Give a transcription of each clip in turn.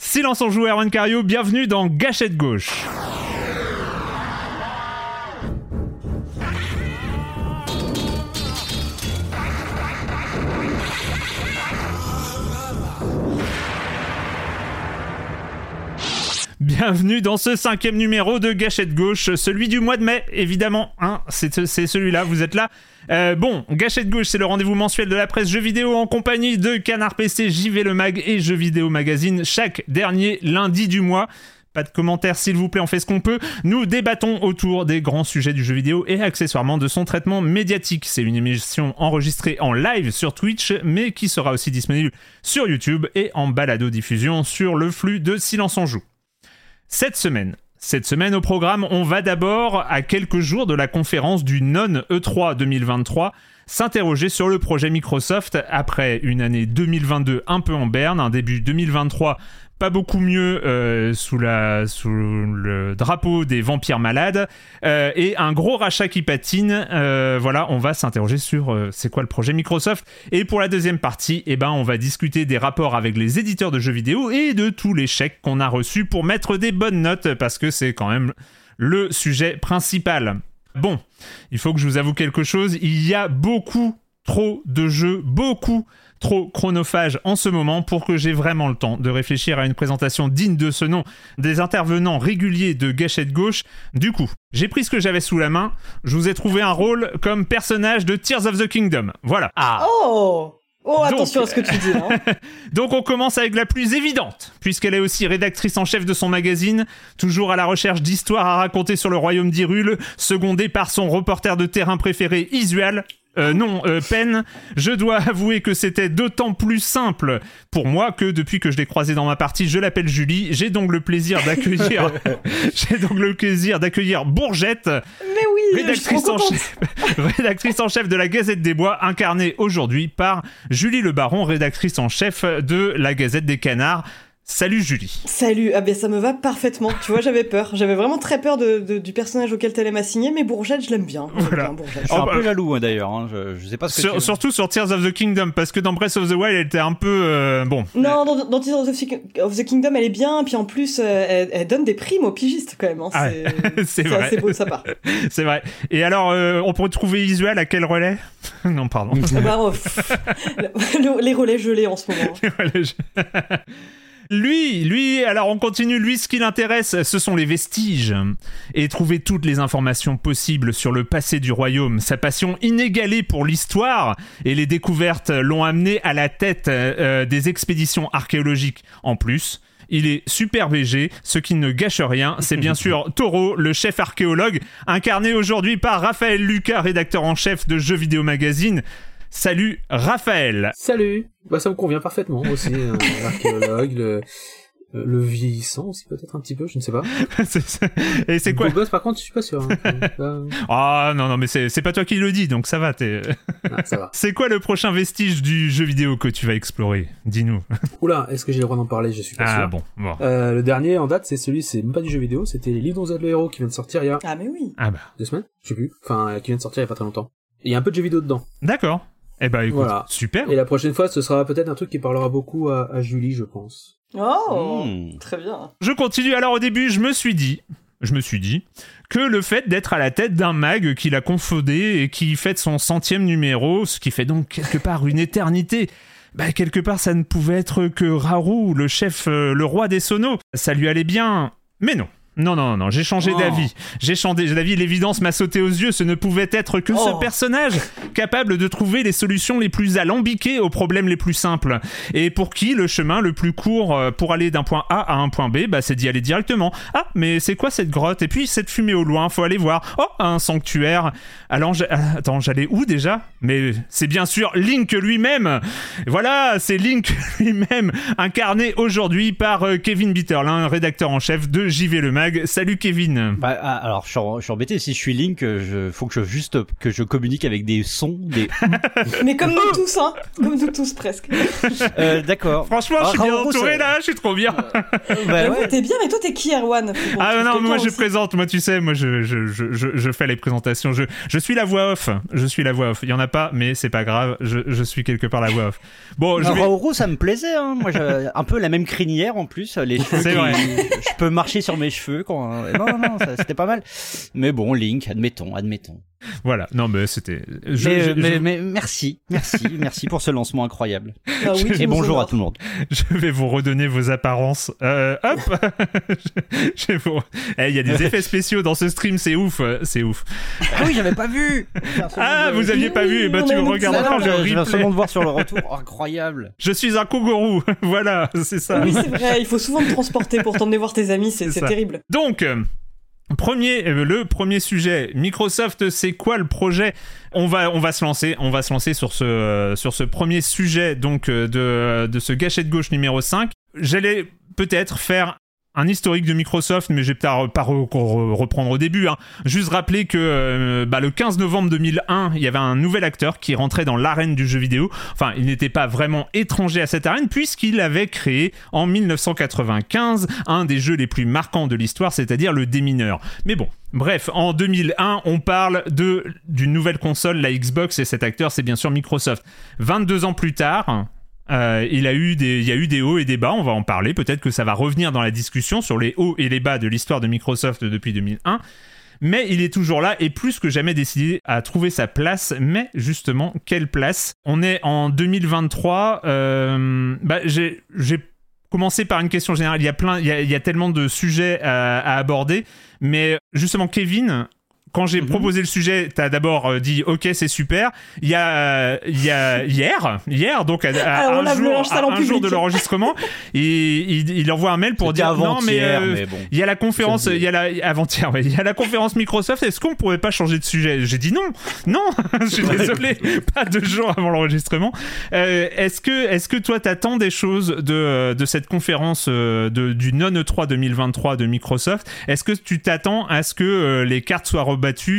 Silence en joue, Erwan Cario, bienvenue dans Gâchette gauche. Bienvenue dans ce cinquième numéro de Gâchette Gauche, celui du mois de mai, évidemment. Hein, c'est celui-là, vous êtes là. Euh, bon, Gâchette Gauche, c'est le rendez-vous mensuel de la presse jeux vidéo en compagnie de Canard PC, JV Le Mag et Jeux Vidéo Magazine chaque dernier lundi du mois. Pas de commentaires s'il vous plaît, on fait ce qu'on peut. Nous débattons autour des grands sujets du jeu vidéo et accessoirement de son traitement médiatique. C'est une émission enregistrée en live sur Twitch, mais qui sera aussi disponible sur YouTube et en balado-diffusion sur le flux de Silence en Joue. Cette semaine, cette semaine au programme, on va d'abord, à quelques jours de la conférence du Non E3 2023, s'interroger sur le projet Microsoft après une année 2022 un peu en berne, un début 2023 pas beaucoup mieux euh, sous, le drapeau des vampires malades euh, et un gros rachat qui patine. Euh, voilà, on va s'interroger sur c'est quoi le projet Microsoft. Et pour la deuxième partie, eh ben, on va discuter des rapports avec les éditeurs de jeux vidéo et de tous les chèques qu'on a reçus pour mettre des bonnes notes parce que c'est quand même le sujet principal. Bon, il faut que je vous avoue quelque chose, il y a beaucoup trop de jeux, beaucoup trop chronophage en ce moment pour que j'ai vraiment le temps de réfléchir à une présentation digne de ce nom des intervenants réguliers de Gâchette Gauche. Du coup, j'ai pris ce que j'avais sous la main, je vous ai trouvé un rôle comme personnage de Tears of the Kingdom. Voilà. Oh Oh, attention Donc- à ce que tu dis. Hein. Donc on commence avec la plus évidente, puisqu'elle est aussi rédactrice en chef de son magazine, toujours à la recherche d'histoires à raconter sur le royaume d'Hyrule, secondée par son reporter de terrain préféré Isual. Euh, non, euh, Pen, je dois avouer que c'était d'autant plus simple pour moi que depuis que je l'ai croisé dans ma partie, je l'appelle Julie. J'ai donc le plaisir d'accueillir, j'ai donc le plaisir d'accueillir Bourgette, Mais oui, je suis rédactrice trop en, chef, rédactrice en chef de la Gazette des Bois, incarnée aujourd'hui par Julie Le Baron, rédactrice en chef de la Gazette des Canards. Salut Julie. Salut, ah ben ça me va parfaitement. Tu vois, j'avais peur. J'avais vraiment très peur de, de- du personnage auquel t'allais m'assigner, mais Bourgette, je l'aime bien. Voilà. bien Bourgette. Je suis Oh, un bah, peu jaloux hein, d'ailleurs. hein. Je, je sais pas ce que Sur- tu... surtout sur Tears of the Kingdom, parce que dans Breath of the Wild, elle était un peu euh, bon. Non, dans, dans Tears of the- of the Kingdom, elle est bien, puis en plus, euh, elle, elle donne des primes aux pigistes quand même. hein. Ah C'est c'est c'est vrai. assez beau de sa part. C'est vrai. Et alors, euh, on pourrait trouver Isual à quel relais? Non, pardon. Ah bah, oh, les relais gelés en ce moment. Voilà, je- Lui, lui, alors on continue, lui ce qui l'intéresse, ce sont les vestiges. Et trouver toutes les informations possibles sur le passé du royaume. Sa passion inégalée pour l'histoire et les découvertes l'ont amené à la tête euh, des expéditions archéologiques. En plus, il est super VG, ce qui ne gâche rien. C'est bien sûr Taureau, le chef archéologue, incarné aujourd'hui par Raphaël Lucas, rédacteur en chef de Jeux Vidéo Magazine. Salut Raphaël Salut Bah ça me convient parfaitement aussi, euh, l'archéologue, le... Euh, le vieillissant aussi peut-être un petit peu, je ne sais pas. Et c'est quoi gosse, par contre, je suis pas sûr. hein. Euh, Ah non, non, mais c'est pas toi qui le dis, donc ça va. t'es- ah, ça va. C'est quoi le prochain vestige du jeu vidéo que tu vas explorer? Dis-nous. Oula, est-ce que j'ai le droit d'en parler? Je suis pas Ah sûr. bon, bon. Euh, le dernier en date, c'est celui, c'est même pas du jeu vidéo, c'était les livres dont le héros qui vient de sortir il y a Ah, mais oui. Ah bah, deux semaines, je sais plus. Enfin, euh, qui vient de sortir il y a pas très longtemps. Il y a un peu de jeu vidéo dedans. d'accord. Eh bah écoute, Voilà. super. Et la prochaine fois, ce sera peut-être un truc qui parlera beaucoup à, à Julie, je pense. Oh, Hmm. très bien. Je continue. Alors au début, je me suis dit, je me suis dit que le fait d'être à la tête d'un mag qu'il a confondé et qui fête son centième numéro, ce qui fait donc quelque part une éternité. Bah, quelque part, ça ne pouvait être que Raoult, le chef, euh, le roi des sonos. Ça lui allait bien. Mais non. Non, non, non, j'ai changé Oh. d'avis. J'ai changé d'avis, l'évidence m'a sauté aux yeux. Ce ne pouvait être que Oh. ce personnage capable de trouver les solutions les plus alambiquées aux problèmes les plus simples. Et pour qui le chemin le plus court euh, pour aller d'un point A à un point B, bah, c'est d'y aller directement. Ah, mais c'est quoi cette grotte? Et puis cette fumée au loin, faut aller voir. Oh, un sanctuaire. Alors, attends, j'allais où déjà? Mais c'est bien sûr Link lui-même. Voilà, c'est Link lui-même, incarné aujourd'hui par euh, Kevin Bitterlin, rédacteur en chef de JV Le Mag. Salut Kevin. Bah, ah, alors, je suis, en- je suis embêté. Si je suis Link, je, faut que je juste que je communique avec des sons, des. Mais comme nous tous, hein. Comme nous tous, presque. Euh, D'accord. Franchement, je suis bien entouré ça- là, je suis trop bien. Bah, ouais. T'es bien, mais toi, t'es qui, Erwan? Ah non, moi je aussi. présente, moi tu sais, moi je, je, je, je, je fais les présentations, je, je suis la voix off, je suis la voix off. Il y en a pas, mais c'est pas grave, je, je suis quelque part la voix off. Bon, je vais... Raoult, ça me plaisait. Hein. Moi, j'avais un peu la même crinière en plus. Les cheveux. C'est qui- vrai. Je peux marcher sur mes cheveux. Quand... Non, non, non, ça- c'était pas mal. Mais bon, Link, admettons, admettons. Voilà, non mais c'était... je- mais, je- mais, je- mais merci, merci, merci pour ce lancement incroyable. Ah oui, Et bonjour à tout le monde. Je vais vous redonner vos apparences. Euh, hop je, je vais vous- Eh, Il y a des effets spéciaux dans ce stream, c'est ouf, euh, c'est ouf. Ah oui, j'avais pas vu. Ah, vous aviez pas vu, et bah tu me regardes encore je, le je viens replay. seulement de voir sur le retour. Oh, incroyable. Je suis un kangourou, voilà, c'est ça. Oui, c'est vrai, il faut souvent te transporter pour t'emmener voir tes amis, c'est terrible. Donc, euh, premier, euh, le premier sujet, Microsoft, c'est quoi le projet? On va, on va se lancer, on va se lancer sur ce, euh, sur ce premier sujet donc euh, de, de ce gâchette gauche numéro 5. J'allais peut-être faire un historique de Microsoft, mais je vais peut-être pas re- re- reprendre au début. hein. Juste rappeler que euh, bah, le 15 novembre 2001, il y avait un nouvel acteur qui rentrait dans l'arène du jeu vidéo. Enfin, il n'était pas vraiment étranger à cette arène, puisqu'il avait créé en 1995 un des jeux les plus marquants de l'histoire, c'est-à-dire le démineur. Mais bon, bref, en 2001, on parle d'une nouvelle console, la Xbox, et cet acteur, c'est bien sûr Microsoft. 22 ans plus tard, euh, il, a eu des, il y a eu des hauts et des bas, on va en parler. Peut-être que ça va revenir dans la discussion sur les hauts et les bas de l'histoire de Microsoft depuis 2001. Mais il est toujours là et plus que jamais décidé à trouver sa place. Mais justement, quelle place? On est en 2023. euh, bah, j'ai commencé par une question générale. Il y a, plein, il y a, tellement de sujets à aborder. Mais justement, Kevin, quand j'ai Mhm. proposé le sujet, t'as d'abord euh, dit ok c'est super. Il y a euh, il y a hier hier donc à, à on un, jour, à un jour de l'enregistrement il, il envoie un mail pour dire non mais, euh, mais bon. il y a la conférence il y a la avant-hier ouais, il y a la conférence Microsoft est-ce qu'on pourrait pas changer de sujet? J'ai dit non non je suis désolé pas deux jours avant l'enregistrement Euh, est-ce que est-ce que toi t'attends des choses de de cette conférence de, du non E E3 2023 de Microsoft? Est-ce que tu t'attends à ce que euh, les cartes soient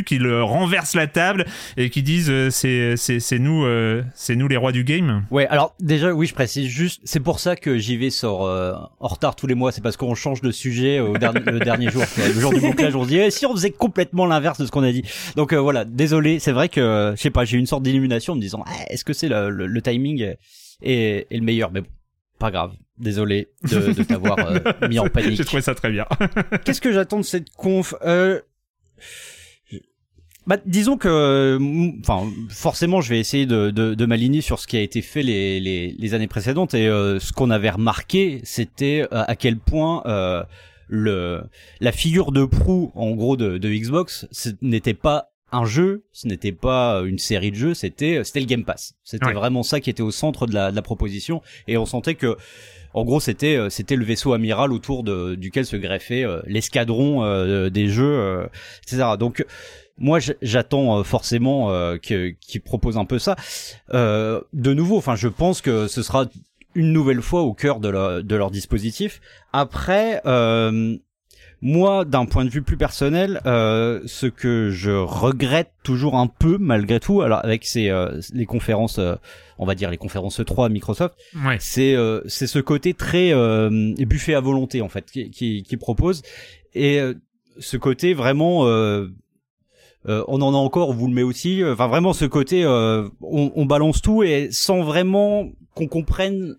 qu'ils renversent la table et qu'ils disent euh, c'est nous euh, c'est nous les rois du game Ouais, alors déjà, oui, je précise juste, c'est pour ça que JV sort euh, en retard tous les mois, c'est parce qu'on change de sujet au dernier, le dernier jour. Le jour du bouclage, on se dit, eh, si on faisait complètement l'inverse de ce qu'on a dit. Donc euh, voilà, désolé, c'est vrai que, je sais pas, j'ai eu une sorte d'illumination en me disant, Ah, est-ce que c'est le, le- le timing est, est- est le meilleur? Mais bon, pas grave. Désolé de, de t'avoir euh, mis en panique. j'ai trouvé ça très bien Qu'est-ce que j'attends de cette conf? Euh... Bah, disons que, euh, enfin, forcément, je vais essayer de, de, de m'aligner sur ce qui a été fait les, les, les années précédentes et euh, ce qu'on avait remarqué, c'était euh, à quel point euh, le la figure de proue, en gros, de, de Xbox, ce n'était pas un jeu, ce n'était pas une série de jeux, c'était c'était le Game Pass. C'était Ouais. vraiment ça qui était au centre de la, de la proposition et on sentait que en gros, c'était euh, c'était le vaisseau amiral autour de, duquel se greffait euh, l'escadron euh, des jeux, euh, etc. Donc moi, j'attends euh, forcément euh, que- qu'il propose un peu ça. Euh, de nouveau, enfin, je pense que ce sera une nouvelle fois au cœur de leur, de leur dispositif. Après, euh, moi, d'un point de vue plus personnel, euh, ce que je regrette toujours un peu, malgré tout, alors avec ces euh, les conférences, euh, on va dire les conférences 3 à Microsoft, Ouais. c'est euh, c'est ce côté très euh, buffet à volonté en fait qui qui, qui propose et euh, ce côté vraiment euh, euh, on en a encore, on vous le met aussi. Enfin, vraiment, ce côté, euh, on, on balance tout et sans vraiment qu'on comprenne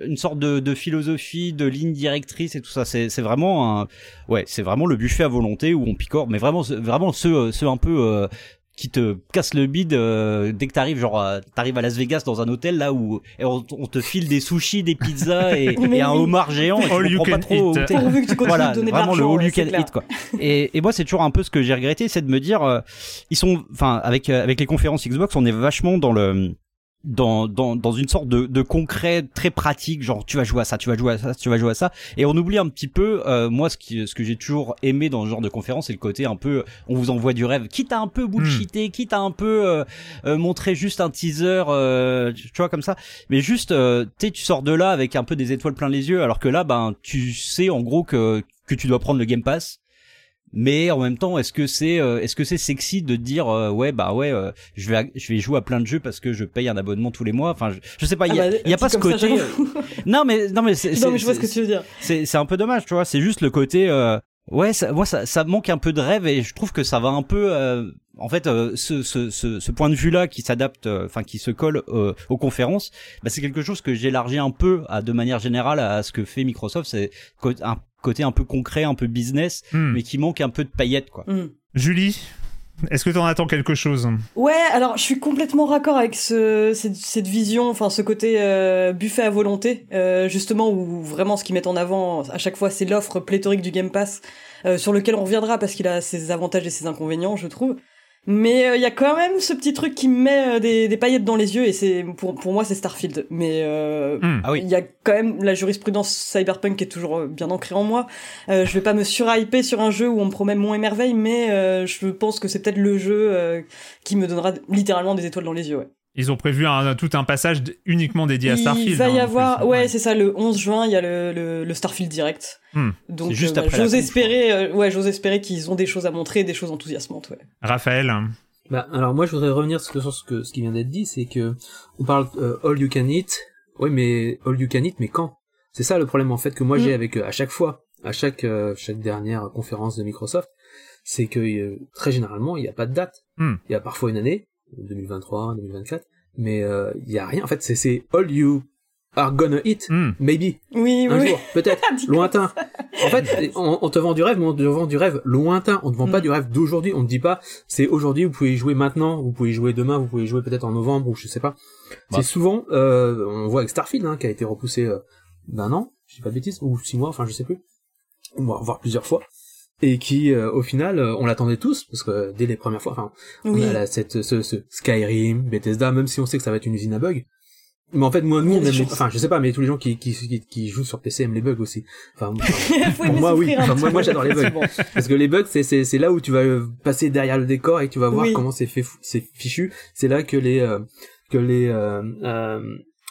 une sorte de, de philosophie, de ligne directrice et tout ça. C'est, vraiment un, ouais, c'est vraiment le buffet à volonté où on picore, mais vraiment, ce- vraiment ceux, ceux un peu euh, qui te cassent le bide euh, dès que t'arrives, genre, à- t'arrives à Las Vegas dans un hôtel là où et on, on te file des sushis, des pizzas et, et un homard géant. Et tu All you comprends pas can trop eat. Pourvu que tu continues voilà, de donner de vraiment le all you can eat quoi. Et, et moi c'est toujours un peu ce que j'ai regretté, c'est de me dire, euh, ils sont, enfin avec euh, avec les conférences Xbox, on est vachement dans le dans, dans, dans une sorte de, de concret très pratique, genre tu vas jouer à ça, tu vas jouer à ça, tu vas jouer à ça, et on oublie un petit peu, euh, moi ce, qui, ce que j'ai toujours aimé dans ce genre de conférence, c'est le côté un peu, on vous envoie du rêve, quitte à un peu bullshiter, quitte à un peu euh, euh, montrer juste un teaser, euh, tu vois comme ça, mais juste, euh, tu tu sors de là avec un peu des étoiles plein les yeux, alors que là, ben tu sais en gros que que tu dois prendre le Game Pass, mais en même temps est-ce que c'est euh, est-ce que c'est sexy de dire euh, ouais bah ouais euh, je vais je vais jouer à plein de jeux parce que je paye un abonnement tous les mois. Enfin je, je sais pas il y a, Ah bah, y a pas ce ça, côté euh, non mais non mais c'est Non, mais je vois ce que tu veux dire. c'est c'est un peu dommage tu vois. C'est juste le côté euh, ouais ça, moi ça ça manque un peu de rêve et je trouve que ça va un peu euh, en fait euh, ce, ce, ce, ce point de vue là qui s'adapte euh, enfin qui se colle euh, aux conférences bah, c'est quelque chose que j'élargis un peu à de manière générale à ce que fait Microsoft c'est un côté un peu concret un peu business Hmm. mais qui manque un peu de paillettes quoi Hmm. Julie, est-ce que t'en attends quelque chose? Ouais, alors je suis complètement raccord avec ce, cette, cette vision, enfin ce côté euh, buffet à volonté, euh, justement où vraiment ce qu'ils mettent en avant à chaque fois c'est l'offre pléthorique du Game Pass, euh, sur lequel on reviendra parce qu'il a ses avantages et ses inconvénients, je trouve. Mais euh, il y a quand même ce petit truc qui me met euh, des, des paillettes dans les yeux et c'est pour, pour moi c'est Starfield. Mais euh, Hmm. ah oui il y a quand même la jurisprudence cyberpunk qui est toujours euh, bien ancrée en moi. Euh, je vais pas me surhyper sur un jeu où on me promet mon émerveil, mais euh, je pense que c'est peut-être le jeu euh, qui me donnera littéralement des étoiles dans les yeux. Ouais. Ils ont prévu un, tout un passage uniquement dédié à Starfield. il va y hein, avoir, plus. ouais, c'est ça, le 11 juin, il y a le, le, le Starfield Direct. Hmm. Donc juste euh, après j'ose espérer, euh, ouais, j'ose espérer qu'ils ont des choses à montrer, des choses enthousiasmantes. Ouais. Raphaël, Bah, alors moi je voudrais revenir sur ce que ce qui vient d'être dit, c'est que on parle euh, all you can eat. Oui, mais all you can eat, mais quand? C'est ça le problème en fait que moi j'ai Mm. avec euh, à chaque fois, à chaque euh, chaque dernière conférence de Microsoft, c'est que euh, très généralement il n'y a pas de date. Mm. Il y a parfois une année, 2023, 2024, mais euh, il y a rien. En fait, c'est c'est all you are gonna eat, Hmm. maybe Oui, un oui. jour, peut-être, lointain. En fait, on, on te vend du rêve, mais on te vend du rêve lointain. On te vend pas Mm. du rêve d'aujourd'hui. On te dit pas, c'est aujourd'hui, vous pouvez y jouer maintenant, vous pouvez y jouer demain, vous pouvez y jouer peut-être en novembre ou je sais pas. Bah. C'est souvent, euh, on voit avec Starfield, hein, qui a été repoussé euh, d'un an, je dis pas de bêtises, ou six mois, enfin je sais plus, voire, voire plusieurs fois. Et qui, euh, au final, euh, on l'attendait tous, parce que euh, dès les premières fois, enfin, on a la- cette, ce, ce Skyrim, Bethesda, même si on sait que ça va être une usine à bugs. Mais en fait, moi, nous, on aime les- enfin, je sais pas, mais tous les gens qui, qui, qui, qui jouent sur PC aiment les bugs aussi. Enfin, moi, oui. Enfin, moi, j'adore les bugs. parce que les bugs, c'est, c'est, c'est là où tu vas euh, passer derrière le décor et tu vas voir Oui. comment c'est fait, c'est fichu. C'est là que les, euh, que les,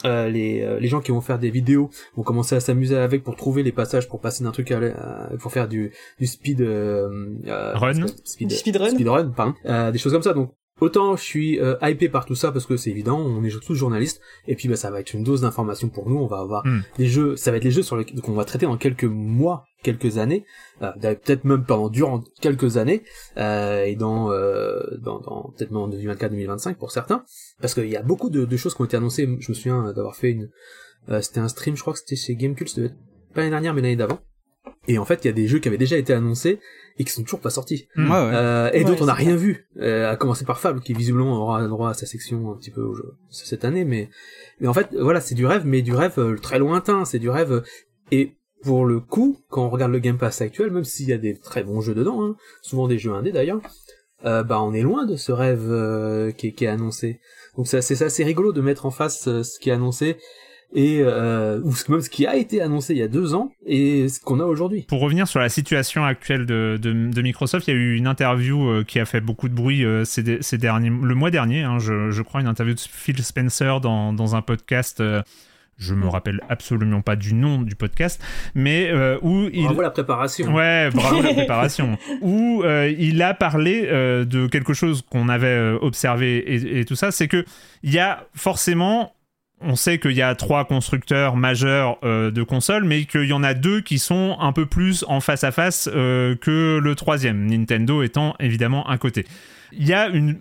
euh, euh, euh, les, euh, les gens qui vont faire des vidéos vont commencer à s'amuser avec pour trouver les passages pour passer d'un truc à, l'- à- pour faire du, du speed, euh, euh, Run. speed, Du speedrun. speedrun, pardon, euh, des choses comme ça. Donc autant je suis euh, hypé par tout ça parce que c'est évident, on est tous journalistes et puis bah ça va être une dose d'information pour nous. On va avoir Hmm. des jeux, ça va être les jeux sur lesquels qu'on va traiter dans quelques mois, quelques années, euh, peut-être même pendant durant quelques années euh, et dans euh, dans, dans peut-être même en 2024-2025 pour certains, parce qu'il y a beaucoup de, de choses qui ont été annoncées. Je me souviens d'avoir fait une, euh, c'était un stream, je crois que c'était chez devait être pas l'année dernière mais l'année d'avant. Et en fait, il y a des jeux qui avaient déjà été annoncés et qui sont toujours pas sortis. Ouais, ouais. Euh, et Ouais, d'autres on n'a rien vu, euh, à commencer par Fable qui visiblement aura droit à sa section un petit peu au jeu- cette année, mais mais en fait voilà c'est du rêve, mais du rêve euh, très lointain, c'est du rêve euh, et pour le coup quand on regarde le Game Pass actuel, même s'il y a des très bons jeux dedans, hein, souvent des jeux indés d'ailleurs, euh, bah on est loin de ce rêve euh, qui, est, qui est annoncé. Donc ça c'est ça c'est rigolo de mettre en face euh, ce qui est annoncé et euh, ou ce- même ce qui a été annoncé il y a deux ans et ce qu'on a aujourd'hui. Pour revenir sur la situation actuelle de, de, de Microsoft, il y a eu une interview euh, qui a fait beaucoup de bruit euh, ces, derniers, le mois dernier, hein, je, je crois, une interview de Phil Spencer dans, dans un podcast. euh, je me rappelle absolument pas du nom du podcast, mais euh, où il... Bravo la préparation. Ouais, bravo la préparation. Où euh, il a parlé euh, de quelque chose qu'on avait observé et, et tout ça, c'est que il y a forcément... On sait qu'il y a trois constructeurs majeurs euh, de consoles, mais qu'il y en a deux qui sont un peu plus en face à face euh, que le troisième, Nintendo étant évidemment un côté. Il y a une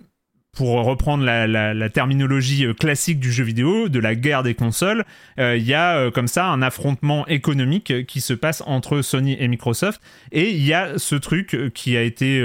pour reprendre la, terminologie euh, classique du jeu vidéo, de la guerre des consoles, il y a comme ça un affrontement économique qui se passe entre Sony et Microsoft. Et il y a ce truc qui a été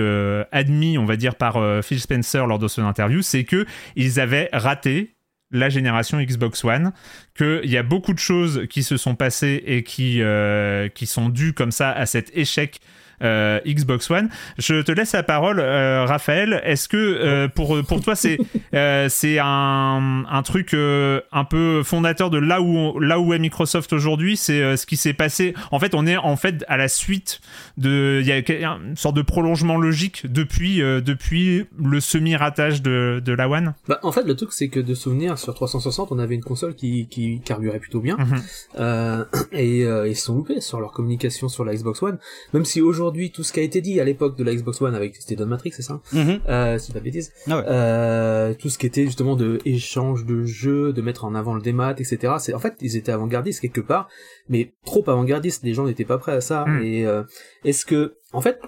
admis, on va dire, par Phil Spencer lors de son interview, c'est que ils avaient raté la génération Xbox One, qu'il y a beaucoup de choses qui se sont passées et qui, euh, qui sont dues comme ça à cet échec euh, Xbox One. Je te laisse la parole, euh, Raphaël. Est-ce que euh, pour, pour toi, c'est euh, c'est un, un truc euh, un peu fondateur de là où, on- là où est Microsoft aujourd'hui? C'est euh, ce qui s'est passé. En fait, on est en fait à la suite de. Il y a une sorte de prolongement logique depuis, euh, depuis le semi-ratage de, de la One. Bah, en fait, le truc, c'est que de souvenir, sur 360, on avait une console qui, qui carburait plutôt bien. Mhm. Euh, et ils sont loupés sur leur communication sur la Xbox One. Même si aujourd'hui, tout ce qui a été dit à l'époque de la Xbox One avec c'était Don Matrix, c'est ça Mhm. euh, Si pas de bêtises. Ah ouais. Euh, tout ce qui était justement de échange de jeux, de mettre en avant le démat, etc. C'est en fait ils étaient avant-gardistes quelque part, mais trop avant-gardistes. Les gens n'étaient pas prêts à ça. Mm. Et euh, est-ce que, en fait,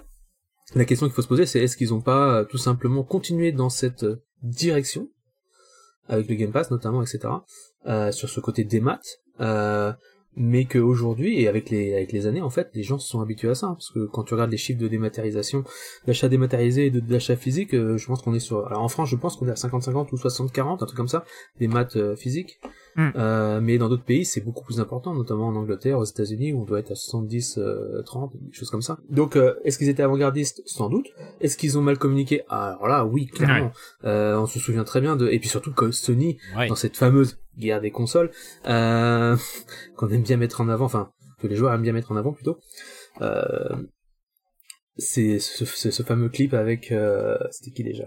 la question qu'il faut se poser, c'est est-ce qu'ils ont pas tout simplement continué dans cette direction avec le Game Pass notamment, etc. sur ce côté démat. Euh, mais qu'aujourd'hui, et avec les, avec les années, en fait, les gens se sont habitués à ça. Parce que quand tu regardes les chiffres de dématérialisation, d'achat dématérialisé et de- d'achat physique, euh, je pense qu'on est sur... Alors en France, je pense qu'on est à 50-50 ou 60-40, un truc comme ça, des maths euh, physiques. Mm. Euh, mais dans d'autres pays, c'est beaucoup plus important, notamment en Angleterre, aux États-Unis, où on doit être à 70-30, des choses comme ça. Donc, euh, est-ce qu'ils étaient avant-gardistes? Sans doute. Est-ce qu'ils ont mal communiqué? Alors là, oui, clairement. Euh, on se souvient très bien de... Et puis surtout que Sony, Ouais. dans cette fameuse guerre des consoles, euh, qu'on aime bien mettre en avant, enfin, que les joueurs aiment bien mettre en avant plutôt, euh, c'est ce, ce, ce fameux clip avec, euh, c'était qui déjà?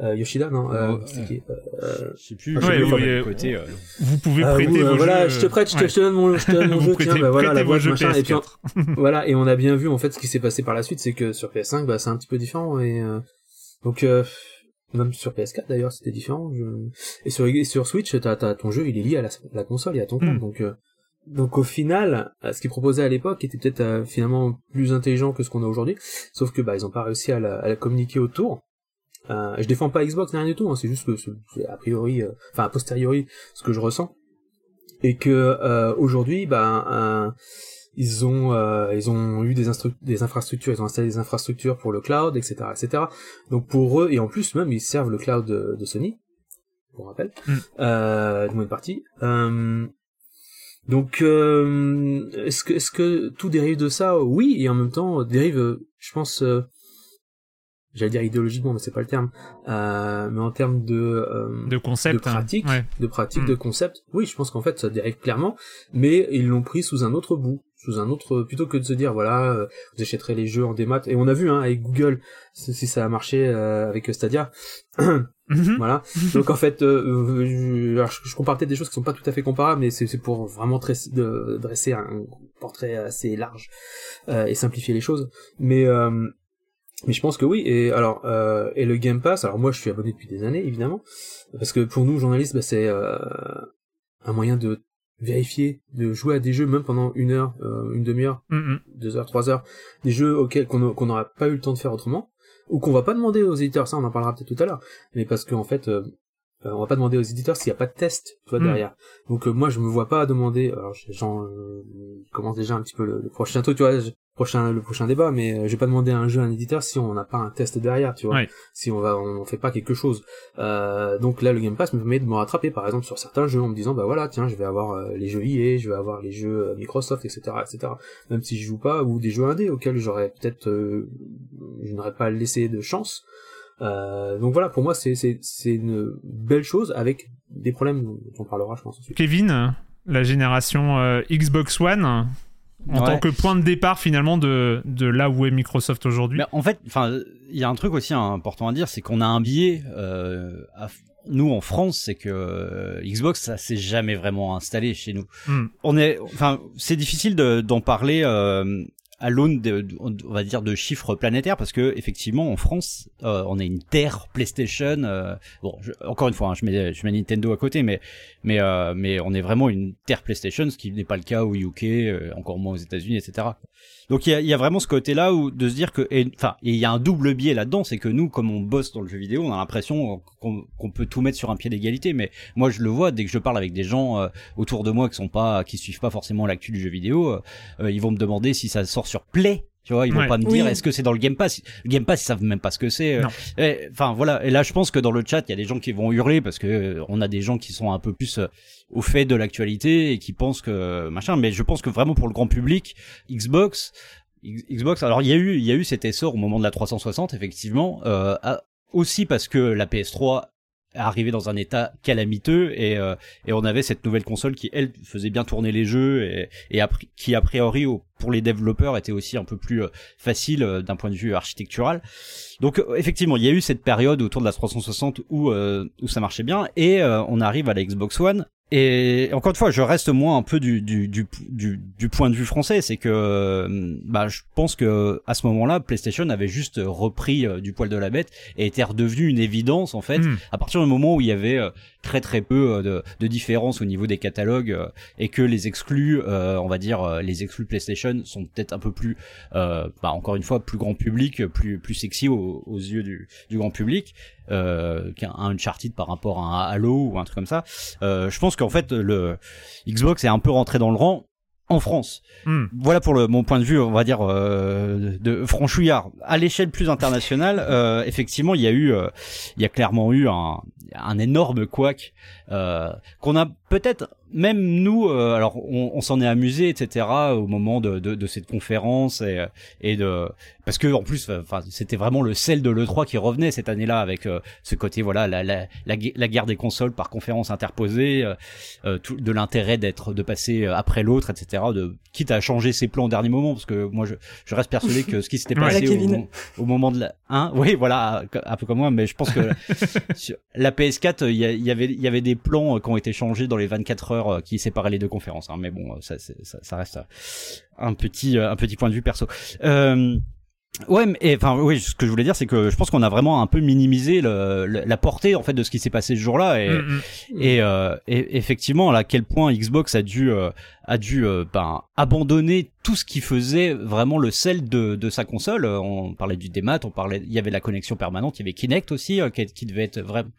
Euh, Yoshida, non euh, euh, Je sais plus. Je ouais, sais oui, euh, côté, euh, Vous pouvez prêter vos euh, voilà, jeux, je te prête, je te, ouais. je te donne mon, je te donne mon jeu, prêtez- tiens, bah voilà, la boîte, machin, et puis on- PS4. voilà, et on a bien vu en fait ce qui s'est passé par la suite, c'est que sur PS5, bah c'est un petit peu différent et euh, donc euh, même sur PS4 d'ailleurs c'était différent. je- Et sur et sur Switch, t'as t'as ton jeu, il est lié à la, la console et à ton compte, Mm. donc euh, donc au final, ce qu'ils proposaient à l'époque était peut-être euh, finalement plus intelligent que ce qu'on a aujourd'hui, sauf que bah ils ont pas réussi à la, à la communiquer autour. Euh, je défends pas Xbox rien du tout, hein, c'est juste que a priori, euh, enfin a posteriori, ce que je ressens, et que euh, aujourd'hui, euh, ils ont euh, ils ont eu des, infrastructures, ils ont installé des infrastructures pour le cloud, etc., etc. Donc pour eux, et en plus même ils servent le cloud de, de Sony, pour rappel, Mm. euh, de moins de partie. Euh, donc euh, est-ce que est-ce que tout dérive de ça? Oui, et en même temps dérive, je pense. J'allais dire idéologiquement, mais c'est pas le terme. Euh, mais en termes de, euh, de concept. de hein. pratique, Ouais. de pratique, de concept. Oui, je pense qu'en fait ça dérive clairement, mais ils l'ont pris sous un autre bout, sous un autre plutôt que de se dire voilà, euh, vous achèterez les jeux en démat et on a vu hein, avec Google si ça a marché euh, avec Stadia. Mhm. voilà. Donc en fait, euh, euh, je, alors, je, je compare peut-être des choses qui sont pas tout à fait comparables, mais c'est c'est pour vraiment tresser- de- dresser un portrait assez large euh, et simplifier les choses. Mais euh, mais je pense que oui. Et alors euh, et le Game Pass. Alors moi, je suis abonné depuis des années, évidemment, parce que pour nous journalistes, bah, c'est euh, un moyen de vérifier, de jouer à des jeux même pendant une heure, euh, une demi-heure, Mhm. deux heures, trois heures, des jeux auxquels qu'on qu'on n'aura pas eu le temps de faire autrement, ou qu'on va pas demander aux éditeurs, ça on en parlera peut-être tout à l'heure, mais parce qu'en fait, euh, euh, on va pas demander aux éditeurs s'il n'y a pas de test, tu vois, Mm. derrière. Donc moi je me vois pas demander, alors j'en euh, je commence déjà un petit peu le, le prochain truc, tu vois, je- prochain le prochain débat, mais euh, je vais pas demander un jeu à un éditeur si on n'a pas un test derrière, tu vois, Ouais. si on va on fait pas quelque chose. Euh, donc là le Game Pass me permet de me rattraper par exemple sur certains jeux en me disant bah voilà tiens je vais avoir euh, les jeux EA, je vais avoir les jeux Microsoft etc etc même si je joue pas ou des jeux indés auxquels j'aurais peut-être euh, je n'aurais pas laissé de chance. Euh, donc voilà pour moi c'est c'est c'est une belle chose avec des problèmes dont on parlera je pense ensuite. Kevin, la génération euh, Xbox One, en Ouais. tant que point de départ finalement de, de là où est Microsoft aujourd'hui. En fait, enfin, il y a un truc aussi important à dire, c'est qu'on a un biais. Euh, à- nous en France, c'est que euh, Xbox, ça s'est jamais vraiment installé chez nous. Hmm. On est, enfin, c'est difficile de- d'en parler. Euh, à l'aune de, on va dire de chiffres planétaires parce que effectivement en France euh, on est une terre PlayStation euh, bon je- encore une fois hein, je mets je mets Nintendo à côté mais mais euh, mais on est vraiment une terre PlayStation ce qui n'est pas le cas au UK euh, encore moins aux États-Unis etc donc il y a, vraiment ce côté-là où de se dire que, enfin, il y a un double biais là-dedans, c'est que nous, comme on bosse dans le jeu vidéo, on a l'impression qu'on qu'on peut tout mettre sur un pied d'égalité. Mais moi, je le vois dès que je parle avec des gens euh, autour de moi qui sont pas, qui suivent pas forcément l'actu du jeu vidéo, euh, euh, ils vont me demander si ça sort sur Play. Tu vois, ils vont Ouais. pas me dire Oui. est-ce que c'est dans le Game Pass? Le Game Pass, ils savent même pas ce que c'est. euh. Et, Enfin voilà. Et là, je pense que dans le chat, il y a des gens qui vont hurler parce que euh, on a des gens qui sont un peu plus euh, au fait de l'actualité et qui pensent que machin. Mais je pense que vraiment pour le grand public, Xbox, Xbox. Alors il y a eu il y a eu cet essor au moment de la 360 effectivement, euh, aussi parce que la PS3 est arrivée dans un état calamiteux et euh, et on avait cette nouvelle console qui elle faisait bien tourner les jeux et, qui a priori pour les développeurs était aussi un peu plus euh, facile euh, d'un point de vue architectural. Donc effectivement, il y a eu cette période autour de la 360 où où ça marchait bien et on arrive à la Xbox One et encore une fois, je reste moi un peu du du du du, du point de vue français, c'est que euh, bah je pense que à ce moment-là, PlayStation avait juste repris euh, du poil de la bête et était redevenu une évidence en fait Hmm. à partir du moment où il y avait euh, très très peu de, de différence au niveau des catalogues et que les exclus, euh, on va dire les exclus PlayStation sont peut-être un peu plus, euh, bah encore une fois plus grand public, plus plus sexy aux, aux yeux du, du grand public euh, qu'un un Uncharted par rapport à un Halo ou un truc comme ça. Euh, je pense qu'en fait le Xbox est un peu rentré dans le rang en France. Hmm. Voilà pour le, mon point de vue, on va dire euh, de franchouillard. À l'échelle plus internationale, euh, effectivement, il y a eu, euh, il y a clairement eu un, un énorme couac euh, qu'on a peut-être même nous, euh, alors on, on s'en est amusé, etc. Au moment de, de, de cette conférence et, et de parce que en plus, enfin, c'était vraiment le sel de le 3 qui revenait cette année-là avec euh, ce côté voilà la, la, la, la guerre des consoles par conférence interposée, euh, euh, tout, de l'intérêt d'être de passer euh, après l'autre, etc. De quitte à changer ses plans au dernier moment parce que moi je, je reste persuadé que ce qui s'était passé au, au moment de la hein oui voilà un peu comme moi mais je pense que sur la PS4 il y, avait il y avait des plans euh, qui ont été changés dans les 24 heures euh, qui séparaient les deux conférences hein, mais bon euh, ça, ça ça reste euh, un petit un petit point de vue perso euh, Ouais, mais enfin oui, ce que je voulais dire, c'est que je pense qu'on a vraiment un peu minimisé le, le- la portée en fait de ce qui s'est passé ce jour-là et, Hmm, hmm. et, euh, et effectivement, à quel point Xbox a dû euh, a dû euh, ben, abandonner tout ce qui faisait vraiment le sel de, de sa console. Euh, On parlait du démat, on parlait, il y avait la connexion permanente, il y avait Kinect aussi euh, qui, qui devait être vraiment,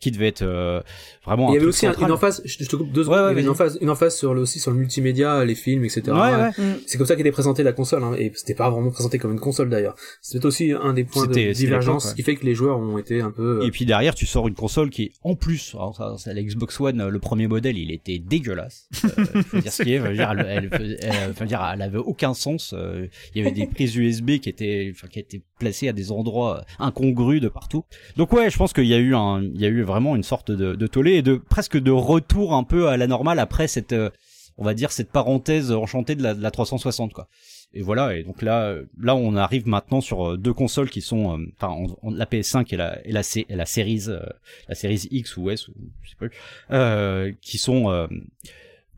qui devait être euh, vraiment. Il y un avait aussi central. une emphase, je je te coupe deux secondes, Ouais, ouais, il y avait une emphase, une emphase sur le, aussi sur le multimédia, les films, etc. Ouais, ouais. Mm. C'est comme ça qu'était présentée la console, hein, et c'était pas vraiment présenté comme une console d'ailleurs. C'est aussi un des points de C'était- c'était divergence qui fait que les joueurs ont été un peu. euh, Et puis derrière, tu sors une console qui est en plus, alors ça, c'est la Xbox One, le premier modèle, il était dégueulasse. Euh, faut dire ce qui est, dire, elle, elle, elle- faut dire, elle avait aucun sens. euh, Il y avait des prises USB qui étaient, enfin, qui étaient placées à des endroits incongrus de partout. Donc ouais, je pense qu'il y a eu un, il y a eu vraiment une sorte de, de tollé et de presque de retour un peu à la normale après cette, euh, on va dire cette parenthèse enchantée de la, de la 360 quoi. Et voilà, et donc là, euh, là, on arrive maintenant sur euh, deux consoles qui sont, euh, enfin, la PS5 et la et la, et la série, euh, la série X ou S, ou je sais pas, euh, qui sont euh,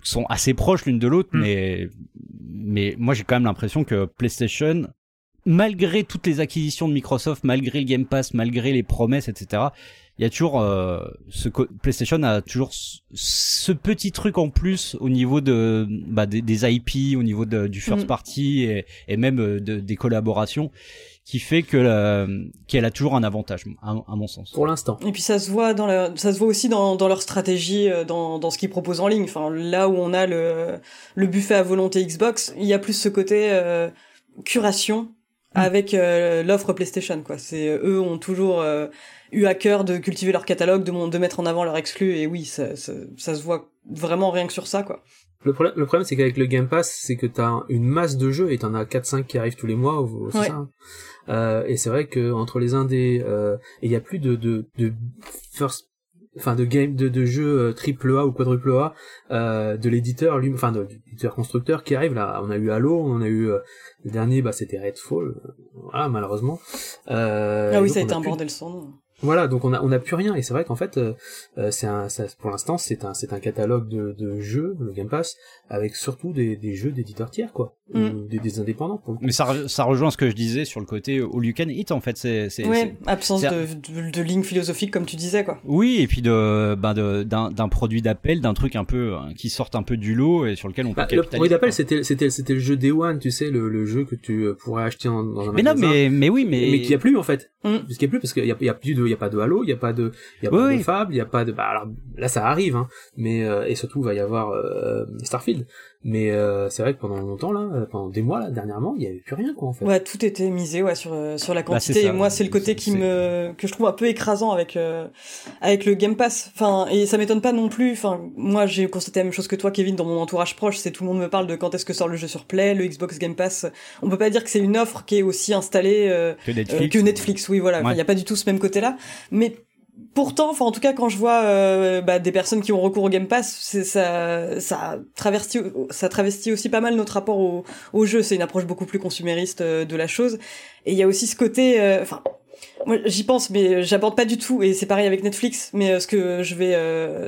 sont assez proches l'une de l'autre, Mm. mais mais moi j'ai quand même l'impression que PlayStation, malgré toutes les acquisitions de Microsoft, malgré le Game Pass, malgré les promesses, etc. Il y a toujours euh, ce PlayStation a toujours ce- petit truc en plus au niveau de bah, des, des IP, au niveau de, du first Mm. party et, et même euh, de, des collaborations, qui fait que la- qu'elle a toujours un avantage, à, à mon sens. Pour l'instant. Et puis ça se voit dans la, ça se voit aussi dans, dans leur stratégie, euh, dans, dans ce qu'ils proposent en ligne. Enfin, là où on a le, le buffet à volonté Xbox, il y a plus ce côté euh, curation avec euh, l'offre PlayStation. Quoi. C'est eux ont toujours euh, eu à cœur de cultiver leur catalogue, de, mon- de mettre en avant leur exclus. Et oui, ça, ça, ça se voit vraiment rien que sur ça, quoi. Le problème, le problème c'est qu'avec le Game Pass, c'est que t'as une masse de jeux et t'en as 4-5 qui arrivent tous les mois, ou, Ouais. ça. hein. Euh, et c'est vrai que entre les indés, euh, et il y a plus de, de, de first enfin de game de, de jeux triple A ou quadruple A euh, de l'éditeur lui enfin de l'éditeur constructeur qui arrive là on a eu Halo on a eu le dernier bah c'était Redfall voilà malheureusement ah oui ça a été un bordel sans nom voilà, donc on a on a plus rien. Et c'est vrai qu'en fait euh, euh, c'est un ça, pour l'instant c'est un c'est un catalogue de, de jeux le Game Pass avec surtout des, des jeux d'éditeurs tiers quoi, mm. des, des, indépendants. Mais ça ça rejoint ce que je disais sur le côté all you can eat en fait c'est c'est ouais, absence de, de, ligne philosophique comme tu disais quoi. Oui et puis de ben de d'un d'un produit d'appel d'un truc un peu hein, qui sorte un peu du lot et sur lequel on peut bah, Le produit d'appel c'était c'était c'était le jeu Day One tu sais le, le jeu que tu euh, pourrais acheter dans un mais magasin. Mais non mais mais oui mais mais qui a plus en fait. Mm. Parce qu'il y a plus parce qu'il y a, y a plus de y a pas de Halo, il y a pas de il y a pas de Fable, il y a pas de bah alors là ça arrive hein, mais euh, et surtout il va y avoir euh, Starfield. Mais euh, c'est vrai que pendant longtemps là, pendant des mois là dernièrement, il y avait plus rien quoi en fait. Ouais, tout était misé ouais sur sur la bah, quantité et moi c'est le côté qui me que je trouve un peu écrasant avec avec le Game Pass. Enfin et ça m'étonne pas non plus. Enfin moi j'ai constaté la même chose que toi Kevin dans mon entourage proche, c'est tout le monde me parle de quand est-ce que sort le jeu sur Play, le Xbox Game Pass. On peut pas dire que c'est une offre qui est aussi installée que Netflix. que Netflix oui voilà, il y a pas du tout ce même côté-là, mais pourtant, enfin en tout cas quand je vois euh, bah, des personnes qui ont recours au Game Pass, ça, ça travestit, ça travestit aussi pas mal notre rapport au, au jeu. C'est une approche beaucoup plus consumériste euh, de la chose. Et il y a aussi ce côté, euh, enfin moi j'y pense mais j'aborde pas du tout et c'est pareil avec Netflix mais ce que je vais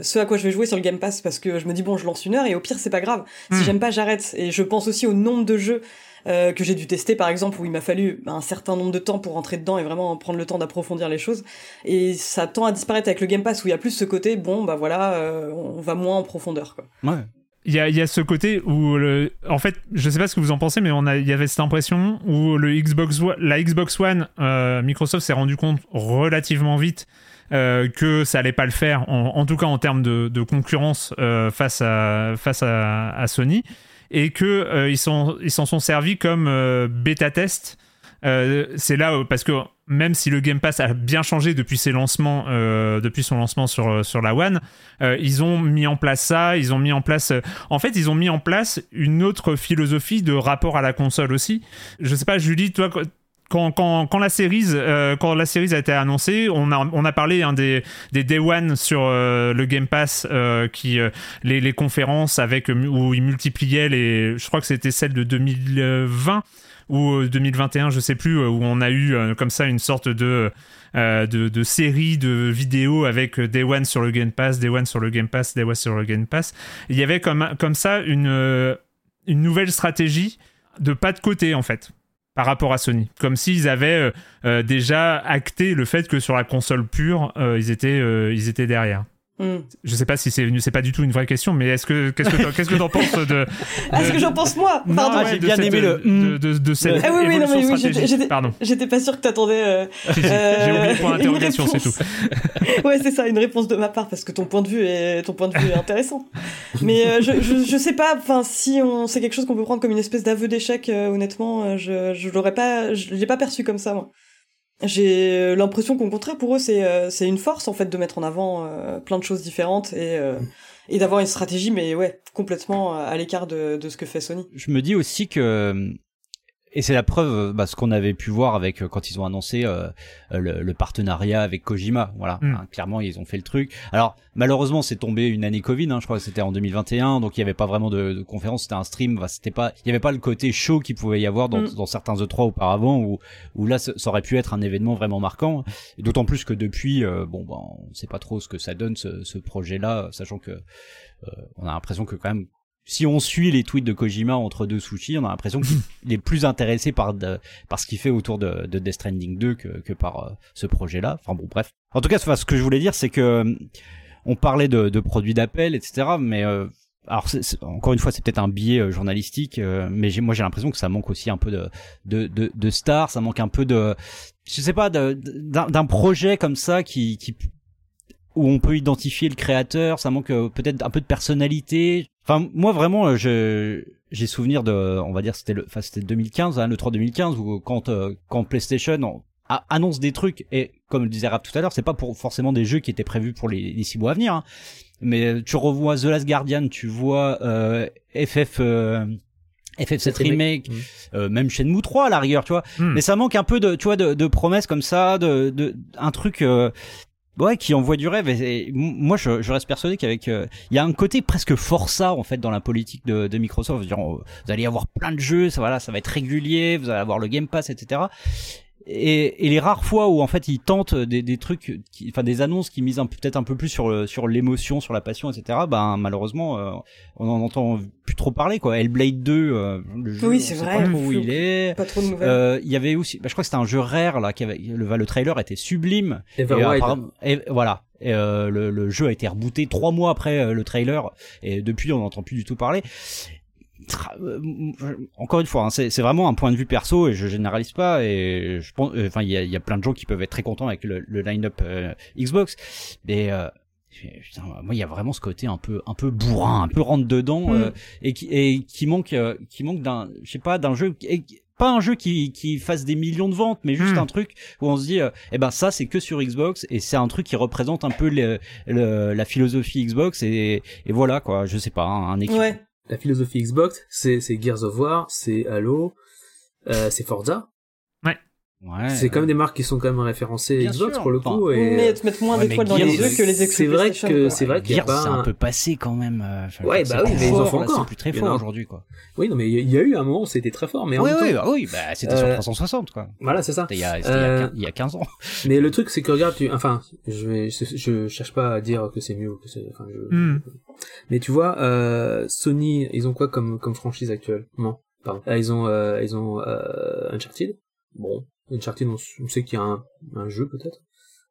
ce à quoi je vais jouer sur le Game Pass parce que je me dis bon je lance une heure et au pire c'est pas grave si hmm. j'aime pas j'arrête et je pense aussi au nombre de jeux euh, que j'ai dû tester par exemple où il m'a fallu un certain nombre de temps pour rentrer dedans et vraiment prendre le temps d'approfondir les choses et ça tend à disparaître avec le Game Pass où il y a plus ce côté bon bah voilà euh, on va moins en profondeur. Ouais. Il y, a, ce côté où le, en fait je sais pas ce que vous en pensez mais on il y avait cette impression où le Xbox la Xbox One euh, Microsoft s'est rendu compte relativement vite que ça allait pas le faire, en, tout cas en termes de, concurrence face à Sony et que euh, ils s'en sont servis comme euh, bêta test. Euh, c'est là parce que même si le Game Pass a bien changé depuis ses lancements, depuis son lancement sur sur la One, ils ont mis en place ça. Ils ont mis en place, en fait, ils ont mis en place une autre philosophie de rapport à la console aussi. Je sais pas, Julie, toi, quand, quand, quand, la série euh, quand la série a été annoncée, on a parlé hein, des day one sur euh, le Game Pass euh, les, conférences où ils multipliaient les je crois que c'était celle de 2020 ou 2021, je sais plus où on a eu comme ça une sorte de série de vidéos avec Day One sur le Game Pass, Day One sur le Game Pass, Day One sur le Game Pass. Il y avait comme, ça une nouvelle stratégie de pas de côté en fait par rapport à Sony. Comme s'ils avaient euh, euh, déjà acté le fait que sur la console pure, euh, ils, étaient, ils étaient derrière. Mm. Je sais pas si c'est c'est pas du tout une vraie question, mais est-ce que qu'est-ce que qu'est-ce que t'en penses de, de Est-ce que j'en pense moi Pardon, j'ai bien aimé le de, de, de cette ah, oui, oui, non, mais oui, j'étais, Pardon. J'étais pas sûr que t'attendais. Euh, j'ai oublié point d'interrogation, c'est tout. ouais, c'est ça, une réponse de ma part parce que ton point de vue est ton point de vue est intéressant. mais euh, je, je, je sais pas, enfin si on c'est quelque chose qu'on peut prendre comme une espèce d'aveu d'échec, euh, honnêtement, euh, je je l'aurais pas, je l'ai pas perçu comme ça moi. J'ai euh, l'impression qu'au contraire pour eux c'est euh, c'est une force en fait de mettre en avant euh, plein de choses différentes et et d'avoir une stratégie mais ouais complètement à l'écart de de ce que fait Sony. Je me dis aussi que et c'est la preuve, euh, bah, ce qu'on avait pu voir avec euh, quand ils ont annoncé euh, le, le, partenariat avec Kojima. Voilà, mm. hein, clairement ils ont fait le truc. Alors malheureusement c'est tombé une année Covid, hein, je crois que c'était en 2021, donc il y avait pas vraiment de, de conférence, c'était un stream. Bah, c'était pas, il y avait pas le côté show qu'il pouvait y avoir dans, mm. dans certains E3 auparavant, où, où là ça aurait pu être un événement vraiment marquant. D'autant plus que depuis, bon, bah, on sait pas trop ce que ça donne ce, ce projet-là, sachant que on a l'impression que quand même si on suit les tweets de Kojima entre deux sushis, on a l'impression qu'il est plus intéressé par, de, par ce qu'il fait autour de, de, Death Stranding 2 que, que par euh, ce projet-là. Enfin bon, bref. En tout cas, ce que je voulais dire, c'est que euh, on parlait de, de produits d'appel, etc. Mais euh, alors, encore une fois, c'est peut-être un biais journalistique, mais moi j'ai l'impression que ça manque aussi un peu de, de, de, de stars, ça manque un peu de, je sais pas, d'un projet comme ça qui, qui où on peut identifier le créateur, ça manque peut-être un peu de personnalité. Enfin, moi vraiment, euh, je j'ai souvenir de, on va dire, c'était le, enfin c'était 2015, hein, le 3 2015, où quand euh, quand PlayStation annonce des trucs et comme le disait Rap tout à l'heure, c'est pas pour forcément des jeux qui étaient prévus pour les, les six mois à venir. Hein. Mais euh, tu revois The Last Guardian, tu vois euh, FF. FF7 remake, mmh. même Shenmue 3 à la rigueur, tu vois. Mmh. Mais ça manque un peu de, tu vois, de, de promesses comme ça, de, de un truc Ouais, qui envoie du rêve. Et, moi, je, reste persuadé qu'avec, il y a un côté presque forçat en fait dans la politique de, Microsoft. Vous allez avoir plein de jeux, ça, voilà, ça va être régulier, vous allez avoir le Game Pass, etc. Et, et, les rares fois où en fait ils tentent des, des trucs, qui, enfin des annonces qui misent peut-être un peu plus sur sur l'émotion, sur la passion, etc. Ben malheureusement, euh, on en entend plus trop parler quoi. Hellblade 2, euh, le jeu, oui c'est vrai, pas trop où il est. Pas trop de nouvelles. Euh, il y avait aussi, bah, je crois que c'était un jeu rare là, qui avait, le, le trailer était sublime. Everwild. Et, voilà. Et euh, le, le, jeu a été rebooté trois mois après euh, le trailer et depuis on n'entend plus du tout parler. Euh, encore une fois, hein, c'est vraiment un point de vue perso et je généralise pas. Et je pense, euh, enfin, il y a, y a, plein de gens qui peuvent être très contents avec le, le line-up euh, Xbox, mais putain, moi, il y a vraiment ce côté un peu, un peu bourrin, un peu rentre dedans mm. et qui, et qui manque, qui manque d'un, je sais pas, d'un jeu. pas un jeu qui, qui fasse des millions de ventes, mais juste mm. un truc où on se dit, eh ben ça c'est que sur Xbox et c'est un truc qui représente un peu le, la philosophie Xbox et, et voilà quoi, je sais pas, hein, un équipe la philosophie Xbox, c'est Gears of War, c'est Halo, euh, c'est Forza. Ouais. C'est quand même des marques qui sont quand même référencées Bien Xbox sûr. pour le coup. Et... Et... Mais te mettre moins Ouais, d'étoiles dans les yeux que les c'est vrai exclus que c'est vrai qu'il y a Gears, pas c'est un- un peu passé quand même. euh, enfin, Ouais, bah oui, mais ils en font encore. C'est plus très en fort aujourd'hui, quoi. Oui, non, mais il y, y a eu un moment où c'était très fort, mais en Oui, même oui, temps, bah oui, bah, c'était sur Euh, 360, quoi. voilà, c'est ça. C'était il y a, Euh, il y a 15 ans. Mais le truc, c'est que regarde, tu, enfin, je vais, je, cherche pas à dire que c'est mieux ou que c'est, enfin, je- Hmm. mais tu vois, euh, Sony, ils ont quoi comme comme franchise actuelle Non, pardon. Ils ont, euh, ils ont euh, Uncharted. Bon, Uncharted, on, on sait qu'il y a un, un jeu peut-être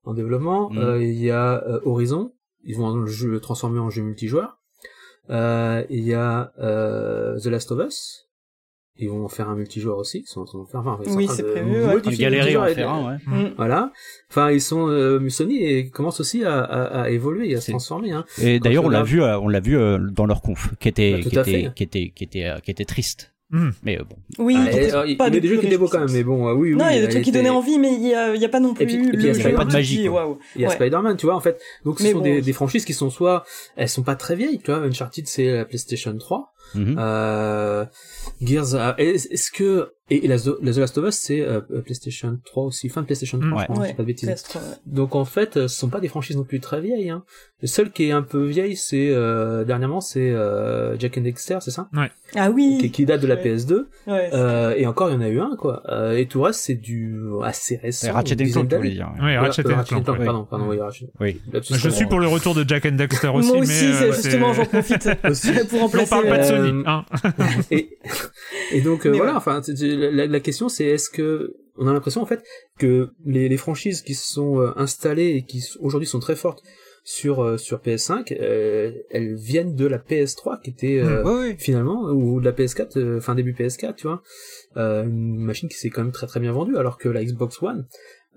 en développement. Mhm. Euh, il y a euh, Horizon. Ils vont le, jeu, le transformer en jeu multijoueur. Euh, il y a euh, The Last of Us. Ils vont en faire un multijoueur aussi. Ils sont en train de faire. Enfin, ils sont Oui, c'est prévu, ouais. Galérer en faire un, ouais. Mm. voilà. Enfin, ils sont euh, Sony et commence aussi à, à, à évoluer et à se transformer. Hein. Et d'ailleurs, tu on l'a vu, euh, on l'a vu euh, dans leur conf, qui était, Bah, qui était, qui était, qui était, euh, qui était triste. Hmm. Mais euh, bon. Oui, Ah, alors, il pas il y a des jeux qui étaient beaux quand même, mais bon, euh, oui, oui. Non, il y a des a trucs qui donnaient envie, mais il y a, pas non plus Et puis- et le puis, il y a jeu Spider-Man. Pas de magie, qui- quoi. waouh. Il y a Ouais. Spider-Man, tu vois, en fait. Donc, ce Mais sont bon. des, des franchises qui sont soit, elles sont pas très vieilles, tu vois. Uncharted, c'est la PlayStation 3. Mhm. Euh, Gears, euh, est- est-ce que, et, et la, The la The Last of Us, c'est euh, PlayStation 3 aussi, fin de PlayStation 3, Mm. je crois, Ouais. je dis pas de bêtises. PS3, ouais. Donc en fait, euh, ce sont pas des franchises non plus très vieilles. Hein. Le seul qui est un peu vieille, c'est euh, dernièrement, c'est euh, Jack and Dexter, c'est ça? Ah oui. qui, qui date de la Ouais. PS2. Ouais, c'est- Euh, et encore, il y en a eu un, quoi. Euh, et tout le reste, c'est du assez récent. C'est Ratchet Clank, tu voulais dire. Oui, Ratchet euh, Clank, pardon, pardon, oui, Ratchet. Oui. Je suis euh, pour le retour de Jack and Dexter aussi. Moi mais, aussi, euh, ouais, justement, j'en profite pour On remplacer. parle pas de Euh, Sony. Hein. et, et donc euh, voilà, ouais. enfin la, la question c'est est-ce que on a l'impression en fait que les, les franchises qui se sont euh, installées et qui aujourd'hui sont très fortes sur euh, sur PS5, euh, elles viennent de la PS3 qui était euh, Ouais, ouais. finalement ou de la PS4 euh, fin début PS4, tu vois, euh, une machine qui s'est quand même très très bien vendue alors que la Xbox One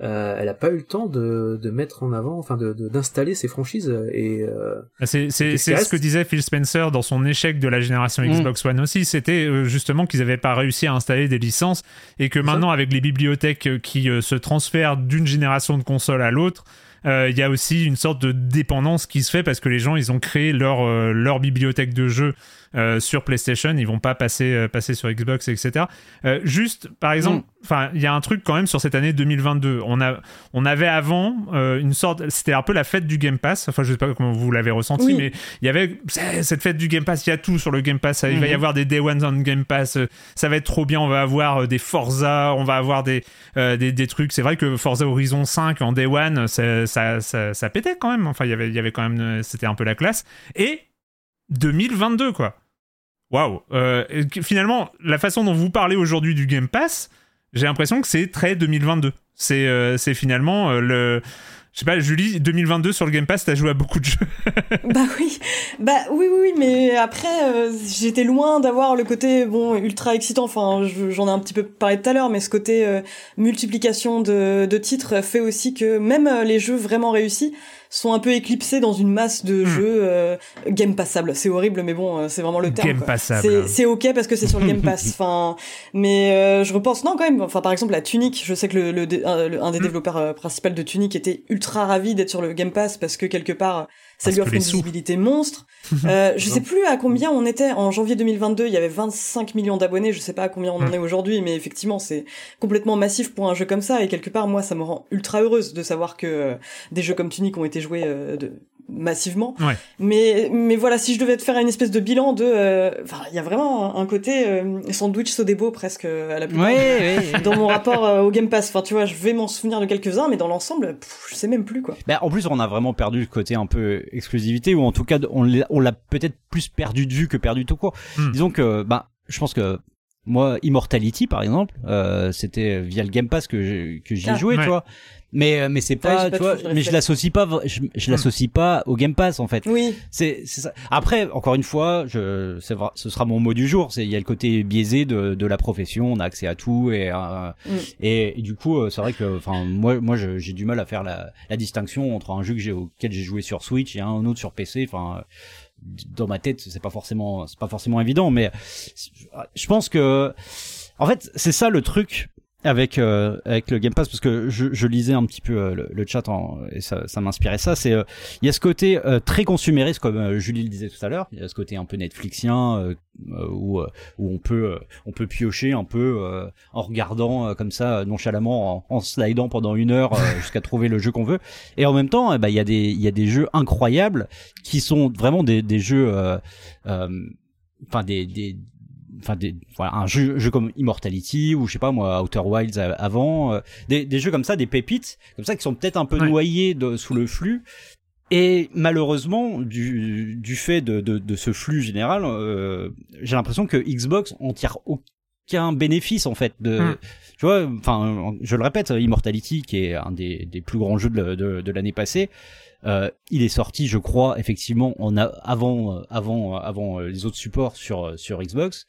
euh, elle a pas eu le temps de, de mettre en avant, enfin de de- d'installer ses franchises et euh, C'est c'est- c'est qui ce que disait Phil Spencer dans son échec de la génération Mm. Xbox One aussi. C'était euh, justement qu'ils n'avaient pas réussi à installer des licences et que ça. maintenant, avec les bibliothèques euh, qui euh, se transfèrent d'une génération de consoles à l'autre, euh, il y a aussi une sorte de dépendance qui se fait parce que les gens, ils ont créé leur, euh, leur bibliothèque de jeux euh, sur PlayStation, ils vont pas passer, euh, passer sur Xbox, etc. Euh, juste, par exemple, enfin, il y a un truc quand même sur cette année 2022. On, a, on avait avant une sorte, c'était un peu la fête du Game Pass. Enfin, je sais pas comment vous l'avez ressenti, Oui. mais il y avait cette fête du Game Pass. Il y a tout sur le Game Pass. Il va y Mhm. avoir des Day Ones on Game Pass. Ça va être trop bien. On va avoir des Forza. On va avoir des, des, des trucs. C'est vrai que Forza Horizon 5 en Day One, ça, ça, ça, ça pétait quand même. Enfin, il y avait, il y avait quand même, c'était un peu la classe. Et 2022, quoi. Waouh. Euh, finalement, la façon dont vous parlez aujourd'hui du Game Pass, j'ai l'impression que c'est très 2022. C'est euh, finalement euh, le. Je sais pas, Julie, 2022 sur le Game Pass, t'as joué à beaucoup de jeux. Bah oui, bah oui, oui, mais après, euh, j'étais loin d'avoir le côté bon ultra excitant. Enfin, je- j'en ai un petit peu parlé tout à l'heure, mais ce côté multiplication de, de titres fait aussi que même les jeux vraiment réussis, sont un peu éclipsés dans une masse de Hmm. jeux euh, game passables. C'est horrible, mais bon, euh, c'est vraiment le terme. Game quoi. passable. C'est, c'est ok parce que c'est sur le Game Pass. Enfin, mais euh, je repense non quand même. Enfin, par exemple, la Tunic. Je sais que le, le, un, le- un Hmm. des développeurs euh, principaux de Tunic était ultra ravi d'être sur le Game Pass parce que quelque part, ça Parce lui offre une sous. visibilité monstre. Euh, je sais plus à combien on était en janvier 2022. Il y avait 25 millions d'abonnés. Je sais pas à combien on en Hmm. est aujourd'hui, mais effectivement, c'est complètement massif pour un jeu comme ça. Et quelque part, moi, ça me rend ultra heureuse de savoir que euh, des jeux comme Tunic ont été joués euh, de massivement. Ouais. Mais mais voilà, si je devais te faire une espèce de bilan de, euh, enfin, il y a vraiment un, côté euh, sandwich Sodebo presque euh, à la plupart. Ouais, ouais. Dans mon rapport euh, au Game Pass, enfin tu vois, je vais m'en souvenir de quelques uns, mais dans l'ensemble, je sais même plus quoi. Bah, en plus, on a vraiment perdu le côté un peu exclusivité, ou en tout cas, on l'a on l'a peut-être plus perdu de vue que perdu tout court. Hmm. Disons que, bah, je pense que moi, Immortality, par exemple, euh, c'était via le Game Pass que j'ai- que j'y ai Ah. joué, Ouais. tu vois. Mais euh, mais c'est pas, tu vois, mais je l'associe pas, je, je l'associe pas au Game Pass en fait. Oui, C'est ça. Après, encore une fois, je, c'est vrai, ce sera mon mot du jour. C'est il y a le côté biaisé de, de la profession. On a accès à tout et euh, Mm. et, et du coup, euh, c'est vrai que, enfin, moi, moi, j'ai du mal à faire la, la distinction entre un jeu que j'ai auquel j'ai joué sur Switch et un autre sur PC. Enfin, dans ma tête, c'est pas forcément, c'est pas forcément évident. Mais je pense que, en fait, c'est ça le truc avec euh, avec le Game Pass parce que je, je lisais un petit peu euh, le, le chat en, et ça, ça m'inspirait ça c'est euh, il y a ce côté euh, très consumériste comme Julie le disait tout à l'heure. Il y a ce côté un peu Netflixien où où on peut euh, on peut piocher un peu euh, en regardant euh, comme ça nonchalamment en, en slidant pendant une heure euh, jusqu'à trouver le jeu qu'on veut. Et en même temps eh ben, il y a des il y a des jeux incroyables qui sont vraiment des des jeux euh, euh, enfin des des enfin des voilà un jeu, jeu comme Immortality ou je sais pas moi Outer Wilds a- avant euh, des, des jeux comme ça des pépites comme ça qui sont peut-être un peu Ouais. noyés de, sous le flux et malheureusement du, du fait de, de, de ce flux général euh, j'ai l'impression que Xbox en tire aucun bénéfice en fait de Mm. tu vois enfin je le répète Immortality qui est un des, des plus grands jeux de, de, de l'année passée euh, il est sorti, je crois, effectivement, en a, avant, euh, avant, euh, avant euh, les autres supports sur euh, sur Xbox.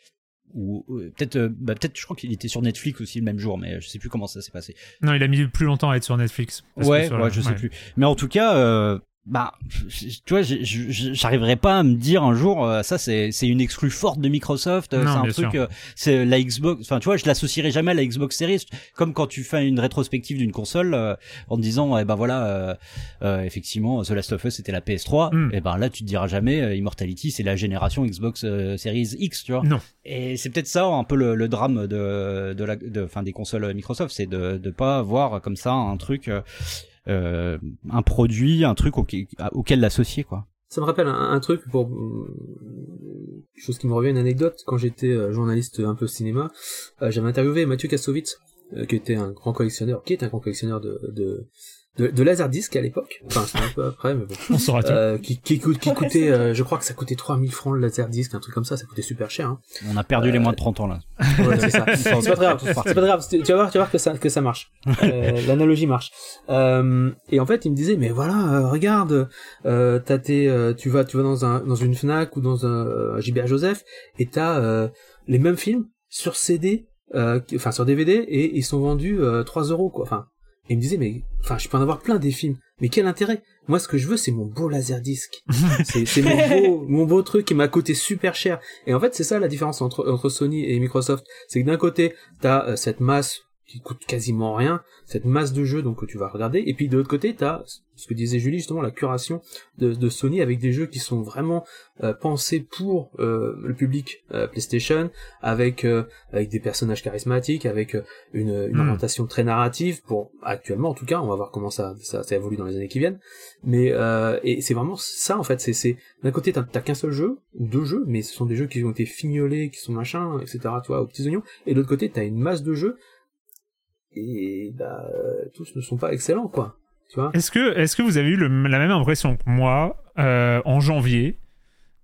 Ou euh, peut-être, euh, bah, peut-être, je crois qu'il était sur Netflix aussi le même jour, mais je sais plus comment ça s'est passé. Non, il a mis plus longtemps à être sur Netflix. Que Ouais, sur ouais, je sais ouais. plus. Mais en tout cas, euh, bah, je- tu vois, j'arriverai pas à me dire un jour, euh, ça c'est c'est une exclue forte de Microsoft, euh, c'est un truc, euh, c'est la Xbox. Enfin, tu vois, je l'associerai jamais à la Xbox Series, comme quand tu fais une rétrospective d'une console euh, en te disant, eh ben voilà, euh, euh, effectivement, The Last of Us c'était la PS3, Mm. et ben là tu te diras jamais, Immortality c'est la génération Xbox Series X, tu vois. Non. Et c'est peut-être ça un peu le, le drame de de la de fin des consoles Microsoft, c'est de de pas avoir comme ça un truc euh, un produit, un truc auquel, l'associer quoi. Ça me rappelle un, truc pour chose qui me revient une anecdote quand j'étais euh, journaliste un peu cinéma euh, j'avais interviewé Mathieu Kassovitz qui était un grand collectionneur qui est un grand collectionneur de de, de laserdisc à l'époque enfin c'est un peu après mais bon On saura euh, qui qui, coûte- qui Ouais, coûtait euh, je crois que ça coûtait 3000 francs le laserdisc un truc comme ça ça coûtait super cher hein. On a perdu les Euh, moins de 30 ans là. Ouais, c'est ça. c'est pas très grave. C'est pas très grave. Tu vas voir, tu vas voir que ça, que ça marche. Euh, L'analogie marche. Euh, et en fait, il me disait, mais voilà, euh, regarde, euh, t'as tes, euh, tu vas, tu vas dans un, dans une Fnac ou dans un euh, JBR Joseph et t'as euh, les mêmes films sur CD, euh, qui- enfin sur DVD et ils sont vendus euh, 3 euros quoi. Enfin, et il me disait, mais, enfin, je peux en avoir plein des films. Mais quel intérêt? Moi, ce que je veux, c'est mon beau laserdisc. c'est mon beau, mon beau truc qui m'a coûté super cher. Et en fait, c'est ça la différence entre, entre Sony et Microsoft. C'est que d'un côté, t'as euh, cette masse qui coûte quasiment rien, cette masse de jeux donc que tu vas regarder, et puis de l'autre côté, t'as ce que disait Julie justement, la curation de, de Sony avec des jeux qui sont vraiment euh, pensés pour euh, le public euh, PlayStation, avec euh, avec des personnages charismatiques, avec euh, une, une Mm. orientation très narrative. Pour actuellement, en tout cas, on va voir comment ça ça, ça évolue dans les années qui viennent. Mais euh, et c'est vraiment ça en fait. C'est c'est d'un côté t'as t'as qu'un seul jeu ou deux jeux, mais ce sont des jeux qui ont été fignolés, qui sont machin, etc. Tu vois, aux petits oignons. Et de l'autre côté t'as une masse de jeux et bah euh, tous ne sont pas excellents quoi. Est-ce que, est-ce que vous avez eu la même impression que moi euh, en janvier?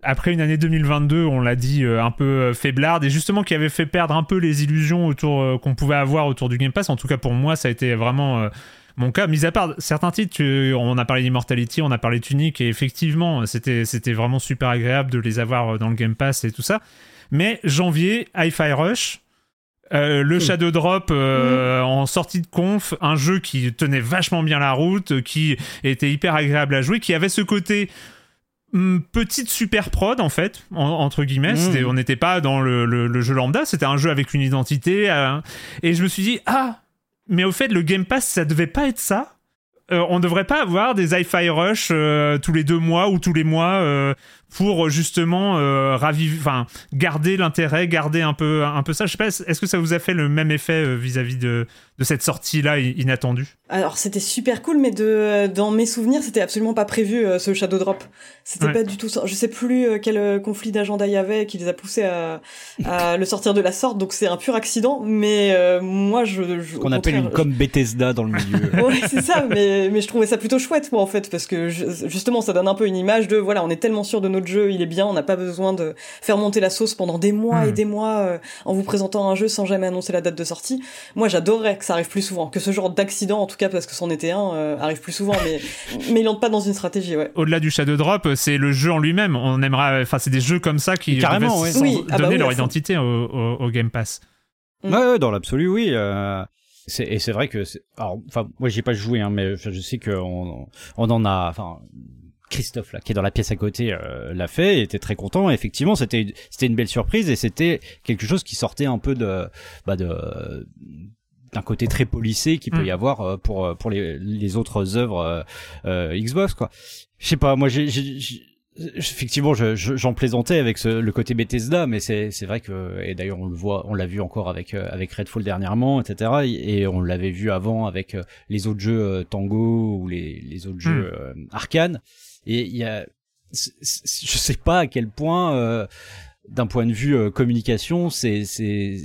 Après une année 2022, on l'a dit, euh, un peu faiblarde, et justement qui avait fait perdre un peu les illusions autour qu'on pouvait avoir autour du Game Pass. En tout cas, pour moi, ça a été vraiment mon cas. Mis à part certains titres, on a parlé d'Immortality, on a parlé Tunic, et effectivement, c'était, c'était vraiment super agréable de les avoir dans le Game Pass et tout ça. Mais janvier, Hi-Fi Rush, Euh, le Shadow Drop euh, en sortie de conf, un jeu qui tenait vachement bien la route, qui était hyper agréable à jouer, qui avait ce côté hum, petite super prod en fait en- entre guillemets. On n'était pas dans le, le- le jeu lambda c'était un jeu avec une identité euh, et je me suis dit ah mais au fait le Game Pass ça devait pas être ça? Euh, on devrait pas avoir des hi-fi rush euh, tous les deux mois ou tous les mois euh, pour justement euh, raviver, enfin garder l'intérêt, garder un peu, un peu ça. Je sais pas, est-ce que ça vous a fait le même effet euh, vis-à-vis de, de cette sortie-là inattendue? Alors c'était super cool, mais de dans mes souvenirs, c'était absolument pas prévu euh, ce Shadow Drop. C'était Ouais. pas du tout ça. Je sais plus euh, quel euh, conflit d'agenda il y avait qui les a poussés à, à le sortir de la sorte. Donc c'est un pur accident. Mais euh, moi, je, qu'on appelle une comme Bethesda dans le milieu. Ouais, c'est ça, mais, mais je trouvais ça plutôt chouette, moi, en fait, parce que je- justement, ça donne un peu une image de, voilà, on est tellement sûr de notre jeu, il est bien, on n'a pas besoin de faire monter la sauce pendant des mois Hmm. et des mois euh, en vous présentant un jeu sans jamais annoncer la date de sortie. Moi, j'adorerais que ça arrive plus souvent, que ce genre d'accident, en tout cas, parce que c'en était un, euh, arrive plus souvent, mais, mais il entre pas dans une stratégie, ouais. Au-delà du Shadow Drop, c'est le jeu en lui-même. On aimerait, enfin c'est des jeux comme ça qui Carrément, ouais. Oui, ah bah donner oui, leur identité au, au- au Game Pass. Mm. Ouais, ouais, dans l'absolu, oui. euh, c'est- et c'est vrai que, c'est- alors, enfin, moi, j'ai pas joué, hein, mais je je sais qu'on on en a, enfin, Christophe là, qui est dans la pièce à côté, euh, l'a fait, et était très content. Et effectivement, c'était une- c'était une belle surprise et c'était quelque chose qui sortait un peu de, bah, de d'un côté très policé qui peut Mm. y avoir euh, pour euh, pour les, les autres œuvres euh, euh, Xbox quoi. Je sais pas, moi j'ai j'ai- j'ai- effectivement je- je- j'en plaisantais avec ce, le côté Bethesda mais c'est c'est vrai que et d'ailleurs on le voit on l'a vu encore avec avec Redfall dernièrement etc et, on l'avait vu avant avec les autres jeux Tango ou les les autres jeux euh, Arcane et il y a je sais pas à quel point euh, d'un point de vue euh, communication c'est c'est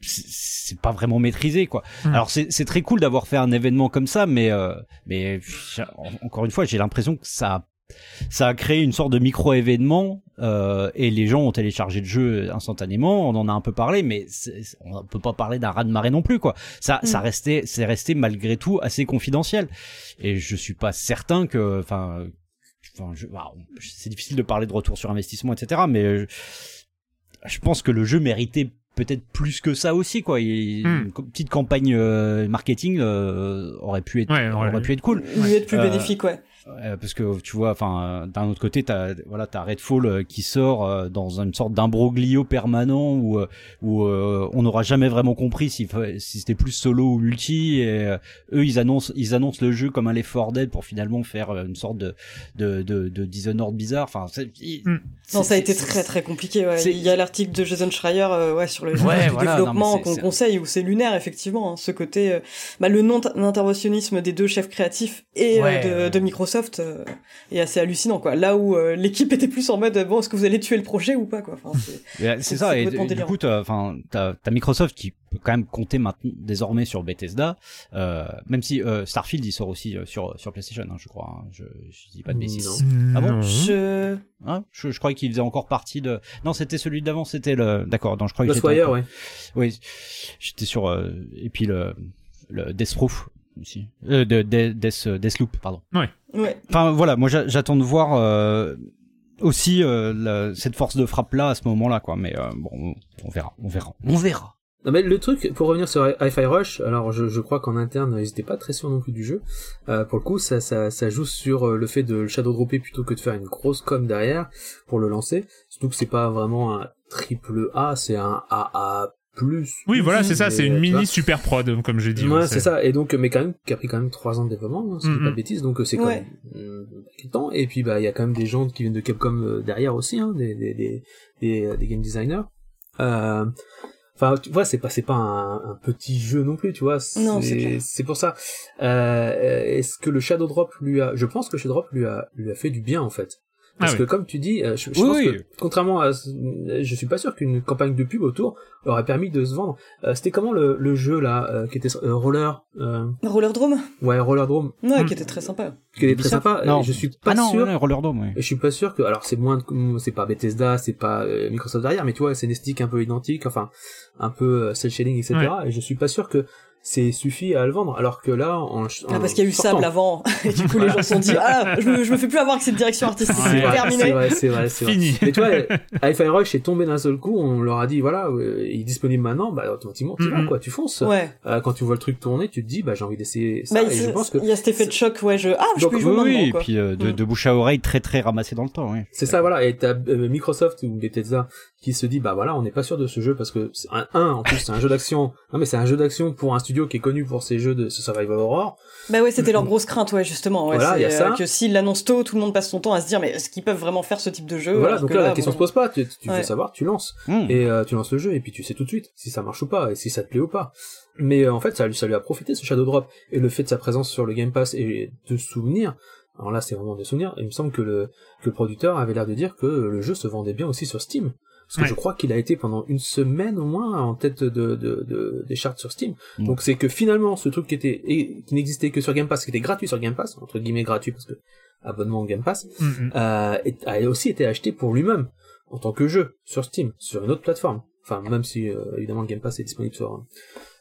c'est- pas vraiment maîtrisé quoi. Mm. Alors c'est c'est très cool d'avoir fait un événement comme ça mais euh, mais encore une fois j'ai l'impression que ça a ça a créé une sorte de micro-événement euh, et les gens ont téléchargé le jeu instantanément. On en a un peu parlé, mais on peut pas parler d'un raz de marée non plus, quoi. Ça, Mm. ça restait, c'est resté malgré tout assez confidentiel. Et je suis pas certain que, enfin, bah, c'est difficile de parler de retour sur investissement, etc. Mais je, je pense que le jeu méritait peut-être plus que ça aussi, quoi. Il- Mm. Une petite campagne euh, marketing euh, aurait pu être, Ouais, ouais. aurait pu être cool. Lui être plus Euh, bénéfique, ouais. Euh, parce que tu vois, enfin, euh, d'un autre côté, t'as voilà, t'as Redfall euh, qui sort dans une sorte d'imbroglio permanent où où on n'aura jamais vraiment compris si si c'était plus solo ou multi. Et eux, ils annoncent ils annoncent le jeu comme un Left 4 Dead pour finalement faire une sorte de de de, de Dishonored bizarre. Enfin, c'est- il- Mm. Non, ça a été très très compliqué. Ouais. Il y a l'article de Jason Schreier euh, ouais, sur le Ouais, du voilà, développement qu'on conseille où c'est lunaire effectivement. hein, ce côté, euh, bah, le non-interventionnisme des deux chefs créatifs et de Microsoft euh, est assez hallucinant quoi. Là où euh, l'équipe était plus en mode bon est-ce que vous allez tuer le projet ou pas quoi. Enfin, c'est- ça, et, du coup, enfin, t'as, Microsoft qui peut quand même compter maintenant, désormais sur Bethesda, euh, même si euh, Starfield il sort aussi sur sur PlayStation, hein, je crois. hein, je, je dis pas de bêtises. Non. Ah bon je... Hein? Je, je croyais qu'il faisait encore partie de. Non, c'était celui d'avant, c'était le. D'accord, non, je crois que encore- ouais. Oui, j'étais sur. euh, Et puis le le Deathproof aussi. Euh, de, de, Death, Deathloop, pardon. Ouais. Enfin voilà, moi j'a- j'attends de voir euh, aussi euh, la- cette force de frappe là à ce moment-là, quoi. Mais euh, bon, on, verra, on verra, on verra. Non mais le truc, pour revenir sur Hi-Fi Rush, alors je, je crois qu'en interne ils étaient pas très sûrs non plus du jeu. Euh, pour le coup, ça, ça, ça joue sur euh, le fait de le shadow dropper plutôt que de faire une grosse com derrière pour le lancer. Surtout que c'est pas vraiment un triple A, c'est un AA plus. Oui, voilà, c'est ça, c'est une vois. mini super prod, comme j'ai dit. Ouais, c'est ça. Et donc, mais quand même, qui a pris quand même trois ans de développement, hein, si je dis Mhm. pas de bêtises. Donc, euh, c'est quand Ouais. même euh, inquiétant. Et puis, bah, il y a quand même des gens qui viennent de Capcom euh, derrière aussi, hein, des, des, des, des, euh, des game designers. Euh, Enfin, tu vois, c'est pas c'est pas un, un petit jeu non plus, tu vois. Non, c'est clair. C'est pour ça. Euh, Est-ce que le Shadow Drop lui a Je pense que le Shadow Drop lui a lui a fait du bien en fait. Parce Ah que oui. comme tu dis, euh, je, je Oui, pense oui. que contrairement à, je suis pas sûr qu'une campagne de pub autour aurait permis de se vendre. Euh, C'était comment le, le jeu là, euh, qui était euh, Roller, euh, Rollerdrome ouais Roller Drome, Ouais, Mm. qui était très sympa. qui était très sympa. Non. Je suis pas ah non, sûr. ouais, Roller Dome, ouais. Et je suis pas sûr que, alors c'est moins, de- c'est pas Bethesda, c'est pas euh, Microsoft derrière, mais tu vois, c'est une esthétique un peu identique, enfin, un peu euh, cel shading, etc. Et je suis pas sûr que c'est suffit à le vendre. Alors que là, en, ah, parce qu'il y a eu Sable avant, et du coup les gens se sont dit ah je me, je me fais plus avoir avec cette direction artistique, c'est terminé. C'est vrai, c'est vrai, c'est Fini. Mais toi, Hi-Fi Rush est tombé d'un seul coup. On leur a dit voilà, euh, il est disponible maintenant. Bah automatiquement tu vas Mhm. quoi, tu fonces. Ouais. Euh, quand tu vois le truc tourner, tu te dis bah j'ai envie d'essayer ça. Bah, et je pense que il y a cet effet de choc, ouais, je ah je Donc, peux y jouer Oui, maintenant oui, et puis euh, de, Mm. de bouche à oreille très très ramassé dans le temps. C'est ça, voilà. Et t'as euh, Microsoft ou Bethesda qui se dit, bah voilà, on n'est pas sûr de ce jeu parce que un, un, en plus, c'est un jeu d'action. Non, mais c'est un jeu d'action pour un studio qui est connu pour ses jeux de survival horror. Bah ouais, c'était leur grosse crainte, ouais, justement. Ouais, Voilà, y a ça. euh, que s'ils l'annoncent tôt, tout le monde passe son temps à se dire, mais est-ce qu'ils peuvent vraiment faire ce type de jeu voilà, donc que là, la question bon, se pose pas. Tu, tu Ouais. veux savoir, tu lances. Mm. Et euh, tu lances le jeu et puis tu sais tout de suite si ça marche ou pas et si ça te plaît ou pas. Mais euh, en fait, ça, lui- ça lui a profité ce Shadow Drop et le fait de sa présence sur le Game Pass et de souvenirs. Alors là, c'est vraiment des souvenirs. Il me semble que le, que le producteur avait l'air de dire que le jeu se vendait bien aussi sur Steam. Parce que Ouais. je crois qu'il a été pendant une semaine au moins en tête de, de, de- des charts sur Steam. Mm. Donc c'est que finalement, ce truc qui était et qui n'existait que sur Game Pass, qui était gratuit sur Game Pass, entre guillemets gratuit parce que abonnement au Game Pass, Mhm. euh, est- a aussi été acheté pour lui-même en tant que jeu sur Steam, sur une autre plateforme. Enfin, même si euh, évidemment le Game Pass est disponible sur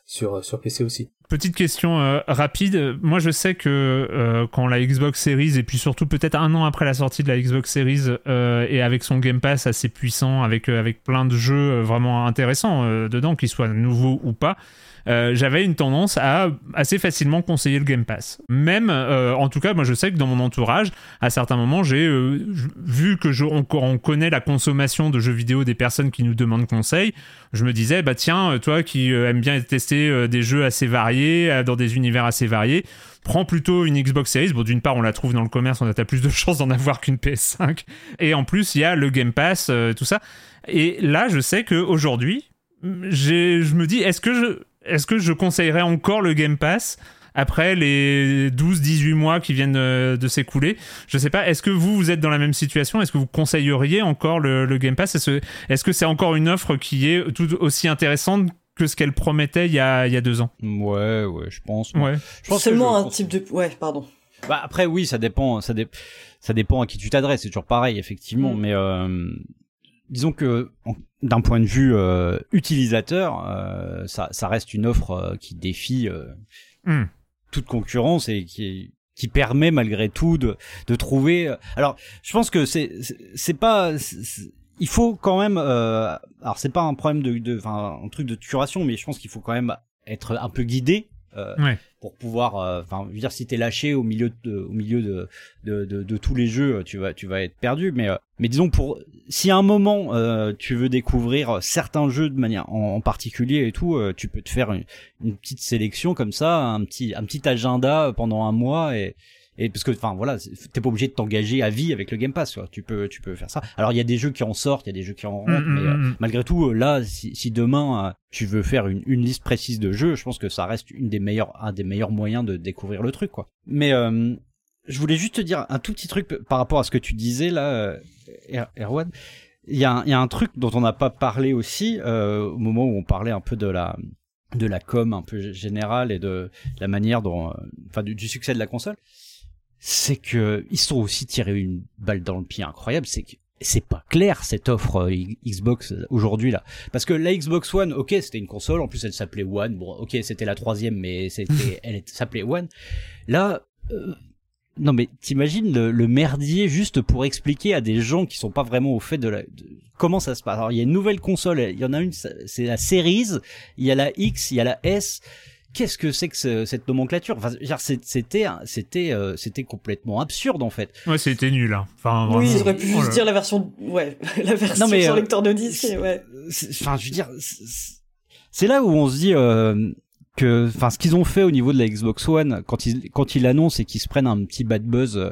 sur sur PC aussi. Petite question euh, rapide. Moi, je sais que euh, quand la Xbox Series, et puis surtout peut-être un an après la sortie de la Xbox Series, euh, et avec son Game Pass assez puissant, avec, avec plein de jeux vraiment intéressants dedans, qu'ils soient nouveaux ou pas, euh, j'avais une tendance à assez facilement conseiller le Game Pass. Même, euh, en tout cas, moi je sais que dans mon entourage, à certains moments, j'ai euh, vu que je, on, on connaît la consommation de jeux vidéo des personnes qui nous demandent conseil, je me disais, bah tiens, toi qui aimes bien tester des jeux assez variés, dans des univers assez variés, prends plutôt une Xbox Series. Bon, d'une part, on la trouve dans le commerce, on a plus de chances d'en avoir qu'une PS5. Et en plus, il y a le Game Pass, tout ça. Et là, je sais qu'aujourd'hui, je me dis, est-ce que je, est-ce que je conseillerais encore le Game Pass après les 12-18 mois qui viennent euh, de s'écouler? Je sais pas, est-ce que vous, vous êtes dans la même situation? Est-ce que vous conseilleriez encore le, le Game Pass? Est-ce est-ce que c'est encore une offre qui est tout aussi intéressante que ce qu'elle promettait il y a, il y a deux ans? Ouais, ouais, je pense. Ouais. Je pense Seulement je un pense- type de, ouais, pardon. Bah après oui, ça dépend, ça, dé- ça dépend à qui tu t'adresses. C'est toujours pareil, effectivement. Mm. Mais euh, disons que d'un point de vue euh, utilisateur, euh, ça, ça reste une offre euh, qui défie euh, Hmm. toute concurrence et qui qui permet malgré tout de de trouver. Alors, je pense que c'est c'est- pas. il faut quand même. Euh, alors, c'est pas un problème de, de, enfin, un truc de curation, mais je pense qu'il faut quand même être un peu guidé. euh, Ouais. Pour pouvoir euh, enfin dire si t'es lâché au milieu de, au milieu de, de, tous les jeux tu vas tu vas être perdu. Mais euh, mais disons pour si à un moment euh, tu veux découvrir certains jeux de manière en, particulier et tout tu peux te faire une, une petite sélection comme ça un petit un petit agenda pendant un mois et et parce que enfin voilà t'es pas obligé de t'engager à vie avec le Game Pass quoi. tu peux tu peux faire ça alors il y a des jeux qui en sortent il y a des jeux qui en rentrent Mm, mais mm, euh, mm. malgré tout euh, là si, si demain euh, tu veux faire une, une liste précise de jeux je pense que ça reste une des meilleures un des meilleurs moyens de découvrir le truc quoi mais euh, je voulais juste te dire un tout petit truc par rapport à ce que tu disais là Er- Erwan il y, a un- il y a un truc dont on n'a pas parlé aussi euh, au moment où on parlait un peu de la de la com un peu générale et de la manière dont enfin du, du succès de la console c'est que ils sont aussi tirés une balle dans le pied incroyable c'est que c'est pas clair cette offre euh, Xbox aujourd'hui là. Parce que la Xbox One ok c'était une console en plus elle s'appelait One bon ok c'était la troisième mais c'était elle s'appelait One. Là euh, non mais t'imagines le, le merdier juste pour expliquer à des gens qui sont pas vraiment au fait de la de- comment ça se passe. Alors il y a une nouvelle console il y en a une c'est la Series il y a la X il y a la S qu'est-ce que c'est que ce- cette nomenclature? Enfin, je veux dire, c'est- c'était c'était euh, c'était complètement absurde en fait Ouais, c'était nul. Hein. Enfin, Oui, vraiment. ils auraient pu Oh juste dire la version, ouais, la version Non, mais, sur euh, lecteur de disque, ouais. c'est- enfin je veux dire c'est- c'est là où on se dit euh, que enfin ce qu'ils ont fait au niveau de la Xbox One quand ils quand ils l'annoncent et qu'ils se prennent un petit bad buzz euh,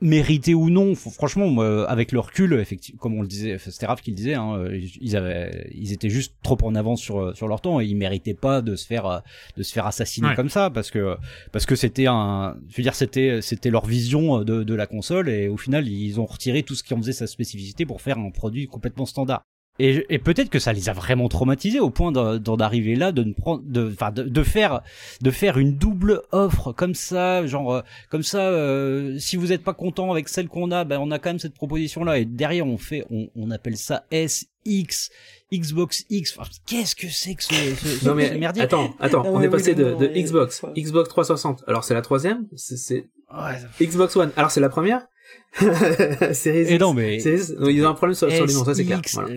mérité ou non franchement moi, avec le recul effectivement comme on le disait c'était Raph qui le disait hein, ils avaient ils étaient juste trop en avance sur sur leur temps et ils méritaient pas de se faire de se faire assassiner Ouais. comme ça parce que parce que c'était un je veux dire c'était c'était leur vision de de la console et au final ils ont retiré tout ce qui en faisait sa spécificité pour faire un produit complètement standard et, et peut-être que ça les a vraiment traumatisés au point d'en arriver là, de ne prendre, de, enfin, de, de faire, de faire une double offre comme ça, genre euh, comme ça. euh, si vous n'êtes pas content avec celle qu'on a, ben on a quand même cette proposition là. Et derrière on fait, on, on appelle ça S, X, Xbox X. Enfin, Qu'est-ce que c'est que ce, ce, Non mais ce merdier? attends, attends, Non, on est oui, passé de, non, de Xbox. Xbox 360. Alors c'est la troisième, c'est- c'est Ouais, Xbox One. Alors c'est la première. Series Et non, mais- ils ont un problème sur, sur les noms, ça c'est clair. Voilà.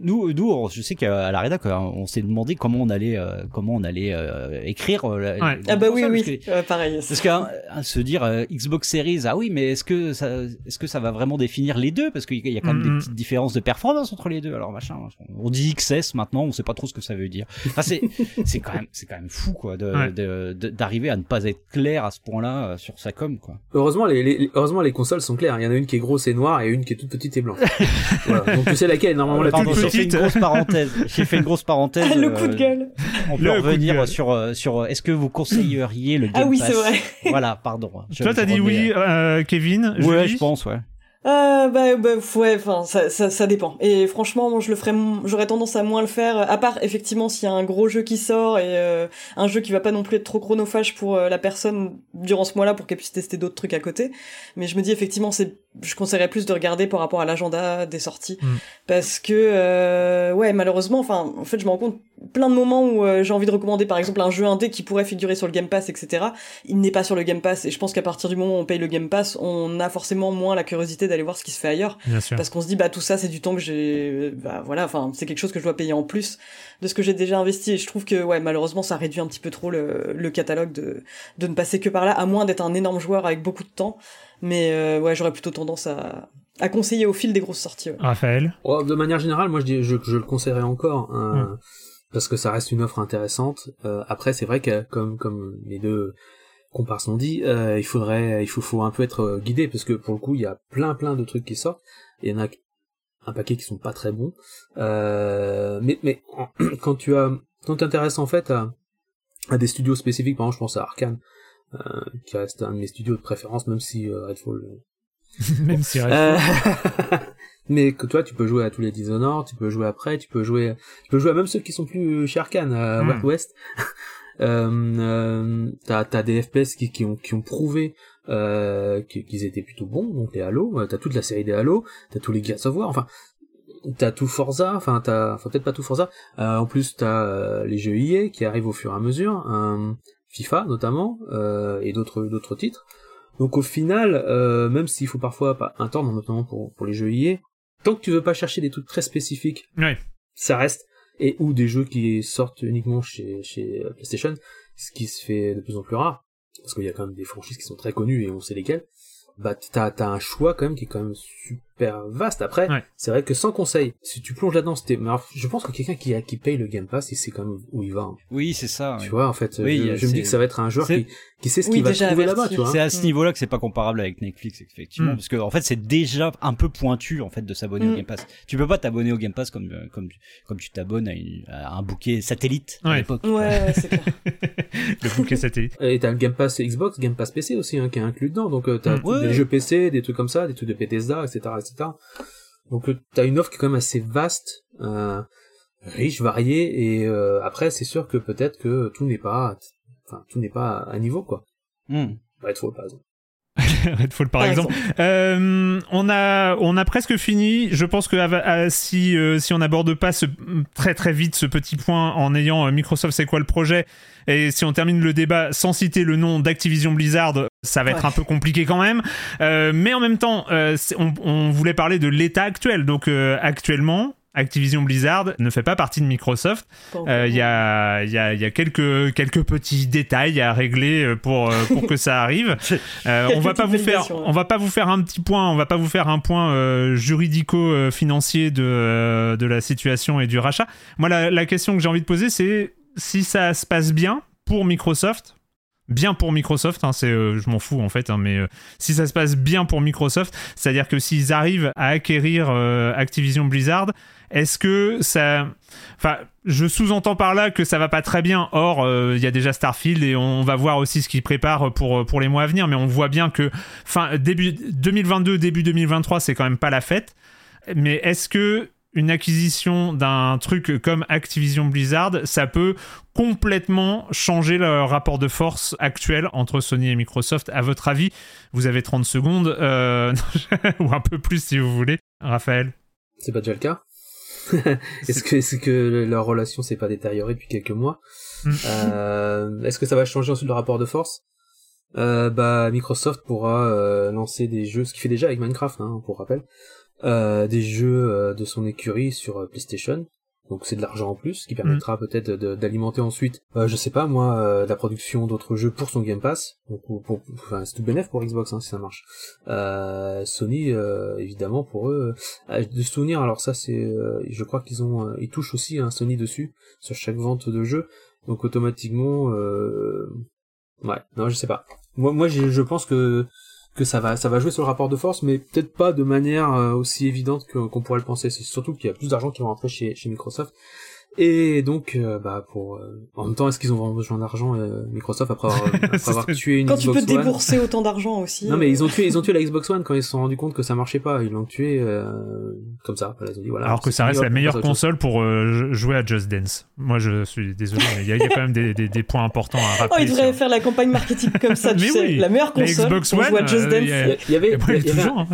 Nous, nous, je sais qu'à la rédac, euh, on s'est demandé comment on allait, euh, comment on allait euh, écrire. euh, Ouais. Ah bah oui, console, oui, parce que- pareil. Parce qu'à à se dire euh, Xbox Series, ah oui, mais est-ce que ça, est-ce que ça va vraiment définir les deux? Parce qu'il y a quand même des petites différences de performance entre les deux. Alors machin, on dit XS maintenant, on sait pas trop ce que ça veut dire. Enfin, c'est, c'est quand même, c'est quand même fou quoi, de, Ouais. de- de- d'arriver à ne pas être clair à ce point-là euh, sur sa com quoi. Heureusement, les, les- heureusement, les consoles sont claires. Il y en a une qui est grosse et noire et une qui est toute petite et blanche. voilà. Donc tu sais laquelle normalement la Pardon, plus j'ai grosse. fait une grosse parenthèse. J'ai fait une grosse parenthèse. Ah, le euh, coup de gueule. On peut Le revenir gueule. sur euh, sur euh, est-ce que vous conseilleriez le Game Ah oui, c'est vrai. Voilà, pardon. Je- Toi, t'as dit oui, euh, Kevin. Ouais, je pense, ouais. Euh, bah, bah, ouais, enfin, ça, ça, ça dépend. Et franchement, moi, je le ferais, j'aurais tendance à moins le faire, à part effectivement s'il y a un gros jeu qui sort et euh, un jeu qui va pas non plus être trop chronophage pour euh, la personne durant ce mois-là pour qu'elle puisse tester d'autres trucs à côté. Mais je me dis effectivement, c'est, je conseillerais plus de regarder par rapport à l'agenda des sorties, Mm. parce que euh, ouais, malheureusement, enfin, en fait, je me rends compte plein de moments où euh, j'ai envie de recommander par exemple un jeu indé qui pourrait figurer sur le Game Pass, etc. Il n'est pas sur le Game Pass et je pense qu'à partir du moment où on paye le Game Pass, on a forcément moins la curiosité d'aller voir ce qui se fait ailleurs Bien sûr. parce qu'on se dit bah tout ça c'est du temps que j'ai bah voilà enfin c'est quelque chose que je dois payer en plus de ce que j'ai déjà investi et je trouve que ouais malheureusement ça réduit un petit peu trop le, le catalogue de de ne passer que par là à moins d'être un énorme joueur avec beaucoup de temps mais euh, ouais j'aurais plutôt tendance à à conseiller au fil des grosses sorties ouais. Raphaël? Oh, de manière générale, moi je, dis, je, je le conseillerais encore euh, Mm. parce que ça reste une offre intéressante. Euh, après, c'est vrai que comme comme les deux comparses l'ont dit, euh, il faudrait, il faut, faut un peu être guidé parce que pour le coup, il y a plein plein de trucs qui sortent. Et il y en a un paquet qui sont pas très bons. Euh, mais mais quand tu as quand t'intéresses en fait à, à des studios spécifiques, par exemple, je pense à Arkane, euh, qui reste un de mes studios de préférence, même si euh, Redfall Même si euh, mais que toi, tu peux jouer à tous les Dishonored, tu peux jouer après, tu peux jouer, tu peux jouer à même ceux qui sont plus chez Arkane, à Mm. Wild West. euh, euh, t'as, t'as des FPS qui, qui ont, qui ont prouvé, euh, qu'ils étaient plutôt bons, donc les Halo, euh, t'as toute la série des Halo, t'as tous les Gears of War, enfin, t'as tout Forza, enfin, t'as, enfin, peut-être pas tout Forza, euh, en plus, t'as euh, les jeux EA qui arrivent au fur et à mesure, euh, FIFA notamment, euh, et d'autres, d'autres titres. Donc au final, euh, même s'il faut parfois pas un temps, notamment pour, pour les jeux IA, tant que tu veux pas chercher des trucs très spécifiques, Ouais. ça reste, et ou des jeux qui sortent uniquement chez, chez euh, PlayStation, ce qui se fait de plus en plus rare, parce qu'il y a quand même des franchises qui sont très connues et on sait lesquelles, bah t'as t'as un choix quand même qui est quand même super vaste. Après, Ouais. c'est vrai que sans conseil, si tu plonges là-dedans, c'était, mais alors, je pense que quelqu'un qui, a- qui paye le Game Pass, il sait quand même où il va. hein. Oui, c'est ça. Tu ouais. vois, en fait, Oui, je, euh, je me dis que ça va être un joueur qui, qui sait ce Oui, qu'il va trouver averti. là-bas, tu vois. C'est à ce niveau-là que c'est pas comparable avec Netflix, effectivement, Mm. parce que en fait c'est déjà un peu pointu en fait de s'abonner au Mm. Game Pass. Tu peux pas t'abonner au Game Pass comme euh, comme comme tu t'abonnes à, une- à un bouquet satellite à Ouais. l'époque. ouais ouais c'est clair le bouquet satellite. Et t'as le Game Pass Xbox, Game Pass PC aussi, hein, qui est inclus dedans. Donc euh, t'as des jeux PC, des trucs comme ça, des trucs de Bethesda, etc., etc. Donc euh, t'as une offre qui est quand même assez vaste, euh, riche, variée. Et euh, après, c'est sûr que peut-être que tout n'est pas, enfin tout n'est pas à niveau quoi. Mm. Redfall par exemple. Redfall par, Par exemple. Euh, on a on a presque fini. Je pense que ava- ah, si euh, si on n'aborde pas ce, très très vite ce petit point en ayant euh, Microsoft c'est quoi le projet et si on termine le débat sans citer le nom d'Activision Blizzard, ça va être un peu compliqué quand même. Euh, mais en même temps, euh, on, on voulait parler de l'état actuel. Donc euh, actuellement. Activision Blizzard ne fait pas partie de Microsoft. Bon, Euh, Il y a, il y a, il y a quelques, quelques petits détails à régler euh, pour, euh, pour que ça arrive. Euh, on va pas vous faire, on va pas vous faire un petit point, on va pas vous faire un point euh, juridico-financier de, euh, de la situation et du rachat. Moi, la, la question que j'ai envie de poser, c'est si ça se passe bien pour Microsoft. Bien pour Microsoft, hein, c'est, euh, je m'en fous en fait, hein, mais euh, si ça se passe bien pour Microsoft, c'est-à-dire que s'ils arrivent à acquérir euh, Activision Blizzard, est-ce que ça, enfin, je sous-entends par là que ça va pas très bien. Or, euh, il y a déjà Starfield et on va voir aussi ce qu'ils préparent pour pour les mois à venir. Mais on voit bien que fin début 2022, début 2023, c'est quand même pas la fête. Mais est-ce que une acquisition d'un truc comme Activision Blizzard, ça peut complètement changer le rapport de force actuel entre Sony et Microsoft? À votre avis, vous avez 30 secondes, euh, ou un peu plus si vous voulez. Raphaël C'est pas déjà le cas est-ce que est-ce que leur relation s'est pas détériorée depuis quelques mois Mm. euh, Est-ce que ça va changer ensuite le rapport de force? Euh, Bah Microsoft pourra euh, lancer des jeux, ce qu'il fait déjà avec Minecraft, hein, pour rappel, des jeux de son écurie sur PlayStation. Donc c'est de l'argent en plus, qui permettra peut-être d'alimenter ensuite, euh, je sais pas moi, euh, la production d'autres jeux pour son Game Pass. Donc pour, pour- enfin, c'est tout bénéf pour Xbox hein, si ça marche. Euh, Sony, euh, évidemment, pour eux, euh, de souvenir. Alors ça c'est, euh, je crois qu'ils ont, ils touchent aussi un Sony dessus sur chaque vente de jeu. Donc automatiquement, euh... ouais, non, je sais pas. Moi, moi, je pense que que ça va, ça va jouer sur le rapport de force, mais peut-être pas de manière euh, aussi évidente qu'on pourrait le penser. C'est surtout qu'il y a plus d'argent qui va rentrer chez, chez Microsoft. Et donc, euh, bah, pour, euh, en même temps, est-ce qu'ils ont vraiment besoin d'argent, euh, Microsoft, après avoir, après avoir tué une Quand tu Xbox peux One débourser autant d'argent aussi. Non, mais euh, ils ont tué, ils ont tué la Xbox One quand ils se sont rendus compte que ça marchait pas. Ils l'ont tué euh, comme ça. Voilà, ils ont dit, voilà, Alors que ça reste la meilleure console pour euh, jouer à Just Dance. Moi, je suis désolé, mais il y, y a quand même des, des- des points importants à Oh, rappeler. ils devraient sur- faire la campagne marketing comme ça, tu Mais sais. oui, La meilleure la console Xbox pour jouer à Just euh, Dance. il y avait, il y avait un- toujours, hein.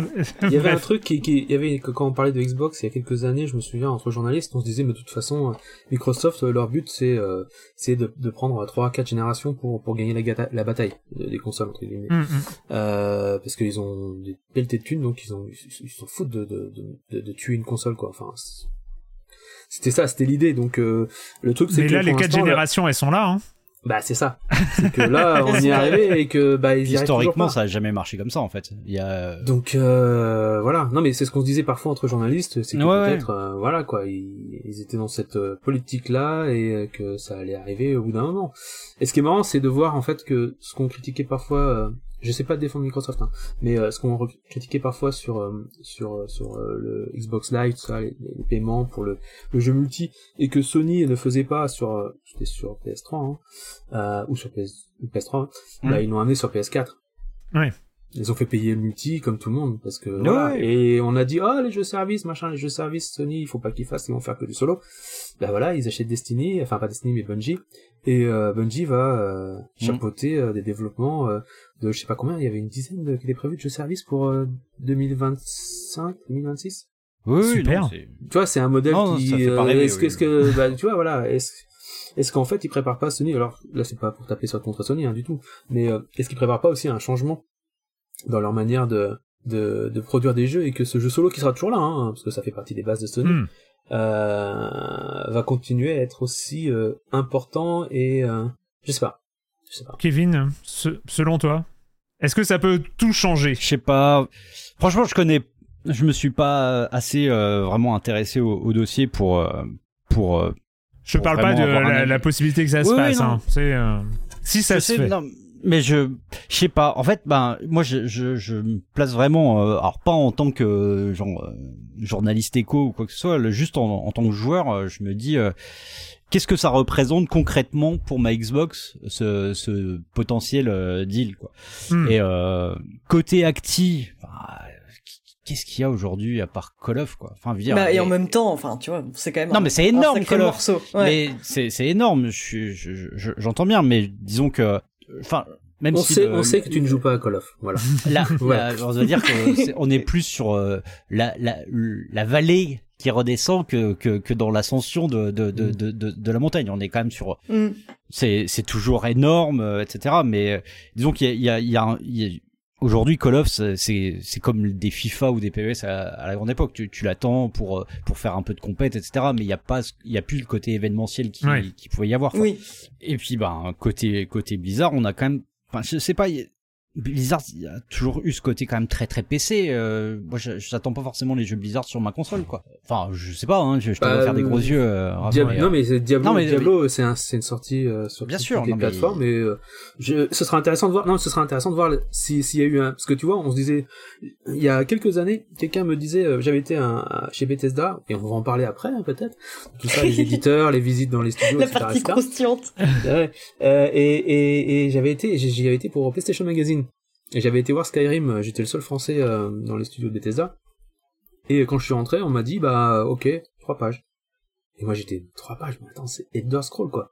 Il y avait un truc qui, qui, il y avait, que quand on parlait de Xbox il y a quelques années, je me souviens, entre journalistes, on se disait, mais de toute façon, euh, Microsoft, euh, leur but, c'est, euh, de, de prendre trois, quatre générations pour, pour gagner la, gata- la bataille de- des consoles, entre guillemets. Mm, mm. Euh, parce qu'ils ont des pelletés de thunes, donc ils ont, ils s'en foutent de, de, de, tuer une console, quoi. Enfin, c'était ça, c'était l'idée. Donc, euh, le truc, c'est Mais là, les pour quatre l'instant, là- générations, elles sont là. Hein. Bah, c'est ça. C'est que là, on y est arrivé et que, bah, ils y Historiquement, pas. ça a jamais marché comme ça en fait. Il y a Donc euh, voilà, non mais c'est ce qu'on se disait parfois entre journalistes, c'est que Ouais, peut-être euh, voilà quoi, ils, ils étaient dans cette euh, politique là et euh, que ça allait arriver au bout d'un moment. Et ce qui est marrant, c'est de voir en fait que ce qu'on critiquait parfois, euh, je sais pas défendre Microsoft, hein, mais euh, ce qu'on critiquait parfois sur euh, sur euh, sur euh, le Xbox Live, tout ça, les, les paiements pour le, le jeu multi et que Sony ne faisait pas sur euh, c'était sur PS3 hein, euh, ou sur PS, ou PS3, hein, bah Mm. ils l'ont amené sur PS4. Ouais. Ils ont fait payer le multi comme tout le monde parce que voilà. Ouais. et on a dit oh les jeux services machin les jeux services Sony il faut pas qu'ils fassent ils vont faire que du solo bah voilà ils achètent Destiny enfin pas Destiny mais Bungie et euh, Bungie va euh, chapeauter euh, des développements euh, de je sais pas combien il y avait une dizaine de, qui étaient prévus de jeux services pour euh, 2025 2026 Oui, Super. non, tu vois c'est un modèle Non, qui euh, est-ce que oui. est-ce que bah tu vois voilà est-ce est-ce qu'en fait ils préparent pas Sony? Alors là c'est pas pour taper sur contre Sony hein, du tout mais euh, est-ce qu'ils préparent pas aussi un changement dans leur manière de de, de produire des jeux et que ce jeu solo qui sera toujours là hein, parce que ça fait partie des bases de Sony Mm. euh, va continuer à être aussi euh, important et euh, je sais pas je sais pas Kevin, ce- selon toi, est-ce que ça peut tout changer? Je sais pas. Franchement, je connais. Je me suis pas assez euh, vraiment intéressé au, au dossier pour pour. Je Pour parle pas de la, possibilité que ça se Oui, oui, fasse. non. hein. C'est euh, si ça je se sais, fait. non, mais je je sais pas. En fait, ben moi je je, je me place vraiment. euh, alors pas en tant que genre euh, journaliste éco ou quoi que ce soit. le- juste en, en tant que joueur, euh, je me dis. euh, Qu'est-ce que ça représente concrètement pour ma Xbox ce, ce potentiel euh, deal quoi Hmm. Et euh, côté acti, enfin, qu'est-ce qu'il y a aujourd'hui à part Call of quoi? Enfin, dire, Bah, et mais- en même temps, enfin, tu vois, c'est quand même. Non, un- mais c'est énorme, Call of. morceau. Ouais. mais c'est c'est énorme. Je suis, je- je- j'entends bien, mais disons que, enfin, même on si sait le- on sait que tu ne joues pas à Call of voilà Là, Ouais. là, on va dire que on est plus sur euh, la, la, la vallée qui redescend que, que, que dans l'ascension de, de, de, de, de, de la montagne. On est quand même sur, Mm. c'est, c'est toujours énorme, euh, etc. Mais euh, disons qu'il y a, il y a, il y a, un- il y a- aujourd'hui Call of, c'est, c'est comme des FIFA ou des PES à, à la grande époque. Tu, tu l'attends pour, euh, pour faire un peu de compète, etc. Mais il y a pas, il y a plus le côté événementiel qui, Ouais. qui pouvait y avoir. quoi. Oui. Et puis, ben, côté, côté Blizzard, on a quand même, enfin, je sais pas, Blizzard, il y a toujours eu ce côté quand même très très PC. Euh, moi, n'attends pas forcément les jeux Blizzard sur ma console, quoi. Enfin, je sais pas, hein, je, je te Bah, vois faire des euh, gros yeux. Euh, Diablo, mais, non mais Diablo, Non, mais- Diablo c'est un, c'est une sortie euh, sur Bien sûr, les non, mais- plateformes et euh, je, ce sera intéressant de voir non ce sera intéressant de voir si s'il y a eu un parce que tu vois on se disait il y a quelques années quelqu'un me disait euh, j'avais été un, chez Bethesda et on va en parler après hein, peut-être tout ça les éditeurs les visites dans les studios La etc., partie etc. Ouais. Euh, et, et, et j'avais été, j'y avais été pour PlayStation Magazine. Et j'avais été voir Skyrim, euh, j'étais le seul français euh, dans les studios de Bethesda. Et quand je suis rentré, on m'a dit, bah, ok, trois pages. Et moi j'étais, trois pages, mais attends, c'est Elder Scroll, quoi.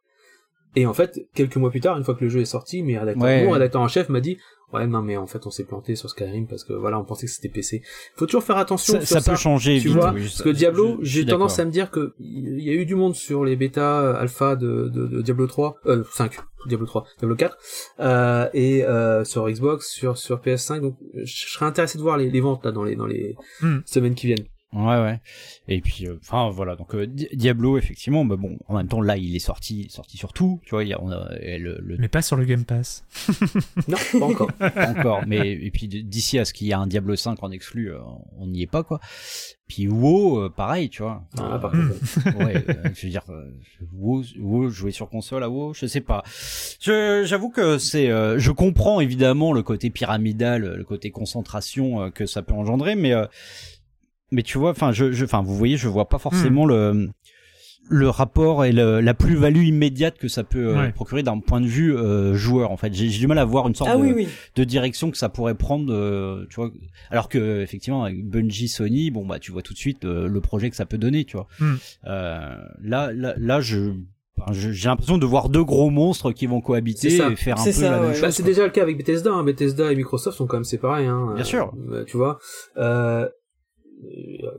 Et en fait, quelques mois plus tard, une fois que le jeu est sorti, mes rédacteurs, Ouais. mon rédacteur en chef m'a dit, ouais, non, mais en fait, on s'est planté sur Skyrim parce que voilà, on pensait que c'était PC. Faut toujours faire attention Ça, sur ça ça. peut changer tu vite. vois, oui, parce que Diablo, j'ai tendance à me dire que il y a eu du monde sur les bêtas euh, alpha de, de, de Diablo 3, euh, 5, Diablo 3, Diablo 4, euh, et euh, sur Xbox, sur sur PS5. Donc, je serais intéressé de voir les, les ventes là dans les dans les Hmm. semaines qui viennent. Ouais, ouais. Et puis, euh, enfin, voilà. Donc, euh, Di- Diablo, effectivement, mais bon, en même temps, là, il est sorti, sorti sur tout. Tu vois, il y a, on a le, le Mais pas sur le Game Pass. Non, pas encore. pas encore. Mais et puis d'ici à ce qu'il y ait un Diablo 5 en exclu, euh, on n'y est pas, quoi. Puis WoW, euh, pareil, tu vois. Ah, Euh, par ouais, euh, je veux dire, euh, WoW, WoW, jouer sur console à WoW, je sais pas. Je, j'avoue que c'est, euh, je comprends évidemment le côté pyramidal, le côté concentration euh, que ça peut engendrer, mais, euh, mais tu vois, enfin, je, je, enfin, vous voyez, je vois pas forcément le, le rapport et le- la plus-value immédiate que ça peut euh, Ouais. procurer d'un point de vue euh, joueur. En fait, j'ai, j'ai du mal à voir une sorte Ah de, oui, oui. de direction que ça pourrait prendre, euh, tu vois. Alors que effectivement avec Bungie, Sony, bon bah tu vois tout de suite euh, le projet que ça peut donner, tu vois. Hmm. Euh, là, là, là, je j'ai l'impression de voir deux gros monstres qui vont cohabiter et faire un peu ça, la même ouais. chose. Bah, c'est déjà le cas avec Bethesda. Hein. Bethesda et Microsoft sont quand même séparés. Hein. Bien Euh, sûr. tu vois. Euh,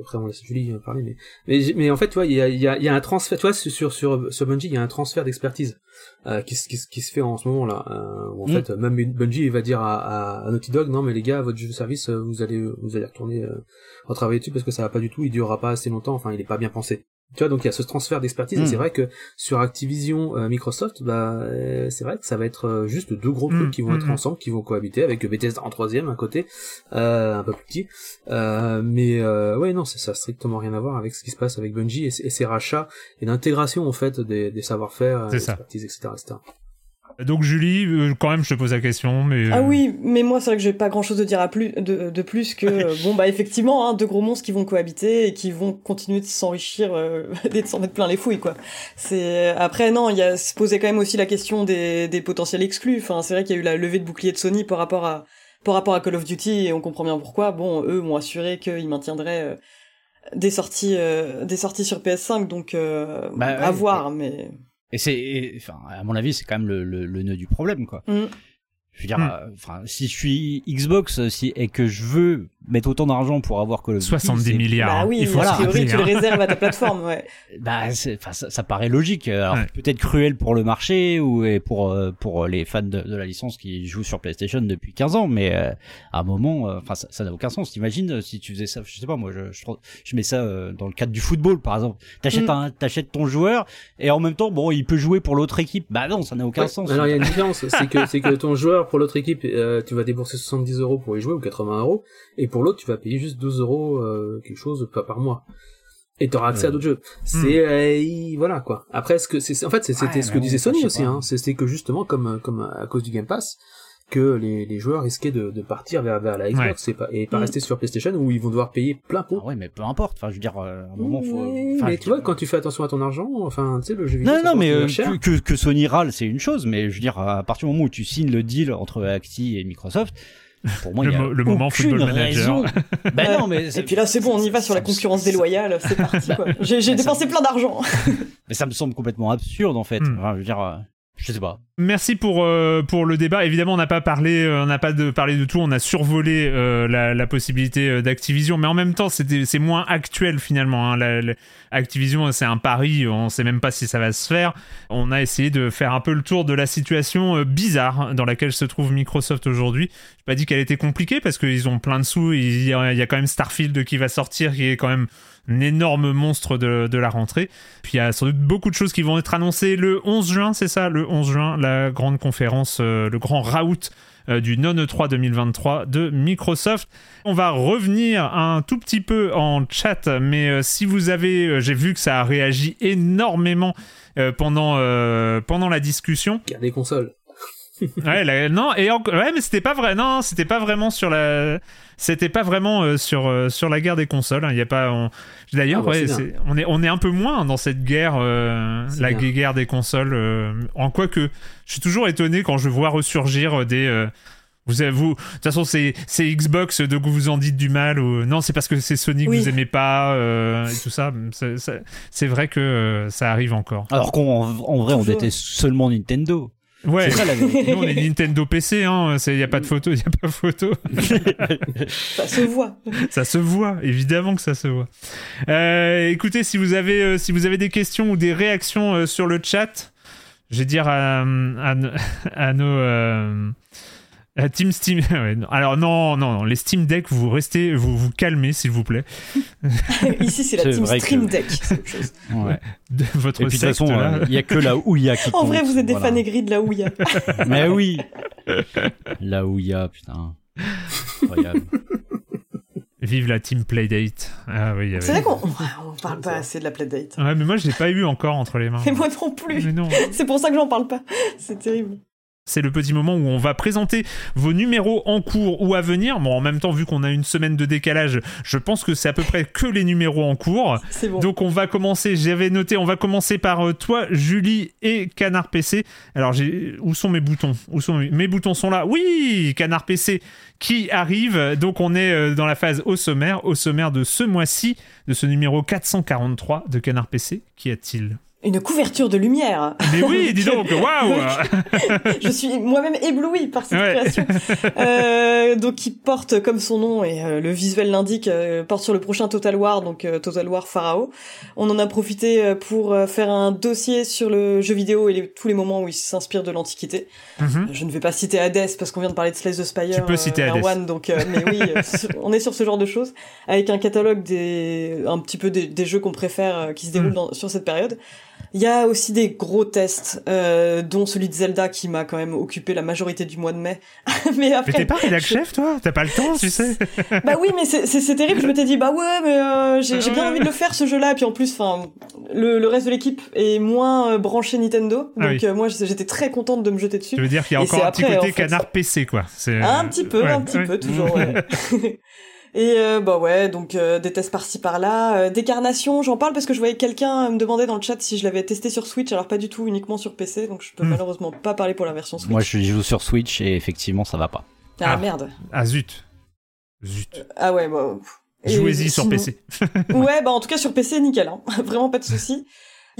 après, on laisse Julie parler, mais mais, mais en fait, tu vois, il y a, y, a, y a un transfert. Tu vois, sur sur sur Bungie, il y a un transfert d'expertise euh, qui, se- qui, qui se fait en ce moment là. Euh, où en Mm. fait, même Bungie il va dire à, à, à Naughty Dog, non mais les gars, votre jeu de service, euh, vous allez vous allez retourner euh, retravailler dessus parce que ça va pas du tout, il durera pas assez longtemps. Enfin, il est pas bien pensé. Tu vois, donc il y a ce transfert d'expertise et c'est vrai que sur Activision, euh, Microsoft, bah euh, c'est vrai que ça va être euh, juste deux gros trucs Mm, qui vont être mm. ensemble, qui vont cohabiter avec Bethesda en troisième à côté, euh, un peu plus petit. Euh, mais euh, ouais, non, ça, ça a strictement rien à voir avec ce qui se passe avec Bungie et, et ses rachats et l'intégration en fait des, des savoir-faire, C'est euh, ça. expertise, etc., etc. Donc Julie, euh, quand même, je te pose la question, mais... Ah euh, oui, mais moi c'est vrai que j'ai pas grand chose de dire à plus de, de plus que euh, bon bah effectivement hein, deux gros monstres qui vont cohabiter et qui vont continuer de s'enrichir euh, et de s'en mettre plein les fouilles quoi. C'est après non, il y a se posait quand même aussi la question des, des potentiels exclus. Enfin c'est vrai qu'il y a eu la levée de bouclier de Sony par rapport à par rapport à Call of Duty et on comprend bien pourquoi. Bon eux m'ont assuré qu'ils maintiendraient euh, des sorties euh, des sorties sur PS5 donc euh, Bah à ouais, voir mais Et c'est, enfin, à mon avis, c'est quand même le, le, le nœud du problème, quoi. Mm. Je veux dire, Mm. euh, si je suis Xbox, si et que je veux mettre autant d'argent pour avoir Call of Duty, 70 c'est- milliards. bah oui, il faut a se priori rappeler, tu le hein. réserves à ta plateforme ouais. Bah, c'est- enfin, ça, ça paraît logique. Alors Ouais. peut-être cruel pour le marché ou et pour euh, pour les fans de, de la licence qui jouent sur PlayStation depuis 15 ans, mais euh, à un moment, euh, enfin, ça ça n'a aucun sens. T'imagines euh, si tu faisais ça, je sais pas, moi, je je, je mets ça euh, dans le cadre du football, par exemple. T'achètes Mm. un, t'achètes ton joueur et en même temps, bon, il peut jouer pour l'autre équipe. Bah non, ça n'a aucun Ouais, sens. Alors il y a une différence, c'est que c'est que ton joueur pour l'autre équipe, euh, tu vas débourser 70 euros pour y jouer ou 80 euros, et pour l'autre tu vas payer juste 2 euros euh, quelque chose par, par mois. Et t'auras accès à d'autres jeux. C'est euh, voilà quoi. Après ce que c'est en fait c'était Ouais, ce que bon, disait Sony aussi hein, c'était que justement comme comme à cause du Game Pass que les, les joueurs risquaient de, de partir vers, vers la Xbox et pas, et pas Mm. rester sur PlayStation où ils vont devoir payer plein pot. Ah ouais, mais peu importe. Enfin, je veux dire, euh, à un moment, faut. Mais tu vois, quand tu fais attention à ton argent, enfin, tu sais, le jeu vidéo. Non, non, mais euh, cher. que, que, Sony râle, c'est une chose, mais je veux dire, à partir du moment où tu signes le deal entre Acti et Microsoft, pour moi, Le il y a mo- le moment Football Manager. ben Ouais. non, mais Et puis là, c'est bon, on y va sur la concurrence déloyale, c'est parti, quoi. J'ai dépensé plein d'argent. Mais ça me semble complètement absurde, en fait. Hmm. Enfin, je veux dire, euh, je sais pas. Merci pour euh, pour le débat. Évidemment, on n'a pas parlé, euh, on n'a pas de parlé de tout. On a survolé euh, la, possibilité d'Activision, mais en même temps, c'est moins actuel finalement. hein. Activision, c'est un pari. On sait même pas si ça va se faire. On a essayé de faire un peu le tour de la situation bizarre dans laquelle se trouve Microsoft aujourd'hui. J'ai pas dit qu'elle était compliquée parce qu'ils ont plein de sous. Il y, il y a quand même Starfield qui va sortir, qui est quand même un énorme monstre de, de la rentrée. Puis il y a sans doute beaucoup de choses qui vont être annoncées le 11 juin, c'est ça, le 11 juin, la grande conférence, euh, le grand raout euh, du non E3 2023 de Microsoft. On va revenir un tout petit peu en chat, mais euh, si vous avez, euh, j'ai vu que ça a réagi énormément pendant, pendant la discussion. Guerre des consoles. Ouais, la- non, et en- ouais, mais c'était pas vrai. Non, c'était pas vraiment sur la, c'était pas vraiment euh, sur euh, sur la guerre des consoles. hein. Il y a pas. on- D'ailleurs, Ah bah, ouais, c'est c'est- on est on est un peu moins dans cette guerre, euh, la bien. guerre des consoles. euh, en quoi que, je suis toujours étonné quand je vois ressurgir euh, des. euh, Vous avez, vous, de toute façon, c'est, c'est Xbox, donc vous en dites du mal, ou non, c'est parce que c'est Sony que Oui. vous aimez pas, euh, et tout ça. C'est, c'est- c'est vrai que euh, ça arrive encore. Alors qu'en en vrai, on Toujours. déteste seulement Nintendo. Ouais. C'est ça la. Nous, on est Nintendo PC, hein. Il n'y a pas de photo, il n'y a pas de photo. Ça se voit. ça se voit, évidemment que ça se voit. Euh, écoutez, si vous avez, euh, si vous avez des questions ou des réactions euh, sur le chat, je vais dire à, à, à nos. Euh, à Team Steam. Alors, non, non, non, les Steam Deck, vous restez, vous vous calmez, s'il vous plaît. Ici, c'est la team que- Stream Deck. c'est autre chose. Ouais. De votre Et puis de toute façon, là. euh, il y a que la Ouya qui En vrai, vous êtes des voilà. fans aigris de la Ouya. Mais oui. La Ouya, putain. Incroyable. Vive la Team Playdate. Ah oui, avait- C'est vrai qu'on on parle pas assez de la Playdate. Ouais, mais moi, je l'ai pas eu encore entre les mains. Et moi non plus. Mais non. C'est pour ça que j'en parle pas. C'est terrible. C'est le petit moment où on va présenter vos numéros en cours ou à venir. Bon, en même temps, vu qu'on a une semaine de décalage, je pense que c'est à peu près que les numéros en cours. Bon. Donc on va commencer, j'avais noté, on va commencer par euh, toi, Julie et Canard PC. Alors j'ai où sont mes boutons? Où sont mes... mes boutons sont là. Oui, Canard PC qui arrive. Donc on est euh, dans la phase au sommaire, au sommaire de ce mois-ci, de ce numéro 443 de Canard PC. Qu'y a-t-il Une couverture de lumière. Mais oui, dis donc, waouh Je suis moi-même éblouie par cette Ouais. création. Euh, donc, qui porte, comme son nom et euh, le visuel l'indique, euh, porte sur le prochain Total War, donc euh, Total War Pharaoh. On en a profité pour faire un dossier sur le jeu vidéo et les- tous les moments où il s'inspire de l'Antiquité. Mhm. Je ne vais pas citer Hades parce qu'on vient de parler de Slay the Spire. Tu peux citer Hades. Erwan, donc, mais oui, on est sur ce genre de choses avec un catalogue des, un petit peu des, des jeux qu'on préfère qui se déroulent Mm. dans- sur cette période. Il y a aussi des gros tests, euh, dont celui de Zelda qui m'a quand même occupé la majorité du mois de mai. mais après, Mais t'es pas rédac je- chef, toi? T'as pas le temps, tu sais bah oui, mais c'est- c'est c'est terrible. Je m'étais dit bah ouais, mais euh, j'ai j'ai bien envie de le faire ce jeu-là. Et puis en plus, enfin, le, le reste de l'équipe est moins euh, branché Nintendo, Ah donc oui. euh, moi j'étais très contente de me jeter dessus. Tu veux dire qu'il y a Et encore un petit côté en fait, canard. PC, quoi. C'est- Un petit peu, Ouais, un petit ouais. peu, toujours. ouais. Et euh, bah ouais, donc euh, des tests par-ci par-là, euh, décarnation, j'en parle parce que je voyais quelqu'un me demander dans le chat si je l'avais testé sur Switch, alors pas du tout, uniquement sur PC, donc je peux Hmm. malheureusement pas parler pour la version Switch. Moi, je joue sur Switch et effectivement, ça va pas. Ah, Ah. merde. Ah zut. Zut. Ah ouais, bah. Jouez-y sur sinon- PC. Ouais, bah en tout cas sur PC, nickel, hein. vraiment pas de souci.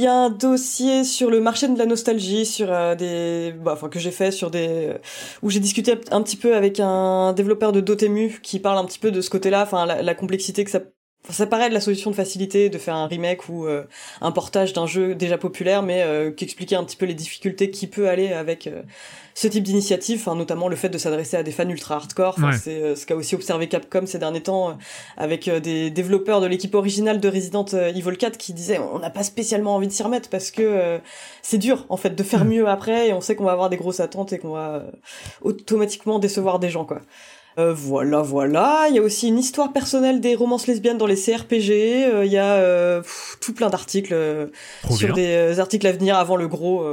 Il y a un dossier sur le marché de la nostalgie, sur euh, des, bah, enfin que j'ai fait sur des, où j'ai discuté un petit peu avec un développeur de Dotemu qui parle un petit peu de ce côté-là, enfin la complexité que ça, enfin, ça paraît de la solution de facilité de faire un remake ou euh, un portage d'un jeu déjà populaire, mais euh, qui expliquait un petit peu les difficultés qui peut aller avec euh, ce type d'initiative, notamment le fait de s'adresser à des fans ultra hardcore. Enfin, Ouais. C'est ce qu'a aussi observé Capcom ces derniers temps avec des développeurs de l'équipe originale de Resident Evil 4 qui disaient on n'a pas spécialement envie de s'y remettre parce que c'est dur en fait de faire mieux après et on sait qu'on va avoir des grosses attentes et qu'on va automatiquement décevoir des gens quoi. Euh, voilà, voilà. Il y a aussi une histoire personnelle des romances lesbiennes dans les CRPG. Euh, Il y a euh, pff, tout plein d'articles euh, sur bien. des articles à venir avant le gros,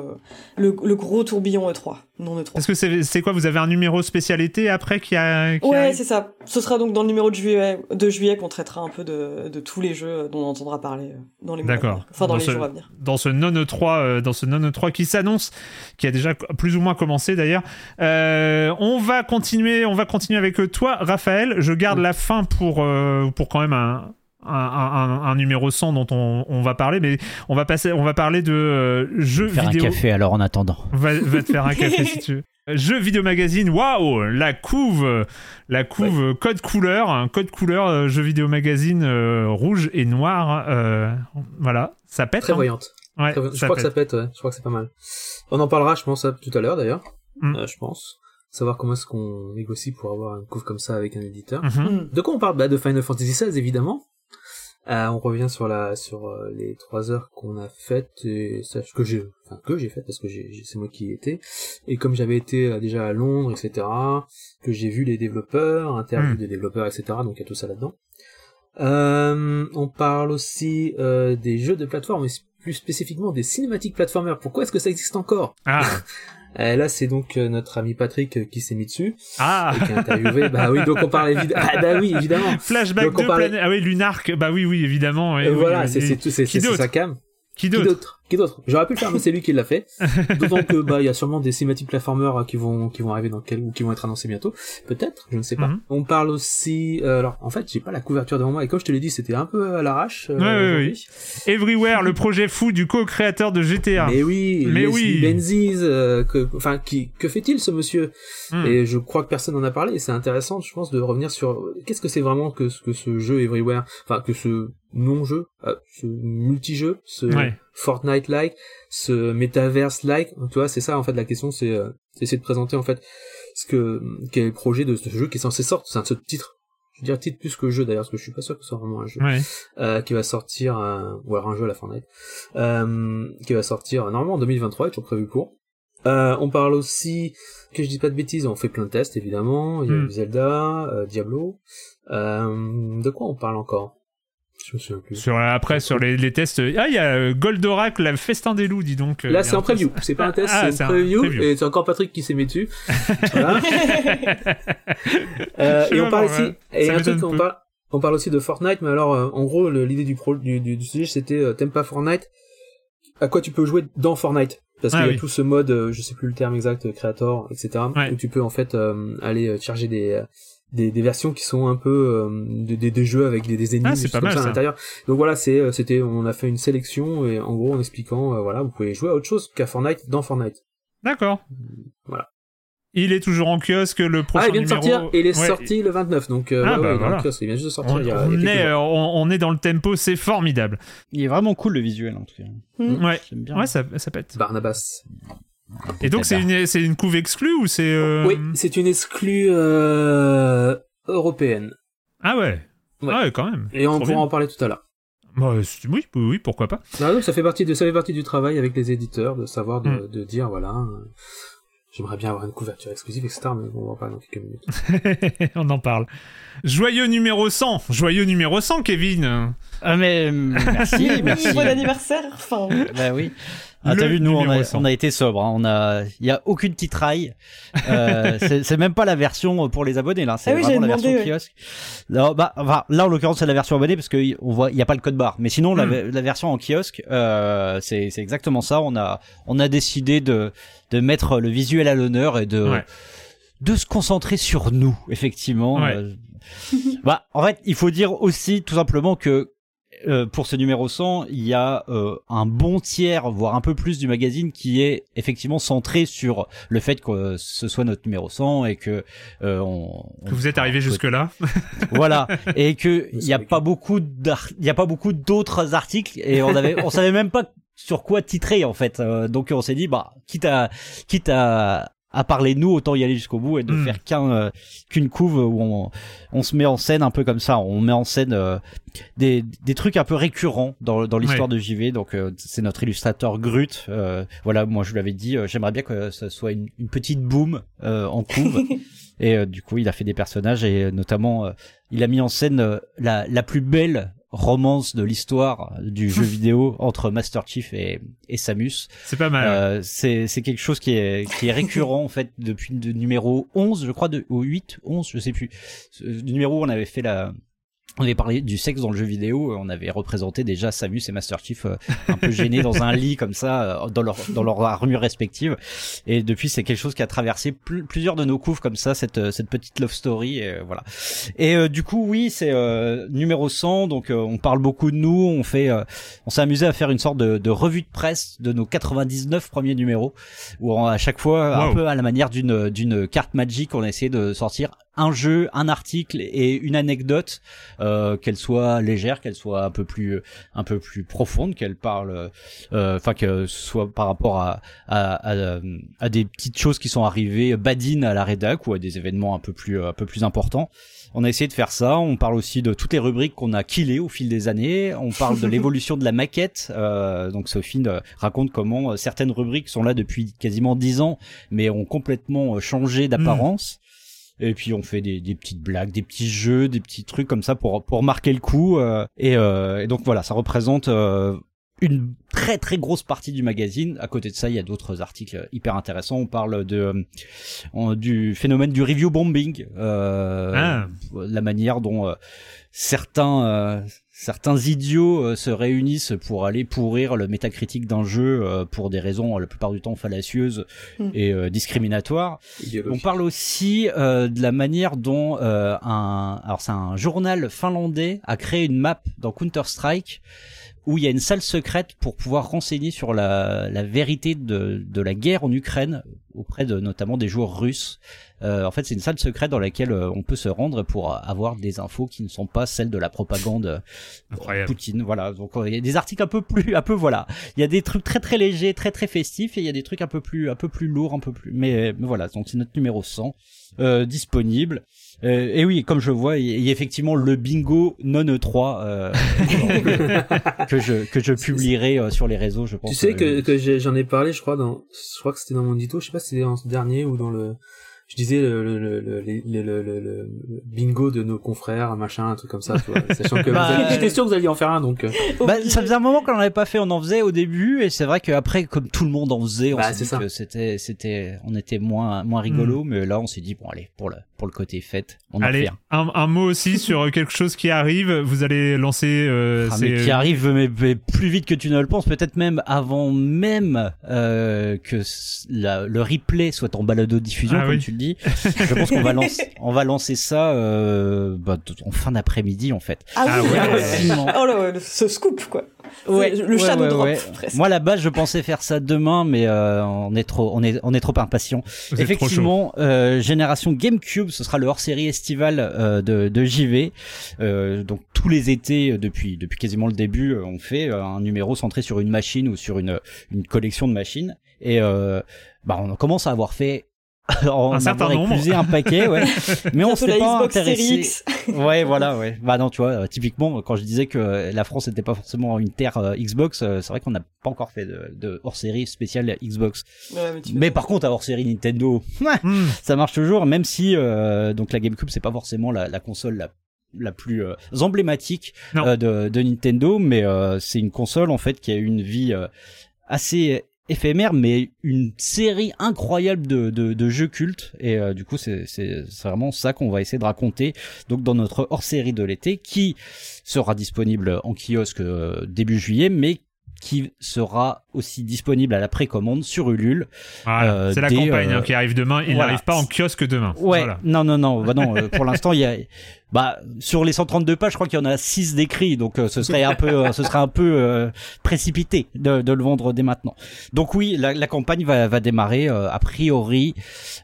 le, le gros tourbillon E3, non E3. Est-ce que c'est c'est quoi Vous avez un numéro spécialité après qui a. qui Ouais, c'est ça. Ce sera donc dans le numéro de juillet, de juillet qu'on traitera un peu de, de tous les jeux dont on entendra parler euh, dans les mois à D'accord. venir. Enfin, dans, Dans les ce- jours à venir. dans ce non E3, euh, dans ce non E3 qui s'annonce, qui a déjà plus ou moins commencé d'ailleurs. Euh, on va continuer, on va continuer avec euh, toi, Raphaël. Je garde la fin pour pour, pour quand même un, un, un- un numéro 100 dont on, on va parler, mais on va, passer, on va parler de euh, jeux Faire vidéo. un café alors en attendant. Va, va te faire un café si tu veux. Jeux vidéo magazine, waouh, la couve, la couve code couleur, un code couleur euh, jeux vidéo magazine euh, rouge et noir, euh, voilà, ça pète. Très hein. voyante. Ouais, Très voyante. Je crois que ça pète, ouais. Je crois que c'est pas mal. On en parlera, je pense, à- tout à l'heure d'ailleurs. Mm. Euh, je pense. Savoir comment est-ce qu'on négocie pour avoir une couve comme ça avec un éditeur. Mhm. Hmm. De quoi on parle? Bah, De Final Fantasy XVI, évidemment. Euh, on revient sur la sur euh, les trois heures qu'on a faites et que j'ai enfin que j'ai fait parce que c'est moi qui y étais. Et comme j'avais été euh, déjà à Londres etc que j'ai vu les développeurs interview Mm. des développeurs etc donc il y a tout ça là-dedans. Euh, on parle aussi euh, des jeux de plateforme et plus spécifiquement des cinématiques platformers pourquoi est-ce que ça existe encore? Ah, Euh, là c'est donc euh, notre ami Patrick euh, qui s'est mis dessus ah. et qui a interviewé bah oui donc on parle évidemment ah bah oui évidemment Flashback Donc on de parlait- planète. Ah oui, Lunark. Bah oui, oui, évidemment. Et oui, voilà, oui, c'est tout, c'est sa cam. Qui d'autre? Qui d'autre? J'aurais pu le faire, mais c'est lui qui l'a fait. D'autant que bah il y a sûrement des cinématiques platformers qui vont qui vont arriver dans quel ou qui vont être annoncés bientôt. Peut-être, je ne sais pas. Mhm. On parle aussi. euh, alors en fait, j'ai pas la couverture devant moi et comme je te l'ai dit, c'était un peu à l'arrache. euh, Ouais, ouais, aujourd'hui. Everywhere, le projet fou du co-créateur de GTA. Mais oui, Mais Leslie oui. Benzies, euh, que, enfin, qui, que fait-il ce monsieur? Hmm. Et je crois que personne n'en a parlé. Et c'est intéressant, je pense, de revenir sur euh, qu'est-ce que c'est vraiment que ce que ce jeu Everywhere, enfin que ce non-jeu, euh, ce multi-jeu, ce Ouais. Fortnite-like, ce metaverse-like. Tu vois, c'est ça en fait la question, c'est euh, essayer de présenter en fait ce que quel est le projet de ce jeu qui est censé sortir, c'est un ce titre. Je veux dire titre plus que jeu d'ailleurs, parce que je suis pas sûr que ce soit vraiment un jeu Ouais. euh, qui va sortir, euh, ou alors un jeu à la Fortnite, euh, qui va sortir euh, normalement en 2023, est toujours prévu pour. Euh, on parle aussi, que je dis pas de bêtises, on fait plein de tests évidemment, il y a eu Zelda, euh, Diablo, euh, de quoi on parle encore Je me souviens plus. Sur, après, sur les, les tests. Ah, il y a euh, Goldorak, la Festin des loups, dis donc. euh, Là c'est un en preview, c'est pas un test, Ah, c'est un preview, preview. et c'est encore Patrick qui s'est mis dessus. Voilà. Euh, et on parle ouais. aussi, et un truc on parle, on parle aussi de Fortnite, mais alors euh, en gros l'idée du, pro, du, du, du sujet c'était euh, t'aimes pas Fortnite, à quoi tu peux jouer dans Fortnite? Parce Ah qu'il y a oui. tout ce mode, je sais plus le terme exact, Creator, etc. Ouais. où tu peux en fait euh, aller charger des, euh, des des versions qui sont un peu euh, des, des, des jeux avec des, des ennemis Ah, c'est des choses pas comme mal, ça à l'intérieur. Donc voilà, c'est euh, c'était on a fait une sélection et en gros en expliquant euh, voilà vous pouvez jouer à autre chose qu'à Fortnite dans Fortnite. D'accord. Voilà. Il est toujours en kiosque, le prochain Ah, il vient de numéro. sortir, il est Ouais. sorti le 29, donc euh, Ah, ouais, bah, ouais, il est en kiosque, il vient juste de sortir On, il y a, est, jours. euh, on, on est dans le tempo, c'est formidable. Il est vraiment cool le visuel en tout cas. Mm. Ouais, J'aime bien. ouais ça, ça pète. Barnabas. Et donc, c'est une, c'est une couve exclue ou c'est. euh, Oui, c'est une exclue euh, européenne. Ah ouais. Ouais. Ah ouais, quand même. Et on Trop pourra bien. en parler tout à l'heure. Bah, oui, oui, pourquoi pas. Non, donc ça fait partie de ça fait partie du travail avec les éditeurs de savoir de, Mm. de dire voilà euh, j'aimerais bien avoir une couverture exclusive etc mais on va en parler dans quelques minutes. on en parle. Joyeux numéro 100. Joyeux numéro 100, Kevin. Ah mais merci, merci. Bon anniversaire. Enfin, Bah oui. Ah, t'as vu, nous, on a, 100. on a été sobre. hein. On a, il y a aucune titraille. Euh, c'est même pas la version pour les abonnés là. C'est Ah oui, vraiment la version ouais. kiosque. Non, bah, enfin, là, en l'occurrence, c'est la version abonnée parce que on voit, il y a pas le code barre. Mais sinon, la, Hmm. la version en kiosque, euh, c'est c'est exactement ça. On a, on a décidé de, de mettre le visuel à l'honneur et de, Ouais. de se concentrer sur nous, effectivement. Ouais. Euh, bah, en fait, il faut dire aussi tout simplement que euh, pour ce numéro 100, il y a euh, un bon tiers, voire un peu plus du magazine qui est effectivement centré sur le fait que euh, ce soit notre numéro 100 et que euh, on, Que vous êtes arrivé on- jusque-là. voilà et que il y a pas beaucoup il y a pas beaucoup d'autres articles et on avait on savait même pas sur quoi titrer en fait Euh, donc on s'est dit bah quitte à quitte à à parler nous autant y aller jusqu'au bout et de Mm. faire qu'un euh, qu'une couve où on on se met en scène un peu comme ça. On met en scène euh, des des trucs un peu récurrents dans dans l'histoire de JV donc euh, c'est notre illustrateur Grut. Voilà moi je lui avais dit j'aimerais bien que ça soit une, une petite boom en couve. Et du coup, il a fait des personnages et notamment, il a mis en scène la, la plus belle romance de l'histoire du jeu vidéo entre Master Chief et, et Samus. C'est pas mal. Euh, c'est c'est quelque chose qui est qui est récurrent en fait depuis le numéro 11, je crois, de, ou 8, 11, je sais plus. Ce numéro où on avait fait la on avait parlé du sexe dans le jeu vidéo, on avait représenté déjà Samus et Master Chief euh, un peu gênés dans un lit comme ça, euh, dans leur dans leur armure respective. Et depuis, c'est quelque chose qui a traversé pl- plusieurs de nos couves comme ça, cette euh, cette petite love story. Et, euh, voilà. Et euh, du coup, oui, c'est euh, numéro 100. Donc, euh, on parle beaucoup de nous. On fait, euh, on s'est amusé à faire une sorte de, de revue de presse de nos 99 premiers numéros, où on- à chaque fois, un peu à la manière d'une d'une carte magique, on a essayé de sortir un jeu, un article et une anecdote, euh, qu'elle soit légère, qu'elle soit un peu plus un peu plus profonde, qu'elle parle, euh, enfin que ce soit par rapport à, à, à, à des petites choses qui sont arrivées badines à la rédac ou à des événements un peu plus un peu plus importants. On a essayé de faire ça. On parle aussi de toutes les rubriques qu'on a killées au fil des années. On parle de l'évolution de la maquette. Euh, donc Sophie euh, raconte comment euh, certaines rubriques sont là depuis quasiment dix ans, mais ont complètement euh, changé d'apparence. Et puis on fait des, des petites blagues, des petits jeux, des petits trucs comme ça pour pour marquer le coup. euh, et, euh, et donc voilà, ça représente euh, une très très grosse partie du magazine. À côté de ça, il y a d'autres articles hyper intéressants. On parle de euh, du phénomène du review bombing, euh, Ah. la manière dont euh, certains certains idiots se réunissent pour aller pourrir le métacritique d'un jeu pour des raisons la plupart du temps fallacieuses Hmm. et discriminatoires. On parle aussi euh, de la manière dont euh, un alors c'est un journal finlandais a créé une map dans Counter Strike où il y a une salle secrète pour pouvoir renseigner sur la, la vérité de, de la guerre en Ukraine auprès de notamment des joueurs russes. Euh, en fait, c'est une salle secrète dans laquelle euh, on peut se rendre pour avoir des infos qui ne sont pas celles de la propagande euh, Incroyable. Poutine. Voilà, donc euh, il y a des articles un peu plus, un peu voilà, il y a des trucs très très légers, très très festifs, et il y a des trucs un peu plus, un peu plus lourds, un peu plus. Mais, mais voilà, donc c'est notre numéro 100 euh, disponible. Euh, et oui, comme je vois, il y a- effectivement le bingo non E3 euh, que je que je publierai euh, sur les réseaux, je pense. Tu sais euh, que, j'en ai parlé, je crois, dans, je crois que c'était dans mon dito, je sais pas si c'était dans ce dernier ou dans le, je disais le, le, le, le, le, le- le- le bingo de nos confrères, machin, un truc comme ça, tu vois, sachant que vous Bah, alliez- j'étais sûr que vous alliez en faire un, donc, euh, Bah, ça faisait un moment qu'on n'en avait pas fait, on en faisait au début, et c'est vrai qu'après, comme tout le monde en faisait, on Bah, s'est dit ça. que c'était, c'était, on était moins, moins rigolo, mais là, on s'est dit, bon, allez, pour le, pour le côté fête, on en Allez, fait un. un, un mot aussi sur quelque chose qui arrive. Vous allez lancer. Euh, Ah, mais qui arrive mais, mais plus vite que tu ne le penses, peut-être même avant même euh, que la- le replay soit en balado diffusion, Ah comme oui. tu Je pense qu'on va lancer, on va lancer ça euh, bah, en fin d'après-midi en fait. Ah oui, ouais. Rapidement. Oh là, ouais, ce scoop, quoi. Ouais, C'est le ouais, shadow ouais, drop, ouais. presque. Moi, à la base, je pensais faire ça demain, mais euh, on est trop, on est, on est trop impatient. trop. Effectivement, euh, génération GameCube, ce sera le hors-série estival euh, de, de JV. Euh, donc tous les étés, euh, depuis depuis quasiment le début, on fait un numéro centré sur une machine ou sur une une collection de machines. Et euh, bah, on commence à avoir fait en Un certain nombre. éclusé un paquet, ouais. Mais on la pas Xbox intéressé. X. Ouais, voilà, ouais. Bah non, tu vois, euh, typiquement, quand je disais que euh, la France n'était pas forcément une terre euh, Xbox, euh, c'est vrai qu'on n'a pas encore fait de, de hors-série spéciale Xbox. Ouais, mais par contre, à hors-série Nintendo, ouais, Hmm. ça marche toujours, même si euh, donc la GameCube c'est pas forcément la, la console la la plus euh, emblématique euh, de, de Nintendo, mais euh, c'est une console en fait qui a eu une vie euh, assez éphémère, mais une série incroyable de, de, jeux cultes. Et euh, du coup, c'est vraiment ça qu'on va essayer de raconter. Donc dans notre hors-série de l'été, qui sera disponible en kiosque euh, début juillet, mais qui sera aussi disponible à la précommande sur Ulule. Voilà, euh, c'est la des, campagne euh, hein, qui arrive demain. Il voilà. n'arrive pas en kiosque demain. Ouais, Voilà. non, non, non, bah non. euh, pour l'instant, il y a, bah, sur les 132 pages, je crois qu'il y en a 6 décrits, donc euh, ce serait un peu, euh, ce serait un peu euh, précipité de, de le vendre dès maintenant. Donc oui, la, la campagne va, va démarrer euh, a priori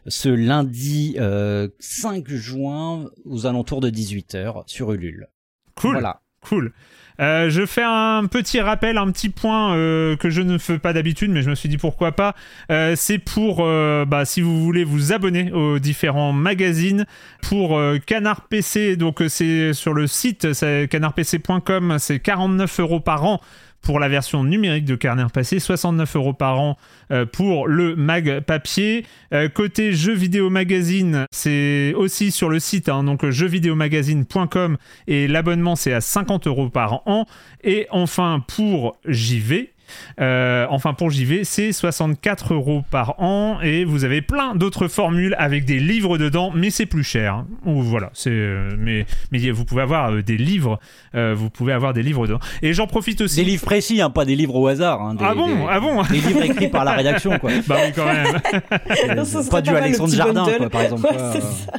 ce lundi euh, 5 juin aux alentours de 18h sur Ulule. Cool. Voilà. Cool. Euh, je fais un petit rappel, un petit point euh, que je ne fais pas d'habitude, mais je me suis dit pourquoi pas. Euh, c'est pour, bah, si vous voulez vous abonner aux différents magazines, pour Canard PC, donc c'est sur le site canardpc.com, c'est 49 euros par an pour la version numérique de Canard PC, 69 euros par an euh, pour le mag papier. Euh, côté jeux vidéo magazine, c'est aussi sur le site, hein, donc jeuxvideomagazine.com et l'abonnement c'est à 50 euros par an. Et enfin pour JV, euh, enfin pour JV, c'est 64 euros par an et vous avez plein d'autres formules avec des livres dedans, mais c'est plus cher. Ou voilà, c'est euh, mais mais vous pouvez avoir euh, des livres, euh, vous pouvez avoir des livres dedans. Et j'en profite aussi. Des livres précis, hein, pas des livres au hasard. Hein, des, Ah bon, des- ah bon. Des livres écrits par la rédaction, quoi. Bah oui quand même. Pas du Alexandre Jardin, quoi, par exemple. Ouais, quoi. c'est ça.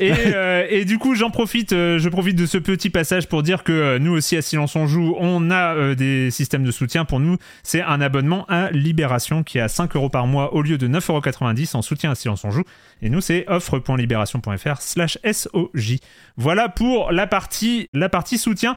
Et, euh, et du coup, j'en profite, euh, je profite de ce petit passage pour dire que euh, nous aussi à Silence on joue, on a des systèmes de soutien. Pour nous, c'est un abonnement à Libération qui est à 5 euros par mois au lieu de 9,90 euros en soutien à Silence on joue. Et nous, c'est offre.libération.fr slash SOJ. Voilà pour la partie, la partie soutien.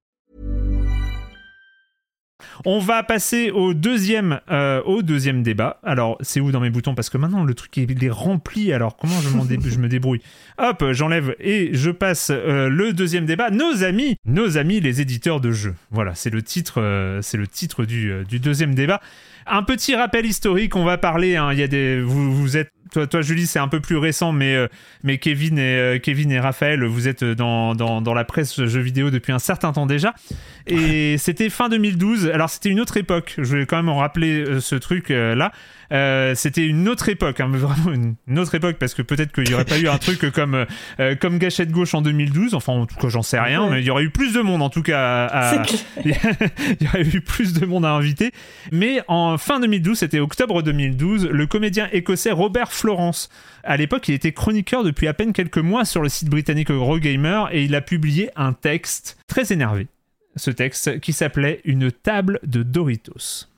On va passer au deuxième, euh, au deuxième débat. Alors, c'est où dans mes boutons? Parce que maintenant, le truc il est rempli. Alors, comment je, me débrouille? Hop, j'enlève et je passe euh, le deuxième débat. Nos amis, nos amis, les éditeurs de jeux. Voilà, c'est le titre, euh, c'est le titre du, deuxième débat. Un petit rappel historique. On va parler. hein, y vous êtes toi, toi, Julie, c'est un peu plus récent, mais, euh, mais Kevin, et, euh, Kevin et Raphaël, vous êtes dans, dans, dans la presse jeux vidéo depuis un certain temps déjà. Et c'était fin 2012. Alors, c'était une autre époque. Je vais quand même en rappeler euh, ce truc-là. C'était une autre époque, hein, vraiment une, autre époque, parce que peut-être qu'il n'y aurait pas eu un truc comme, euh, comme Gâchette Gauche en 2012. Enfin, en tout cas, j'en sais rien, mais il y aurait eu plus de monde, en tout cas. À, il y aurait eu plus de monde à inviter. Mais en fin 2012, c'était octobre 2012, le comédien écossais Robert Florence. À l'époque, il était chroniqueur depuis à peine quelques mois sur le site britannique Eurogamer et il a publié un texte très énervé. Ce texte qui s'appelait Une table de Doritos.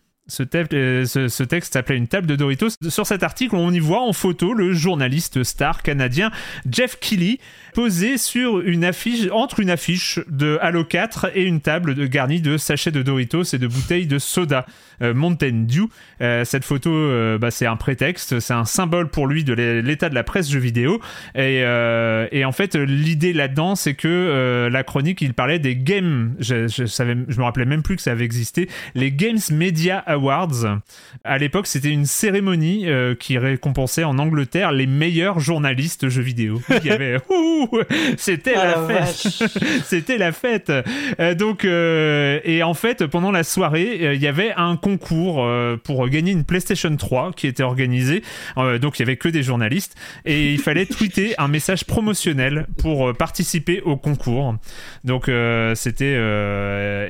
Euh, ce- texte s'appelait Une table de Doritos. Sur cet article, on y voit en photo le journaliste star canadien Jeff Keighley posé sur une affiche, entre une affiche de Halo 4 et une table garnie de sachets de Doritos et de bouteilles de soda euh, Mountain Dew. Euh, cette photo, euh, bah, c'est un prétexte, c'est un symbole pour lui de l'é- l'état de la presse jeux vidéo. Et, euh, en fait, l'idée là-dedans, c'est que euh, la chronique, il parlait des games. Je, je savais, je me rappelais même plus que ça avait existé. Les Games Media Awards. À l'époque, c'était une cérémonie euh, qui récompensait en Angleterre les meilleurs journalistes jeux vidéo. Il y avait, Ouh, c'était Ah la, fête. c'était la fête. Euh, donc, euh, et en fait, pendant la soirée, euh, il y avait un concours pour gagner une PlayStation 3 qui était organisé. Donc, il y avait que des journalistes et il fallait tweeter un message promotionnel pour participer au concours. Donc, c'était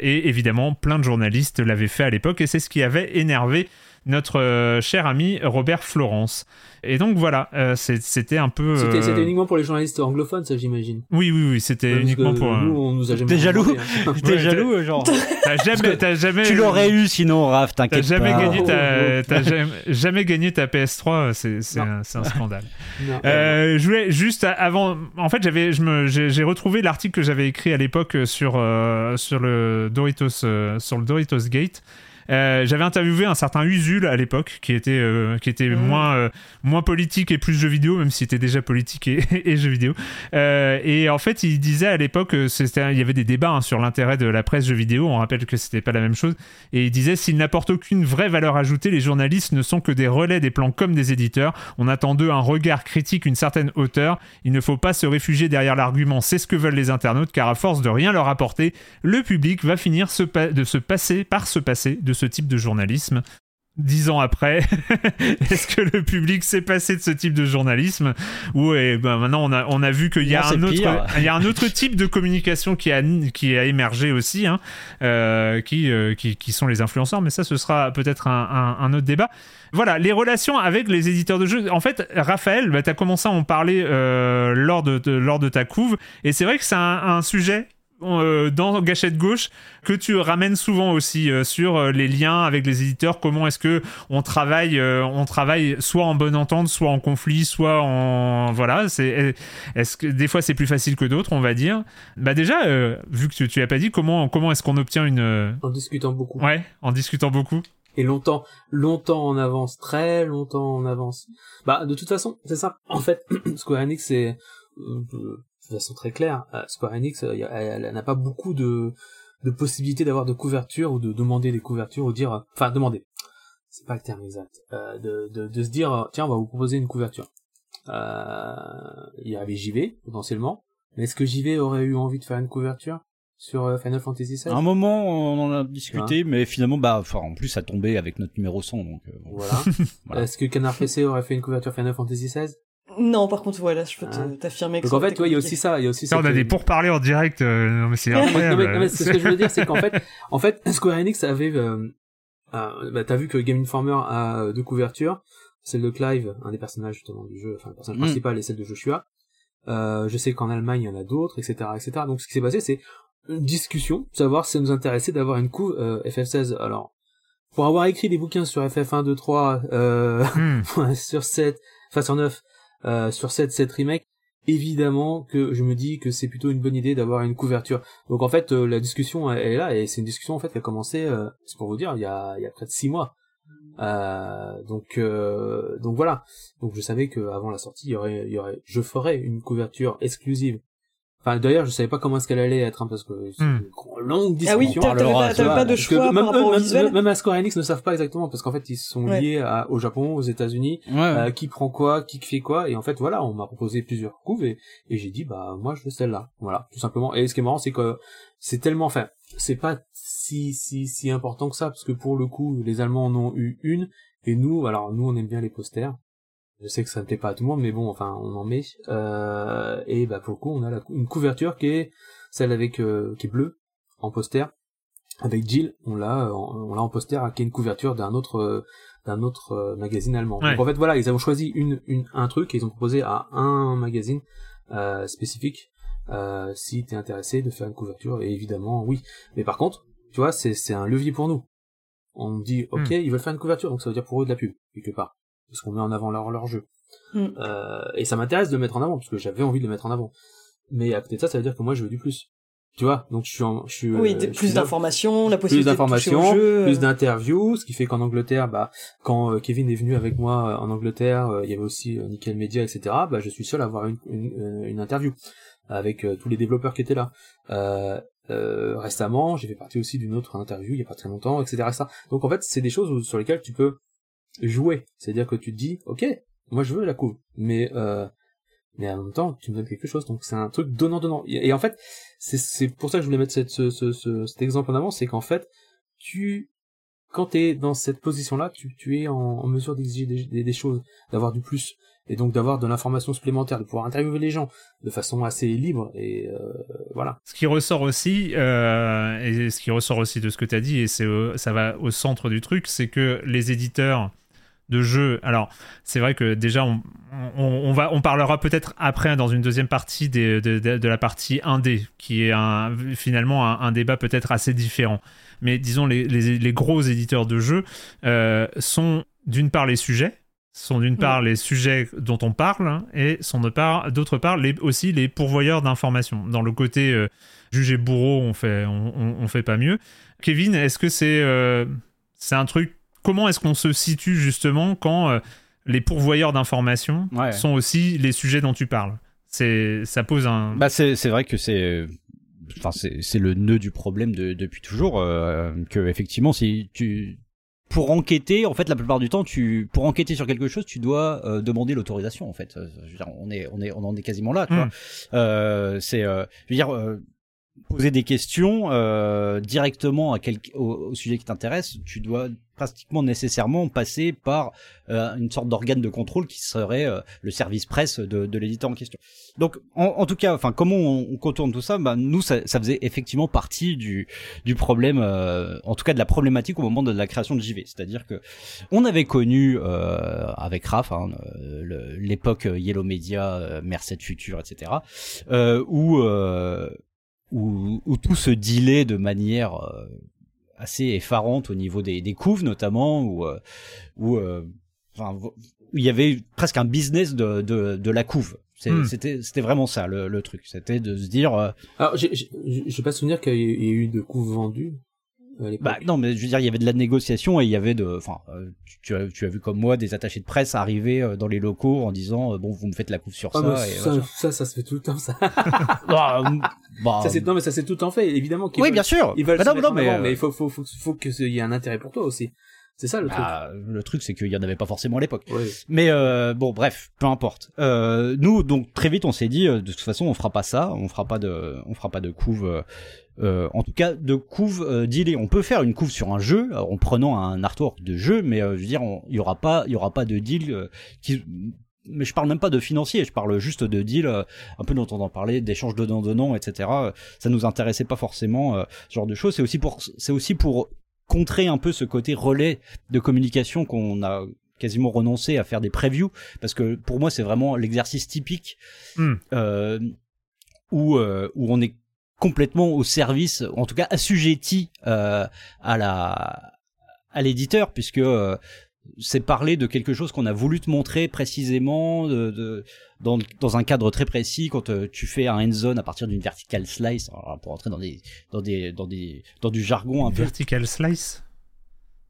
et évidemment, plein de journalistes l'avaient fait à l'époque et c'est ce qui avait énervé notre euh, cher ami Robert Florence. Et donc voilà, euh, c'était un peu. C'était euh, c'était uniquement pour les journalistes anglophones, ça j'imagine. Oui, oui, oui, c'était uniquement que pour. Nous, on nous a jamais T'es jaloux hein. T'es Ouais, jaloux, genre. T'as jamais, tu l'aurais eu sinon, Raph, T'as t'inquiète jamais gagné ta, oh, t'as jamais, jamais gagné ta PS3, c'est un, scandale. Non. Euh, je voulais juste avant, en fait, j'avais, je me, j'ai retrouvé l'article que j'avais écrit à l'époque sur euh, sur le Doritos, euh, sur le Doritos Gate. Euh, j'avais interviewé un certain Usul à l'époque qui était euh, qui était moins euh, moins politique et plus jeux vidéo même s'il était déjà politique et, et jeux vidéo. Et en fait il disait à l'époque il y avait des débats hein, sur l'intérêt de la presse jeux vidéo. On rappelle que c'était pas la même chose. Et il disait s'ils n'apportent aucune vraie valeur ajoutée les journalistes ne sont que des relais des plans comme des éditeurs. On attend d'eux un regard critique une certaine hauteur. Il ne faut pas se réfugier derrière l'argument c'est ce que veulent les internautes car à force de rien leur apporter le public va finir se de se passer par se passer de ce type de journalisme. Dix ans après, est-ce que le public s'est passé de ce type de journalisme? Ou eh ben maintenant on a on a vu qu'il y a Non, un autre il y a un autre type de communication qui a qui a émergé aussi hein, euh, qui, euh, qui qui sont les influenceurs mais ça ce sera peut-être un, un, un autre débat. Voilà les relations avec les éditeurs de jeux. En fait Raphaël bah, tu as commencé à en parler euh, lors de, de- lors de ta couve et c'est vrai que c'est un, un sujet euh, dans Gâchette Gauche que tu ramènes souvent aussi euh, sur euh, les liens avec les éditeurs comment est-ce que on travaille on travaille soit en bonne entente soit en conflit soit en voilà c'est est-ce que des fois c'est plus facile que d'autres on va dire bah déjà vu que tu, tu as pas dit comment comment est-ce qu'on obtient une En discutant beaucoup. ouais en discutant beaucoup Et longtemps, longtemps en avance, très longtemps en avance. Bah, de toute façon, c'est ça. En fait, Square Enix, c'est, de façon très claire, euh, Square Enix, euh, elle, elle n'a pas beaucoup de, de possibilités d'avoir de couverture ou de demander des couvertures ou dire, euh, enfin, demander. C'est pas le terme exact. Euh, de, de, de se dire, tiens, on va vous proposer une couverture. Euh, il y avait JV, potentiellement. Mais est-ce que JV aurait eu envie de faire une couverture sur Final Fantasy VII À un moment, on en a discuté, mais finalement, bah, enfin, en plus, ça tombait avec notre numéro 100, donc. euh. Voilà. Est-ce que Canard PC aurait fait une couverture Final Fantasy XVI Non, par contre, voilà, je peux Hein. t'affirmer que Donc en fait, ouais, il y a aussi ça, il y a aussi Ça, on a des pourparlers en direct euh, non mais c'est non, incroyable mais, non, mais ce que je veux dire, c'est qu'en fait, en fait, Square Enix avait, euh, euh, bah, t'as vu que Game Informer a euh, deux couvertures, celle de Clive, un des personnages justement du jeu, enfin le personnage Mm. principal, et celle de Joshua. Euh, je sais qu'en Allemagne il y en a d'autres, etc., etc. Donc ce qui s'est passé, c'est une discussion, savoir si ça nous intéressait d'avoir une couve euh, FF16. Alors, pour avoir écrit des bouquins sur FF1, 2, 3, euh, Hmm. sur 7, enfin sur 9, euh, sur 7, 7 remake, évidemment que je me dis que c'est plutôt une bonne idée d'avoir une couverture. Donc en fait, euh, la discussion est là et c'est une discussion en fait qui a commencé, euh, c'est pour vous dire, il y a, il y a près de six mois. Euh, donc donc voilà. Donc je savais que avant la sortie, il y aurait, il y aurait, je ferais une couverture exclusive Enfin, d'ailleurs, je savais pas comment est-ce qu'elle allait être, hein, parce que c'est Hmm. une longue discussion. Ah oui, t'avais Alors, pas, vois, pas de choix même, par rapport eux, au même, visuel même à Square Enix ne savent pas exactement, parce qu'en fait, ils sont Ouais. liés à- au Japon, aux États-Unis, Ouais. euh, qui prend quoi, qui fait quoi, et en fait, voilà, on m'a proposé plusieurs couves, et, et j'ai dit, bah, moi, je veux celle-là. Voilà, tout simplement. Et ce qui est marrant, c'est que c'est tellement, enfin, c'est pas si, si, si important que ça, parce que pour le coup, les Allemands en ont eu une, et nous, alors, nous, on aime bien les posters. Je sais que ça ne plaît pas à tout le monde, mais bon, enfin, on en met. Euh, et bah, pour le coup, on a la une couverture qui est celle avec, euh, qui est bleue, en poster. Avec Jill, on l'a, euh, en- on l'a en poster, qui est une couverture d'un autre, euh, d'un autre euh, magazine allemand. Ouais. Donc en fait, voilà, ils ont choisi une, une, un truc et ils ont proposé à un magazine euh, spécifique, euh, si t'es intéressé de faire une couverture. Et évidemment, oui. Mais par contre, tu vois, c'est, c'est un levier pour nous. On dit, ok, Hmm. ils veulent faire une couverture, donc ça veut dire pour eux de la pub, quelque part. Parce qu'on met en avant leur, leur jeu. Hmm. Euh, et ça m'intéresse de le mettre en avant, parce que j'avais envie de le mettre en avant. Mais à côté de ça, ça veut dire que moi, je veux du plus. Tu vois, donc je suis en, je suis, Oui, euh, je plus d'informations, la plus possibilité de toucher d'informations, jeu. plus d'interviews, ce qui fait qu'en Angleterre, bah, quand euh, Kevin est venu avec moi euh, en Angleterre, euh, il y avait aussi euh, Nickel Media, etc. Bah, je suis seul à avoir une, une, euh, une interview avec euh, tous les développeurs qui étaient là. Euh, euh, récemment, j'ai fait partie aussi d'une autre interview il y a pas très longtemps, etc. etc. Donc en fait, c'est des choses sur lesquelles tu peux jouer. C'est-à-dire que tu te dis, ok, moi je veux la couve, mais euh, mais en même temps, tu me donnes quelque chose. Donc c'est un truc donnant donnant. Et, en fait, c'est pour ça que je voulais mettre cette, ce, ce, ce- cet exemple en avant, c'est qu'en fait, tu quand t'es dans cette position-là, tu, tu es en, mesure d'exiger des, choses, d'avoir du plus, et donc d'avoir de l'information supplémentaire, de pouvoir interviewer les gens de façon assez libre, et euh, voilà. Ce qui ressort aussi, euh, et ce qui ressort aussi de ce que tu as dit, et c'est ça va au centre du truc, c'est que les éditeurs de jeux. Alors, c'est vrai que déjà, on, on, on va, on parlera peut-être après dans une deuxième partie des- de, de- de la partie 1D, qui est un, finalement un, un débat peut-être assez différent. Mais disons, les, les- les gros éditeurs de jeux euh, sont d'une part les sujets, sont d'une part les sujets dont on parle, hein, et sont d'autre part les, aussi les pourvoyeurs d'informations. Dans le côté euh, juger bourreau, on fait, on, on- on fait pas mieux. Kevin, est-ce que c'est euh, c'est un truc Comment est-ce qu'on se situe justement quand euh, les pourvoyeurs d'informations Ouais. sont aussi les sujets dont tu parles? C'est ça pose un. Bah c'est c'est vrai que c'est enfin c'est c'est le nœud du problème de, depuis toujours euh, que effectivement si tu pour enquêter en fait la plupart du temps tu pour enquêter sur quelque chose tu dois euh, demander l'autorisation en fait Euh, je veux dire, on est on est on en est quasiment là tu Mm. vois euh, c'est euh, je veux dire euh, poser des questions euh, directement à quel, au, au sujet qui t'intéresse, tu dois pratiquement nécessairement passer par euh, une sorte d'organe de contrôle qui serait euh, le service presse de, de l'éditeur en question. Donc, en, en tout cas, enfin, comment on, on contourne tout ça? Bah, Nous, ça, ça faisait effectivement partie du, du problème, euh, en tout cas de la problématique au moment de la création de JV. C'est-à-dire que on avait connu euh, avec Raph hein, euh, l'époque Yellow Media, Merced Future, etc., où où, où tout se dealait de manière euh, assez effarante au niveau des, des couves notamment, où, euh, où, euh, enfin, où il y avait presque un business de, de, de la couve. Hmm. C'était vraiment ça le, le truc. C'était de se dire, Alors, j'ai, j'ai, j'ai pas souvenir qu'il y ait eu de à l'époque. Bah non, mais je veux dire, il y avait de la négociation et il y avait de, enfin, euh, tu, as, tu as vu comme moi des attachés de presse arriver euh, dans les locaux en disant, euh, bon, vous me faites la couve sur Ah, ça. et ça, ça, ça se fait tout le temps, ça. Bah, bah, ça non, mais ça c'est tout le temps fait, évidemment. oui, veulent- bien sûr. Ils veulent Bah non, non, mais, avant, mais il faut, faut, faut, faut qu'il y ait un intérêt pour toi aussi. C'est ça le bah, le truc, c'est qu'il y en avait pas forcément à l'époque. truc. Mais euh, bon, bref, peu importe. Euh, nous, donc très vite, on s'est dit, de toute façon, on fera pas ça, on fera pas de, on fera pas de couve. Euh, en tout cas, de couve euh, dealée. On peut faire une couve sur un jeu euh, en prenant un artwork de jeu, mais euh, je veux dire, il y aura pas, il y aura pas de deal euh, qui. Mais je parle même pas de financier, je parle juste de deal, euh, un peu dont on en parlait, d'échanges donnant donnant, etc. Ça nous intéressait pas forcément euh, ce genre de choses. C'est aussi pour, c'est aussi pour contrer un peu ce côté relais de communication qu'on a quasiment renoncé à faire des previews parce que pour moi c'est vraiment l'exercice typique euh, où euh, où on est complètement au service en tout cas assujetti euh, à la à l'éditeur puisque euh, c'est parler de quelque chose qu'on a voulu te montrer précisément, dans, dans, un cadre très précis. Quand euh, tu fais un end zone à partir d'une vertical slice, pour entrer dans des, dans des, dans des, dans du jargon un peu. Vertical slice?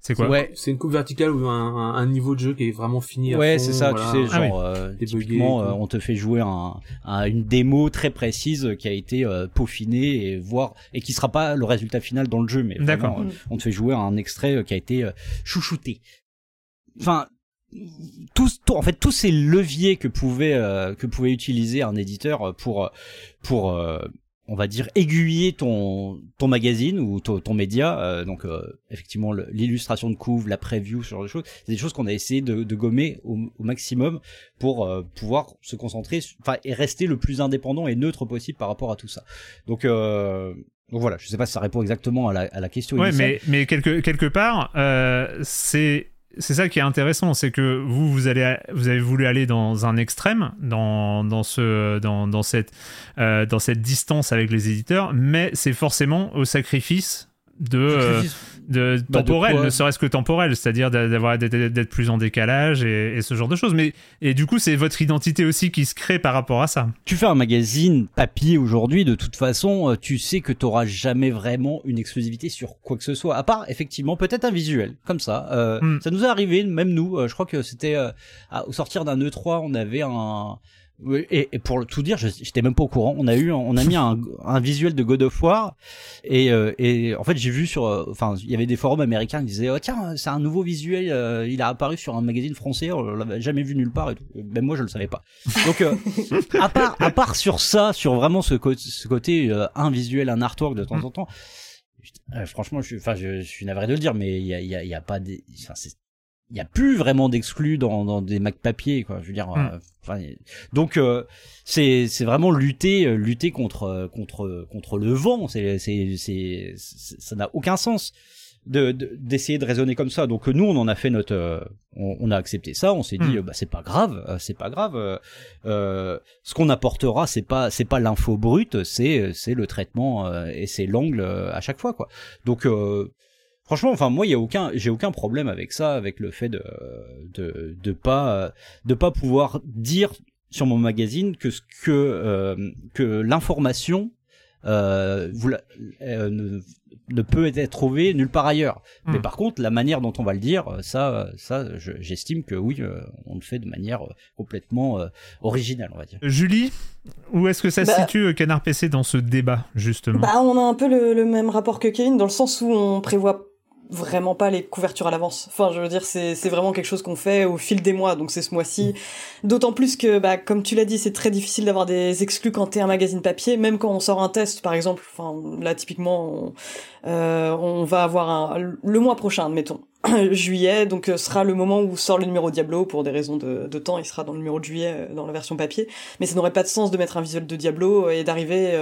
C'est quoi Ouais, c'est une coupe verticale ou un, un, niveau de jeu qui est vraiment fini. Ouais, c'est ça. Tu sais, genre ah euh, typiquement, euh, on te fait jouer un, un, une démo très précise qui a été euh, peaufinée et voir et qui sera pas le résultat final dans le jeu, mais vraiment, euh, on te fait jouer un extrait qui a été chouchouté enfin tous, en fait tous ces leviers que pouvait euh, que pouvait utiliser un éditeur pour pour euh, on va dire aiguiller ton ton magazine ou ton, ton média euh, donc effectivement l'illustration de couve la preview ce genre de choses c'est des choses qu'on a essayé de, de gommer au, au, maximum pour pouvoir se concentrer enfin et rester le plus indépendant et neutre possible par rapport à tout ça donc donc voilà, je sais pas si ça répond exactement à la, à la question. Ouais, mais, mais quelque, quelque part, c'est c'est ça qui est intéressant, c'est que vous, vous, allez, vous avez voulu aller dans un extrême, dans, dans, ce, dans, dans, cette, euh, dans cette distance avec les éditeurs, mais c'est forcément au sacrifice de, euh, de bah, temporel, ne serait-ce que temporel, c'est-à-dire d'avoir d'être plus en décalage et, ce genre de choses. Mais et du coup, c'est votre identité aussi qui se crée par rapport à ça. Tu fais un magazine papier aujourd'hui, de toute façon, euh, tu sais que tu auras jamais vraiment une exclusivité sur quoi que ce soit, à part effectivement peut-être un visuel, comme ça. Euh, hmm. Ça nous est arrivé, même nous. je crois que c'était au sortir d'un E3, on avait un et, et, pour tout dire, j'étais même pas au courant. On a eu, on a mis un, un visuel de God of War, et, euh, et en fait j'ai vu sur, euh, enfin il y avait des forums américains qui disaient oh, tiens c'est un nouveau visuel, euh, il a apparu sur un magazine français, on l'avait jamais vu nulle part. Et tout. Même moi je le savais pas. Donc à part à part sur ça, sur vraiment ce, ce côté un visuel, un artwork de temps en temps. franchement, je, enfin, je, je, suis navré de le dire, mais il y a, y, a, y a pas des, enfin, il y a plus vraiment d'exclus dans, dans des Mac papier quoi. Je veux dire euh, donc euh, c'est c'est vraiment lutter euh, lutter contre contre contre le vent. C'est c'est c'est ça n'a aucun sens de d'essayer de, raisonner comme ça. Donc nous on en a fait notre on, a accepté ça. On s'est dit hmm. bah c'est pas grave c'est pas grave ce qu'on apportera c'est pas c'est pas l'info brute c'est c'est le traitement et c'est l'angle à chaque fois quoi. Donc Franchement, enfin moi, il y a aucun, j'ai aucun problème avec ça, avec le fait de de de pas de pas pouvoir dire sur mon magazine que ce que euh, que l'information euh, vous euh, ne, ne, peut être trouvée nulle part ailleurs. Mais hmm. par contre, la manière dont on va le dire, ça, ça, j'estime que oui, euh, on le fait de manière complètement originale, on va dire. Julie, où est-ce que ça se bah situe Canard PC dans ce débat justement? Bah, on a un peu le, le même rapport que Kevin dans le sens où on prévoit vraiment pas les couvertures à l'avance. Enfin, je veux dire, c'est, vraiment quelque chose qu'on fait au fil des mois, donc c'est ce mois-ci. D'autant plus que, bah, comme tu l'as dit, c'est très difficile d'avoir des exclus quand t'es un magazine papier, même quand on sort un test, par exemple. Enfin, là, typiquement, on, euh, on va avoir un, le mois prochain, admettons, juillet, donc euh, sera le moment où sort le numéro Diablo pour des raisons de, de, temps, il sera dans le numéro de juillet euh, dans la version papier, mais ça n'aurait pas de sens de mettre un visuel de Diablo et d'arriver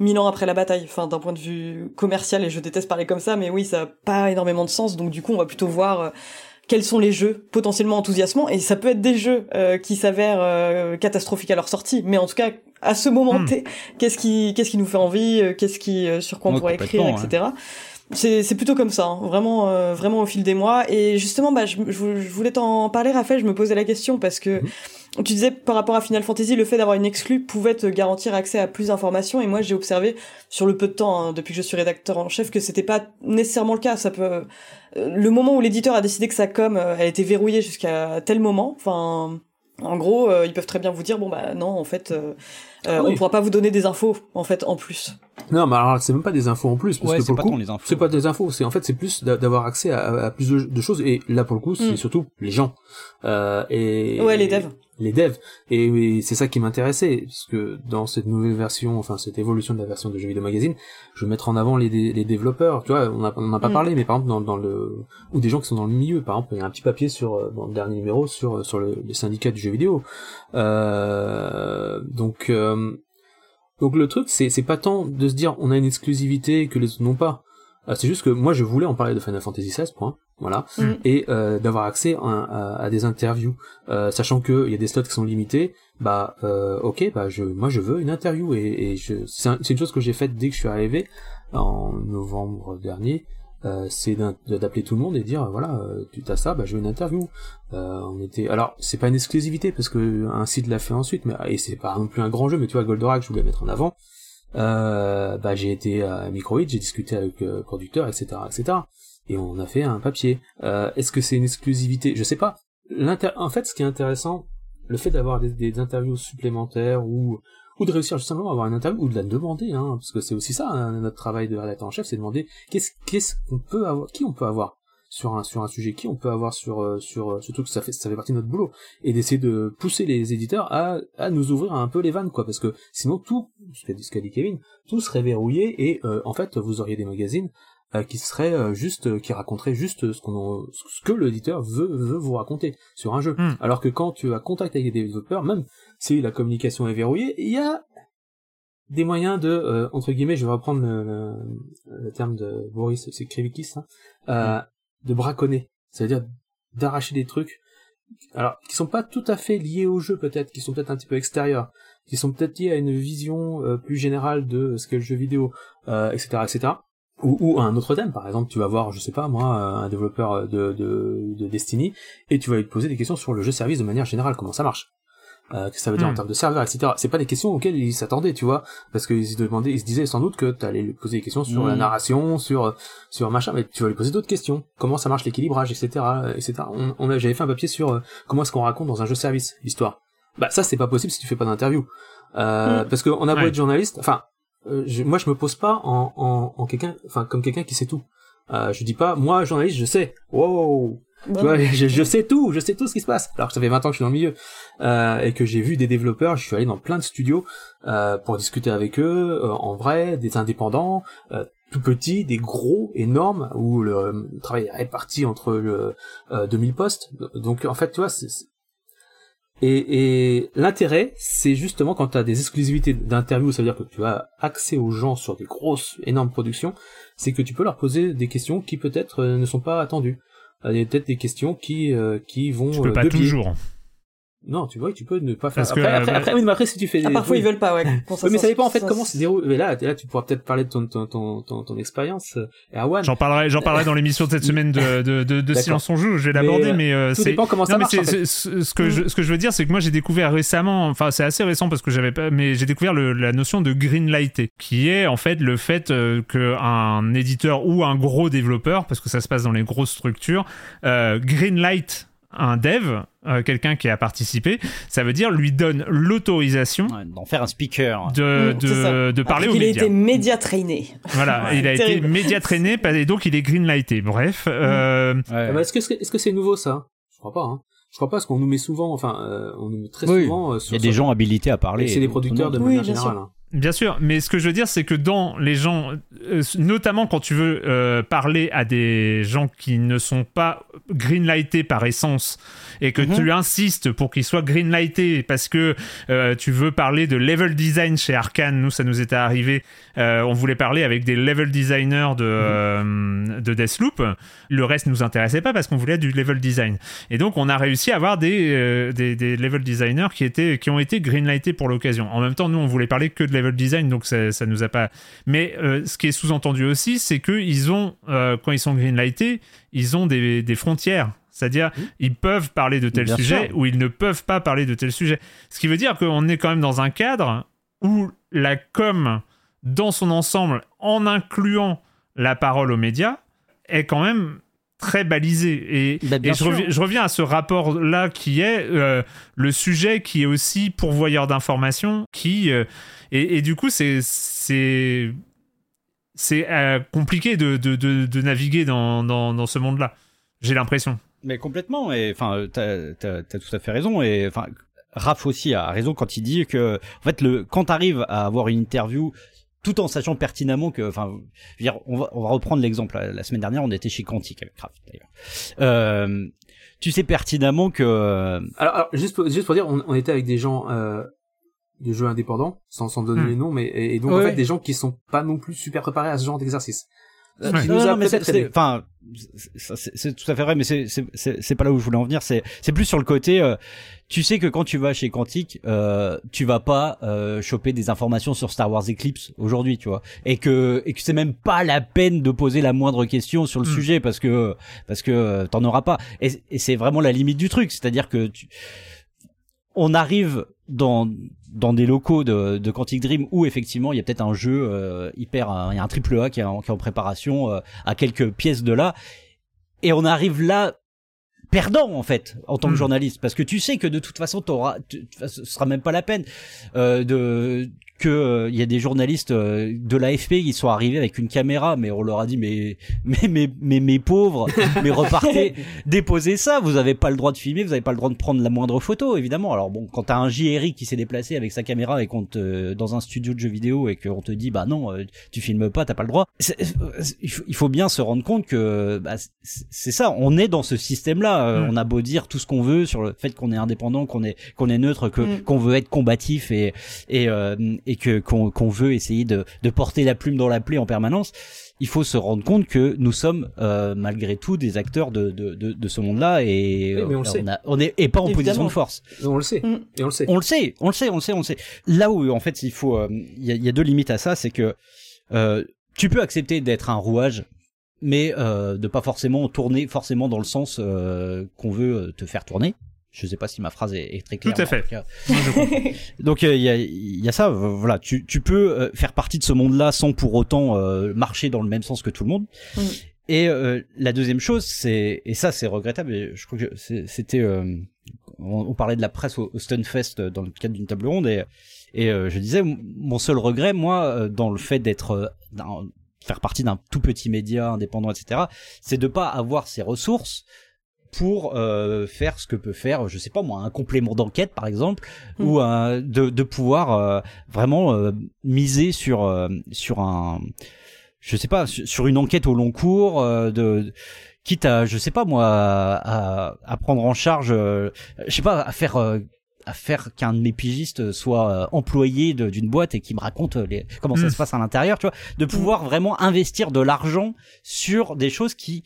mille ans après la bataille. Enfin, d'un point de vue commercial, et je déteste parler comme ça, mais oui, ça n'a pas énormément de sens, donc du coup, on va plutôt voir quels sont les jeux potentiellement enthousiasmants. Et ça peut être des jeux qui s'avèrent catastrophiques à leur sortie. Mais en tout cas à ce moment hmm. T qu'est-ce qui qu'est-ce qui nous fait envie qu'est-ce qui sur quoi on pourrait écrire etc c'est plutôt comme ça, hein. vraiment, euh, vraiment au fil des mois. Et justement, bah, je, je voulais t'en parler, Raphaël. Je me posais la question parce que mhm. tu disais par rapport à Final Fantasy, le fait d'avoir une exclue pouvait te garantir accès à plus d'informations. Et moi, j'ai observé sur le peu de temps hein, depuis que je suis rédacteur en chef que c'était pas nécessairement le cas. Ça peut, euh, le moment où l'éditeur a décidé que sa com, euh, elle était verrouillée jusqu'à tel moment. Enfin, en gros, ils peuvent très bien vous dire bon bah non, en fait. Euh, On pourra pas vous donner des infos en fait en plus. Non, mais alors c'est même pas des infos en plus parce que pour le coup, c'est pas des infos, c'est en fait c'est plus d'avoir accès à, à, plus de, choses et là pour le coup c'est mm. surtout les gens. Euh, et ouais les devs. les devs. Et, c'est ça qui m'intéressait parce que dans cette nouvelle version enfin cette évolution de la version de jeux vidéo magazine je vais mettre en avant les, les développeurs. Tu vois on n'a on a pas mm. parlé mais par exemple dans, dans le ou des gens qui sont dans le milieu. Par exemple il y a un petit papier sur euh, dans le dernier numéro sur sur le, les syndicats du jeu vidéo. Euh, donc euh, donc le truc c'est c'est pas tant de se dire on a une exclusivité que les autres n'ont pas. Euh, c'est juste que moi je voulais en parler de Final Fantasy XVI point voilà mm. et euh, d'avoir accès à, à, des interviews. Euh, sachant que il y a des slots qui sont limités bah euh, ok bah je moi je veux une interview et, et je c'est une chose que j'ai faite dès que je suis arrivé en novembre dernier euh, c'est d'appeler tout le monde et dire voilà euh, tu as ça bah je veux une interview. Euh, on était alors c'est pas une exclusivité parce que un site l'a fait ensuite mais et c'est pas non plus un grand jeu mais tu vois Goldorak je voulais mettre en avant. Euh, bah j'ai été à Microïd j'ai discuté avec le producteur etc etc et on a fait un papier. Est-ce que c'est une exclusivité? Je sais pas. En fait ce qui est intéressant le fait d'avoir des interviews supplémentaires ou ou de réussir juste simplement à avoir une interview ou de la demander hein, parce que c'est aussi ça hein, notre travail de rédacteur en chef c'est demander qu'est-ce qu'est-ce qu'on peut avoir qui on peut avoir sur un sur un sujet qui on peut avoir sur euh, sur euh, surtout que ça fait ça fait partie de notre boulot et d'essayer de pousser les éditeurs à à nous ouvrir un peu les vannes quoi parce que sinon tout ce qu'a dit, dit Kevin tout serait verrouillé et euh, en fait vous auriez des magazines qui serait juste qui raconterait juste ce qu'on ce que l'éditeur veut veut vous raconter sur un jeu Hmm. alors que quand tu as contact avec des développeurs même si la communication est verrouillée, il y a des moyens de, euh, entre guillemets, je vais reprendre le, le, le terme de Boris Sekrevikis, hein, euh, de braconner, c'est-à-dire d'arracher des trucs, alors qui sont pas tout à fait liés au jeu peut-être, qui sont peut-être un petit peu extérieurs, qui sont peut-être liés à une vision euh, plus générale de ce qu'est le jeu vidéo, euh, etc., etc. Ou, ou un autre thème, par exemple, tu vas voir, je sais pas moi, un développeur de, de, de Destiny, et tu vas lui poser des questions sur le jeu-service de manière générale, comment ça marche euh, que ça veut dire Hmm. en termes de serveur, etc. C'est pas des questions auxquelles ils s'attendaient, tu vois, parce qu'ils se demandaient, ils se disaient sans doute que t'allais lui poser des questions sur Hmm. la narration, sur sur machin, mais tu vas lui poser d'autres questions. Comment ça marche l'équilibrage, etc., etc. On, on a, j'avais fait un papier sur euh, comment est-ce qu'on raconte dans un jeu service l'histoire. Bah ça c'est pas possible si tu fais pas d'interview, euh, parce que on a beau Ouais. être journaliste, enfin, euh, je- moi je me pose pas en en, en quelqu'un, enfin comme quelqu'un qui sait tout. Euh, je dis pas, moi journaliste, je sais. Wow, Tu vois, je, sais tout, je sais tout ce qui se passe. Alors que ça fait 20 ans que je suis dans le milieu euh, et que j'ai vu des développeurs, je suis allé dans plein de studios euh, pour discuter avec eux euh, en vrai, des indépendants, euh, tout petits, des gros, énormes, où le, le travail est réparti entre le, euh, 2000 postes. Donc en fait, tu vois, c'est et, et l'intérêt, c'est justement quand tu as des exclusivités d'interview, ça veut dire que tu as accès aux gens sur des grosses, énormes productions, c'est que tu peux leur poser des questions qui peut-être euh, ne sont pas attendues. Euh, Il y a peut-être des questions qui euh, qui vont Tu peux euh, pas biais. toujours. Non, tu vois, tu peux ne pas faire. Parce que, après, euh, après, bah- après, oui, mais après, si tu fais. Ah, des- parfois oui. ils veulent pas, ouais. Bon, Oui, mais ça dépend en fait ça- comment se déroule. Mais là, là, tu pourras peut-être parler de ton ton ton ton, ton expérience. euh. J'en parlerai, j'en parlerai dans l'émission de cette semaine de, de, de, de. Silence on joue. Je vais l'aborder, Mais, euh, mais, euh, Tout c'est. dépend comment ça Non, mais marche. en fait. ce que je, ce que je veux dire, c'est que moi j'ai découvert récemment, enfin c'est assez récent parce que j'avais pas, mais j'ai découvert le- la notion de greenlighter, qui est en fait le fait euh, que un éditeur ou un gros développeur, parce que ça se passe dans les grosses structures, euh, greenlight un dev, euh, quelqu'un qui a participé, ça veut dire lui donne l'autorisation Ouais, D'en faire un speaker. de, Mm, c'est ça. de, de parler aux qu'il a médias. été média trainé. Voilà, il a été média traîné et donc il est greenlighté. Bref, euh, Ouais. Ah bah, est-ce que est-ce que c'est nouveau ça? Je crois pas. Hein. Je crois pas parce qu'on nous met souvent, enfin, euh, on nous met très Oui. souvent euh, Il y a des sur- gens habilités à parler. et c'est des producteurs de Oui, manière générale. hein. Bien sûr, mais ce que je veux dire, c'est que dans les gens, euh, notamment quand tu veux euh, parler à des gens qui ne sont pas greenlightés par essence, et que Mhm. tu insistes pour qu'ils soient greenlightés parce que euh, tu veux parler de level design chez Arkane, nous ça nous était arrivé, on voulait parler avec des level designers de, euh, de Deathloop, le reste nous intéressait pas parce qu'on voulait du level design. Et donc on a réussi à avoir des, des, des level designers qui, étaient, qui ont été greenlightés pour l'occasion. En même temps, nous on voulait parler que de level design, donc ça, ça nous a pas. Mais euh, ce qui est sous-entendu aussi, c'est qu'ils ont, euh, quand ils sont greenlightés, ils ont des, des frontières. C'est-à-dire, ils peuvent parler de tel Bien sujet sûr. ou ils ne peuvent pas parler de tel sujet. Ce qui veut dire qu'on est quand même dans un cadre où la com, dans son ensemble, en incluant la parole aux médias, est quand même très balisée. Et, Bah, et je, reviens, je reviens à ce rapport-là qui est euh, le sujet qui est aussi pourvoyeur d'informations, qui... euh, et, et du coup, c'est... c'est c'est euh, compliqué de, de, de, de naviguer dans, dans, dans ce monde-là. J'ai l'impression. Mais complètement, et enfin, t'as, t'as, t'as tout à fait raison, et enfin, Raph aussi a raison quand il dit que, en fait, le, quand t'arrives à avoir une interview, tout en sachant pertinemment que, enfin, je veux dire, on va, on va reprendre l'exemple. La, la semaine dernière, on était chez Quantic avec Raph, d'ailleurs. Euh, tu sais pertinemment que, euh, Alors, alors, juste pour, juste pour dire, on, on était avec des gens euh, de jeux indépendants, sans, sans donner Hmm. les noms, mais et, et donc en fait des gens qui sont pas non plus super préparés à ce genre d'exercice. Euh, Ouais. qui Non, nous a non, mais c'est, enfin, c'est, tout à fait vrai, mais c'est, c'est, c'est, c'est pas là où je voulais en venir. C'est, c'est plus sur le côté. euh, tu sais que quand tu vas chez Quantic, euh, tu vas pas euh, choper des informations sur Star Wars Eclipse aujourd'hui, tu vois, et que et que c'est même pas la peine de poser la moindre question sur le Mm. sujet parce que parce que euh, t'en auras pas. Et, et c'est vraiment la limite du truc, c'est-à-dire que tu, on arrive dans dans des locaux de, de Quantic Dream où effectivement il y a peut-être un jeu euh, hyper un- il y a un triple A qui est en, qui est en préparation euh, à quelques pièces de là et on arrive là perdant en fait en tant que Mm. journaliste parce que tu sais que de toute façon t'auras ce sera même pas la peine euh, de que euh, il y a des journalistes euh, de l'AFP qui sont arrivés avec une caméra mais on leur a dit mais mais mais mais, mes pauvres mais repartez déposez ça vous avez pas le droit de filmer vous avez pas le droit de prendre la moindre photo évidemment alors bon quand t'as un JRI qui s'est déplacé avec sa caméra et qu'on te dans un studio de jeux vidéo et qu'on te dit bah non euh, tu filmes pas t'as pas le droit il faut- bien se rendre compte que bah, c'est ça on est dans ce système là Mm. on a beau dire tout ce qu'on veut sur le fait qu'on est indépendant qu'on est qu'on est neutre que Mm. qu'on veut être combatif et et euh, et que qu'on qu'on veut essayer de de porter la plume dans la plaie en permanence il faut se rendre compte que nous sommes euh, malgré tout des acteurs de de de, de ce monde-là et Oui, mais on le euh, sait. a- on est et pas en position de force On le sait. Mm. Et on le sait. on le sait, on le sait, on le sait, on le sait. Là où en fait il faut, euh, il y, y a deux limites à ça, c'est que euh, tu peux accepter d'être un rouage, mais euh, de pas forcément tourner forcément dans le sens euh, qu'on veut euh, te faire tourner. Je sais pas si ma phrase est, est très claire. Tout à fait. Donc euh, il y, a, il y a ça, voilà. Tu, tu peux euh, faire partie de ce monde-là sans pour autant euh, marcher dans le même sens que tout le monde. Mm. Et euh, la deuxième chose, c'est et ça c'est regrettable. et je crois que c'était, euh, on, on parlait de la presse au, au Stunfest euh, dans le cadre d'une table ronde et et euh, je disais mon seul regret, moi, euh, dans le fait d'être euh, d'un- faire partie d'un tout petit média indépendant, etc., c'est de pas avoir ces ressources pour euh, faire ce que peut faire, je sais pas moi, un complément d'enquête par exemple, Mm. ou un, de, de pouvoir euh, vraiment euh, miser sur euh, sur un, je sais pas, sur une enquête au long cours, euh, de quitte à, je sais pas moi, à, à prendre en charge, euh, je sais pas, à faire euh, à faire qu'un de mes pigistes soit euh, employé d'une boîte et qui me raconte euh, les, comment ça Mm. se passe à l'intérieur, tu vois, de pouvoir vraiment investir de l'argent sur des choses qui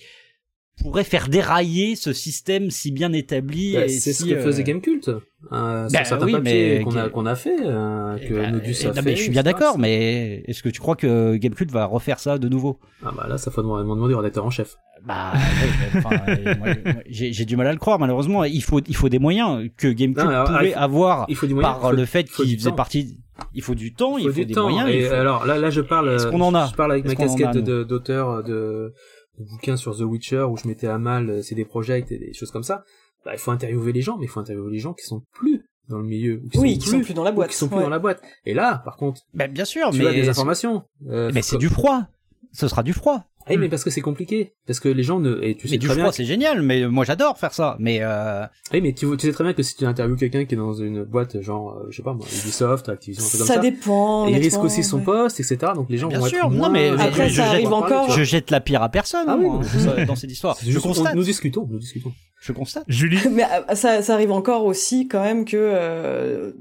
pourraient faire dérailler ce système si bien établi. Bah, et c'est si, ce que euh, faisait Gamecult, euh, bah certains oui, papiers qu'on a, qu'on a fait, euh, eh que Nodus eh, a non, fait. mais je suis bien d'accord, mais est-ce que tu crois que Gamecult va refaire ça de nouveau? Ah bah là, ça faut demander demander au rédacteur en chef. Bah, euh, j'ai du mal à le croire. Malheureusement, il faut il faut des moyens que Gamecult Non, alors, pouvait avoir Il faut du moyen. par faut- le fait qu'il faisait temps. partie. Il faut du temps, Il il faut du des temps. moyens. Et il faut- alors là, là, je parle. Est-ce qu'on en a Je parle avec ma casquette d'auteur de, de bouquins sur The Witcher où je mettais à mal euh, CD Projekt et des choses comme ça. Bah, il faut interviewer les gens, mais il faut interviewer les gens qui sont plus dans le milieu, ou qui Oui, sont qui sont plus dans la ou boîte, qui sont plus ouais. dans la boîte. Et là, par contre, Bah, bien sûr, tu mais as des informations. Euh, mais c'est du froid. Ce sera du froid. Eh, mais parce que c'est compliqué, parce que les gens ne. Et tu sais mais du très froid, bien. c'est génial. Mais moi, j'adore faire ça. Mais euh, Eh, mais tu, tu sais très bien que si tu interviews quelqu'un qui est dans une boîte genre, euh, je sais pas moi, Ubisoft, Activision, un truc comme Ça ça. dépend. et il risque aussi son ouais. poste, etc. Donc les gens Bien vont sûr, être non, moins. mais Après, je- ça je- arrive encore. je jette la pierre à personne Ah moi, ça, dans cette histoire. Je on- constate. nous discutons, nous discutons. Je constate. Julie Mais euh, ça, ça arrive encore aussi quand même que euh,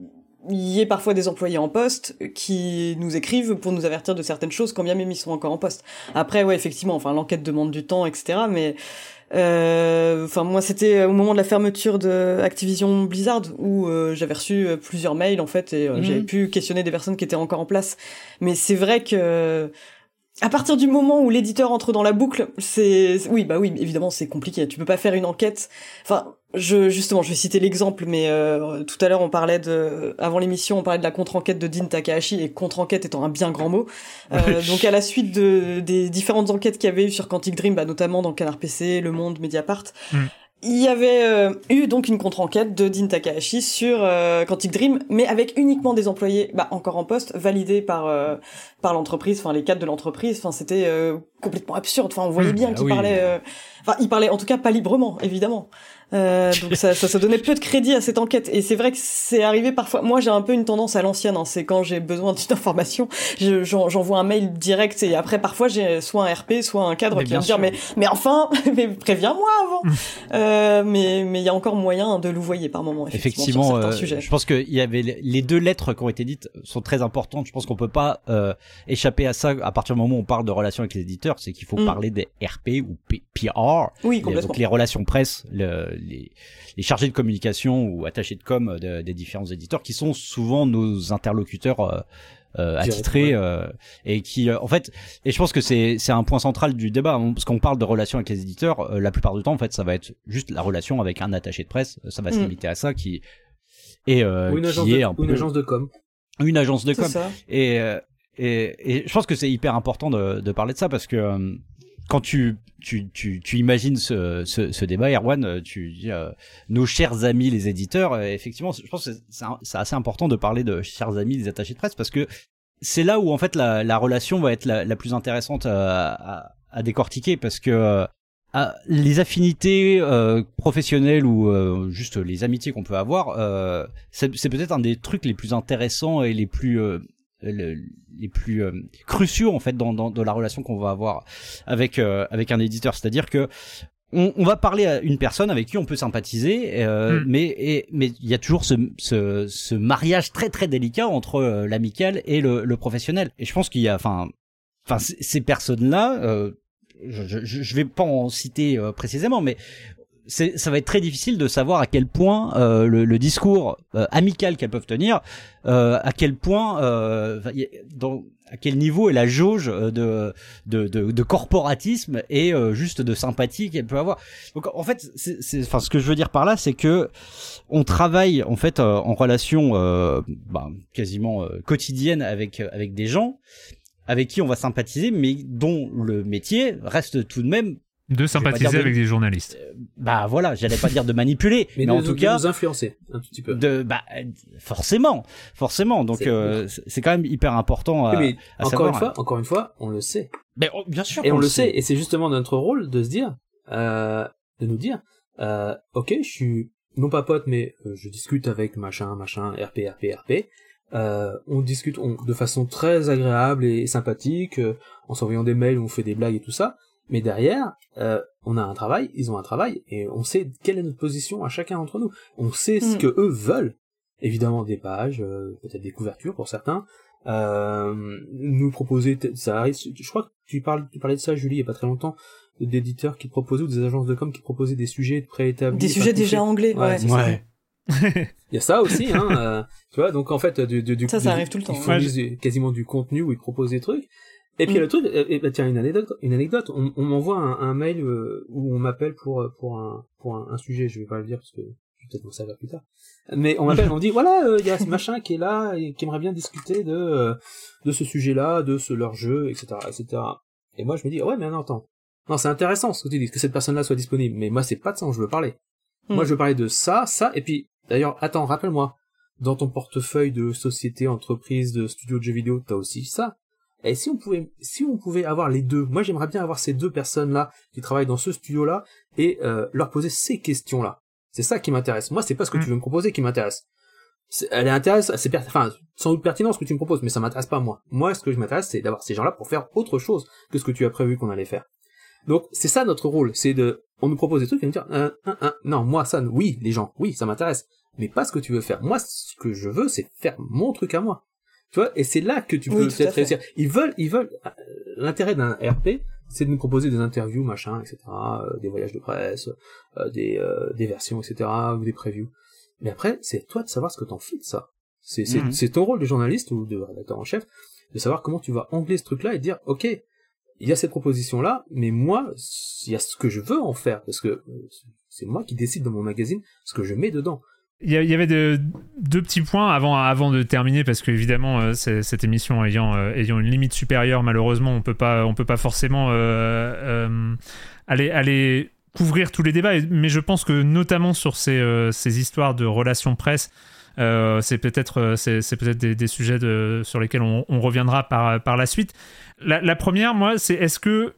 il y ait parfois des employés en poste qui nous écrivent pour nous avertir de certaines choses quand bien même ils sont encore en poste. Après ouais effectivement, enfin l'enquête demande du temps etc. Mais euh, enfin moi c'était au moment de la fermeture de Activision Blizzard où euh, j'avais reçu euh, plusieurs mails en fait et euh, Mhm. j'avais pu questionner des personnes qui étaient encore en place. Mais c'est vrai que à partir du moment où l'éditeur entre dans la boucle, c'est oui bah oui évidemment c'est compliqué. Tu peux pas faire une enquête. Enfin je justement je vais citer l'exemple mais euh, tout à l'heure on parlait de avant l'émission on parlait de la contre-enquête de Dean Takahashi et contre-enquête étant un bien grand mot. Euh, donc à la suite de des différentes enquêtes qu'il y avait eu sur Quantic Dream, bah, notamment dans Canard PC, Le Monde, Mediapart. Mm. Il y avait euh, eu donc une contre-enquête de Dean Takahashi sur euh, Quantic Dream, mais avec uniquement des employés bah, encore en poste, validés par euh, par l'entreprise, enfin les cadres de l'entreprise. Enfin c'était euh, complètement absurde. Enfin on voyait Mm, bien qu'il oui. parlait, euh, enfin il parlait en tout cas pas librement, évidemment. Euh, donc ça, ça, ça donnait peu de crédit à cette enquête. Et c'est vrai que c'est arrivé parfois. Moi, j'ai un peu une tendance à l'ancienne. Hein. C'est quand j'ai besoin d'une information, je- j'en- j'envoie un mail direct. Et après, parfois, j'ai soit un RP, soit un cadre Mais qui va me dire mais mais enfin, mais préviens-moi avant. euh, mais mais il y a encore moyen de louvoyer par moment. Effectivement, Effectivement, euh, je pense que il y avait les- deux lettres qui ont été dites sont très importantes. Je pense qu'on peut pas euh, échapper à ça à partir du moment où on parle de relations avec les éditeurs. c'est qu'il faut Mm. parler des RP ou P- PR, Oui, complètement. donc les relations presse, le- les, les chargés de communication ou attachés de com de- des différents éditeurs, qui sont souvent nos interlocuteurs euh, euh, attitrés euh, et qui, euh, en fait, et je pense que c'est c'est un point central du débat, hein, parce qu'on parle de relations avec les éditeurs, euh, la plupart du temps, en fait, ça va être juste la relation avec un attaché de presse, ça va se Mm. limiter à ça, qui et euh, Ou une qui agence, est de, un ou une agence de com. une agence de com. ça. Et, euh, et, et je pense que c'est hyper important de, de parler de ça parce que euh, quand tu, tu, tu, tu imagines ce, ce, ce débat, Erwan, euh, tu dis euh, nos chers amis les éditeurs, euh, effectivement, je pense que c'est- assez important de parler de chers amis les attachés de presse parce que c'est là où en fait la, la relation va être la, la plus intéressante à, à, à décortiquer parce que euh, ah, les affinités euh, professionnelles ou juste les amitiés qu'on peut avoir, c'est peut-être un des trucs les plus intéressants et les plus le- les plus euh, cruciaux en fait dans, dans, dans la relation qu'on va avoir avec euh, avec un éditeur. C'est-à-dire que on, on va parler à une personne avec qui on peut sympathiser, euh, Mm. mais et, mais il y a toujours ce, ce, ce mariage très très délicat entre euh, l'amical et le, le professionnel. Et je pense qu'il y a, enfin, enfin ces personnes-là, euh, je, je, je vais pas en citer euh, précisément, mais ça va être très difficile de savoir à quel point euh, le, le discours euh, amical qu'elles peuvent tenir, euh, à quel point, euh, dans, à quel niveau est la jauge euh, de, de, de, de corporatisme et euh, juste de sympathie qu'elle peut avoir. Donc en fait, c'est, enfin, ce que je veux dire par là, c'est que on travaille en fait en relation bah, quasiment quotidienne avec avec des gens avec qui on va sympathiser, mais dont le métier reste tout de même De sympathiser de- avec des journalistes. bah voilà, j'allais pas dire de manipuler, mais, Mais, en tout de cas nous influencer un petit peu. de bah euh, forcément, forcément. Donc C'est- euh, quand même hyper important à, Oui, mais à encore savoir. une fois, encore une fois, on le sait. Mais oh, bien sûr Et on le sait, et c'est justement notre rôle de se dire, euh, de nous dire, euh, ok, je suis non pas pote, mais euh, je discute avec machin, machin, RP, RP, RP. Euh, on discute on- de façon très agréable et sympathique, euh, en s'envoyant des mails, on fait des blagues et tout ça. Mais derrière, euh, on a un travail, ils ont un travail, et on sait quelle est notre position à chacun d'entre nous. On sait ce Mm. que eux veulent. Évidemment des pages, euh, peut-être des couvertures pour certains. Euh, nous proposer, ça arrive. Je crois que tu parles, tu parlais de ça, Julie, il y a pas très longtemps, d'éditeurs qui proposaient ou des agences de com qui proposaient des sujets préétablis. Des sujets déjà anglais, Ouais, ouais. Il y a ça aussi, hein. euh, tu vois, donc en fait, du, du, du, Ça, ça du- arrive tout le temps, Ils ouais. quasiment du contenu où ils proposent des trucs. Et puis il y a Mm. le truc, euh, et, bah, tiens une anecdote, une anecdote. On, on m'envoie un, un mail euh, où on m'appelle pour euh, pour un pour un, un sujet. Je vais pas le dire parce que je vais peut-être m'en servir plus tard. Mais on m'appelle, on me dit voilà, euh, il y a ce machin qui est là et qui aimerait bien discuter de euh, de ce sujet-là, de ce leur jeu, etc., etc. Et moi je me dis ouais mais non attends, non c'est intéressant ce que tu dis, que cette personne-là soit disponible. Mais moi c'est pas de ça dont je veux parler. Moi, Mm. je veux parler de ça, ça, et puis, d'ailleurs, attends, rappelle-moi, dans ton portefeuille de société, entreprise, de studio de jeux vidéo, t'as aussi ça. Et si on pouvait, si on pouvait avoir les deux, moi j'aimerais bien avoir ces deux personnes-là qui travaillent dans ce studio-là et euh, leur poser ces questions-là. C'est ça qui m'intéresse. Moi, c'est pas ce que Mm. tu veux me proposer qui m'intéresse. Elle est intéressante, c'est enfin, sans doute pertinent ce que tu me proposes, mais ça m'intéresse pas moi. Moi, ce que je m'intéresse, c'est d'avoir ces gens-là pour faire autre chose que ce que tu as prévu qu'on allait faire. Donc, c'est ça notre rôle, c'est de, on nous propose des trucs et nous dire, euh, euh, euh, non, moi ça, oui, les gens, oui, ça m'intéresse, mais pas ce que tu veux faire. Moi, ce que je veux, c'est faire mon truc à moi. Tu vois, et c'est là que tu peux peut-être réussir. Ils veulent, ils veulent, l'intérêt d'un RP, c'est de nous proposer des interviews, machin, etc., euh, des voyages de presse, euh, des, euh, des versions, etc., ou des previews. Mais après, c'est toi de savoir ce que t'en fais de ça. C'est, c'est, Mhm. c'est ton rôle de journaliste ou de rédacteur en chef de savoir comment tu vas angler ce truc-là et dire, ok, il y a cette proposition-là, mais moi, il y a ce que je veux en faire, parce que c'est moi qui décide dans mon magazine ce que je mets dedans. Il y, avait de- deux petits points avant, avant de terminer parce que évidemment euh, cette émission ayant, euh, ayant une limite supérieure malheureusement on peut pas on peut pas forcément euh, aller aller couvrir tous les débats. Mais je pense que notamment sur ces, ces histoires de relations presse c'est peut-être peut-être des, sujets de, sur lesquels on, reviendra par, par la suite. La, première moi c'est est-ce que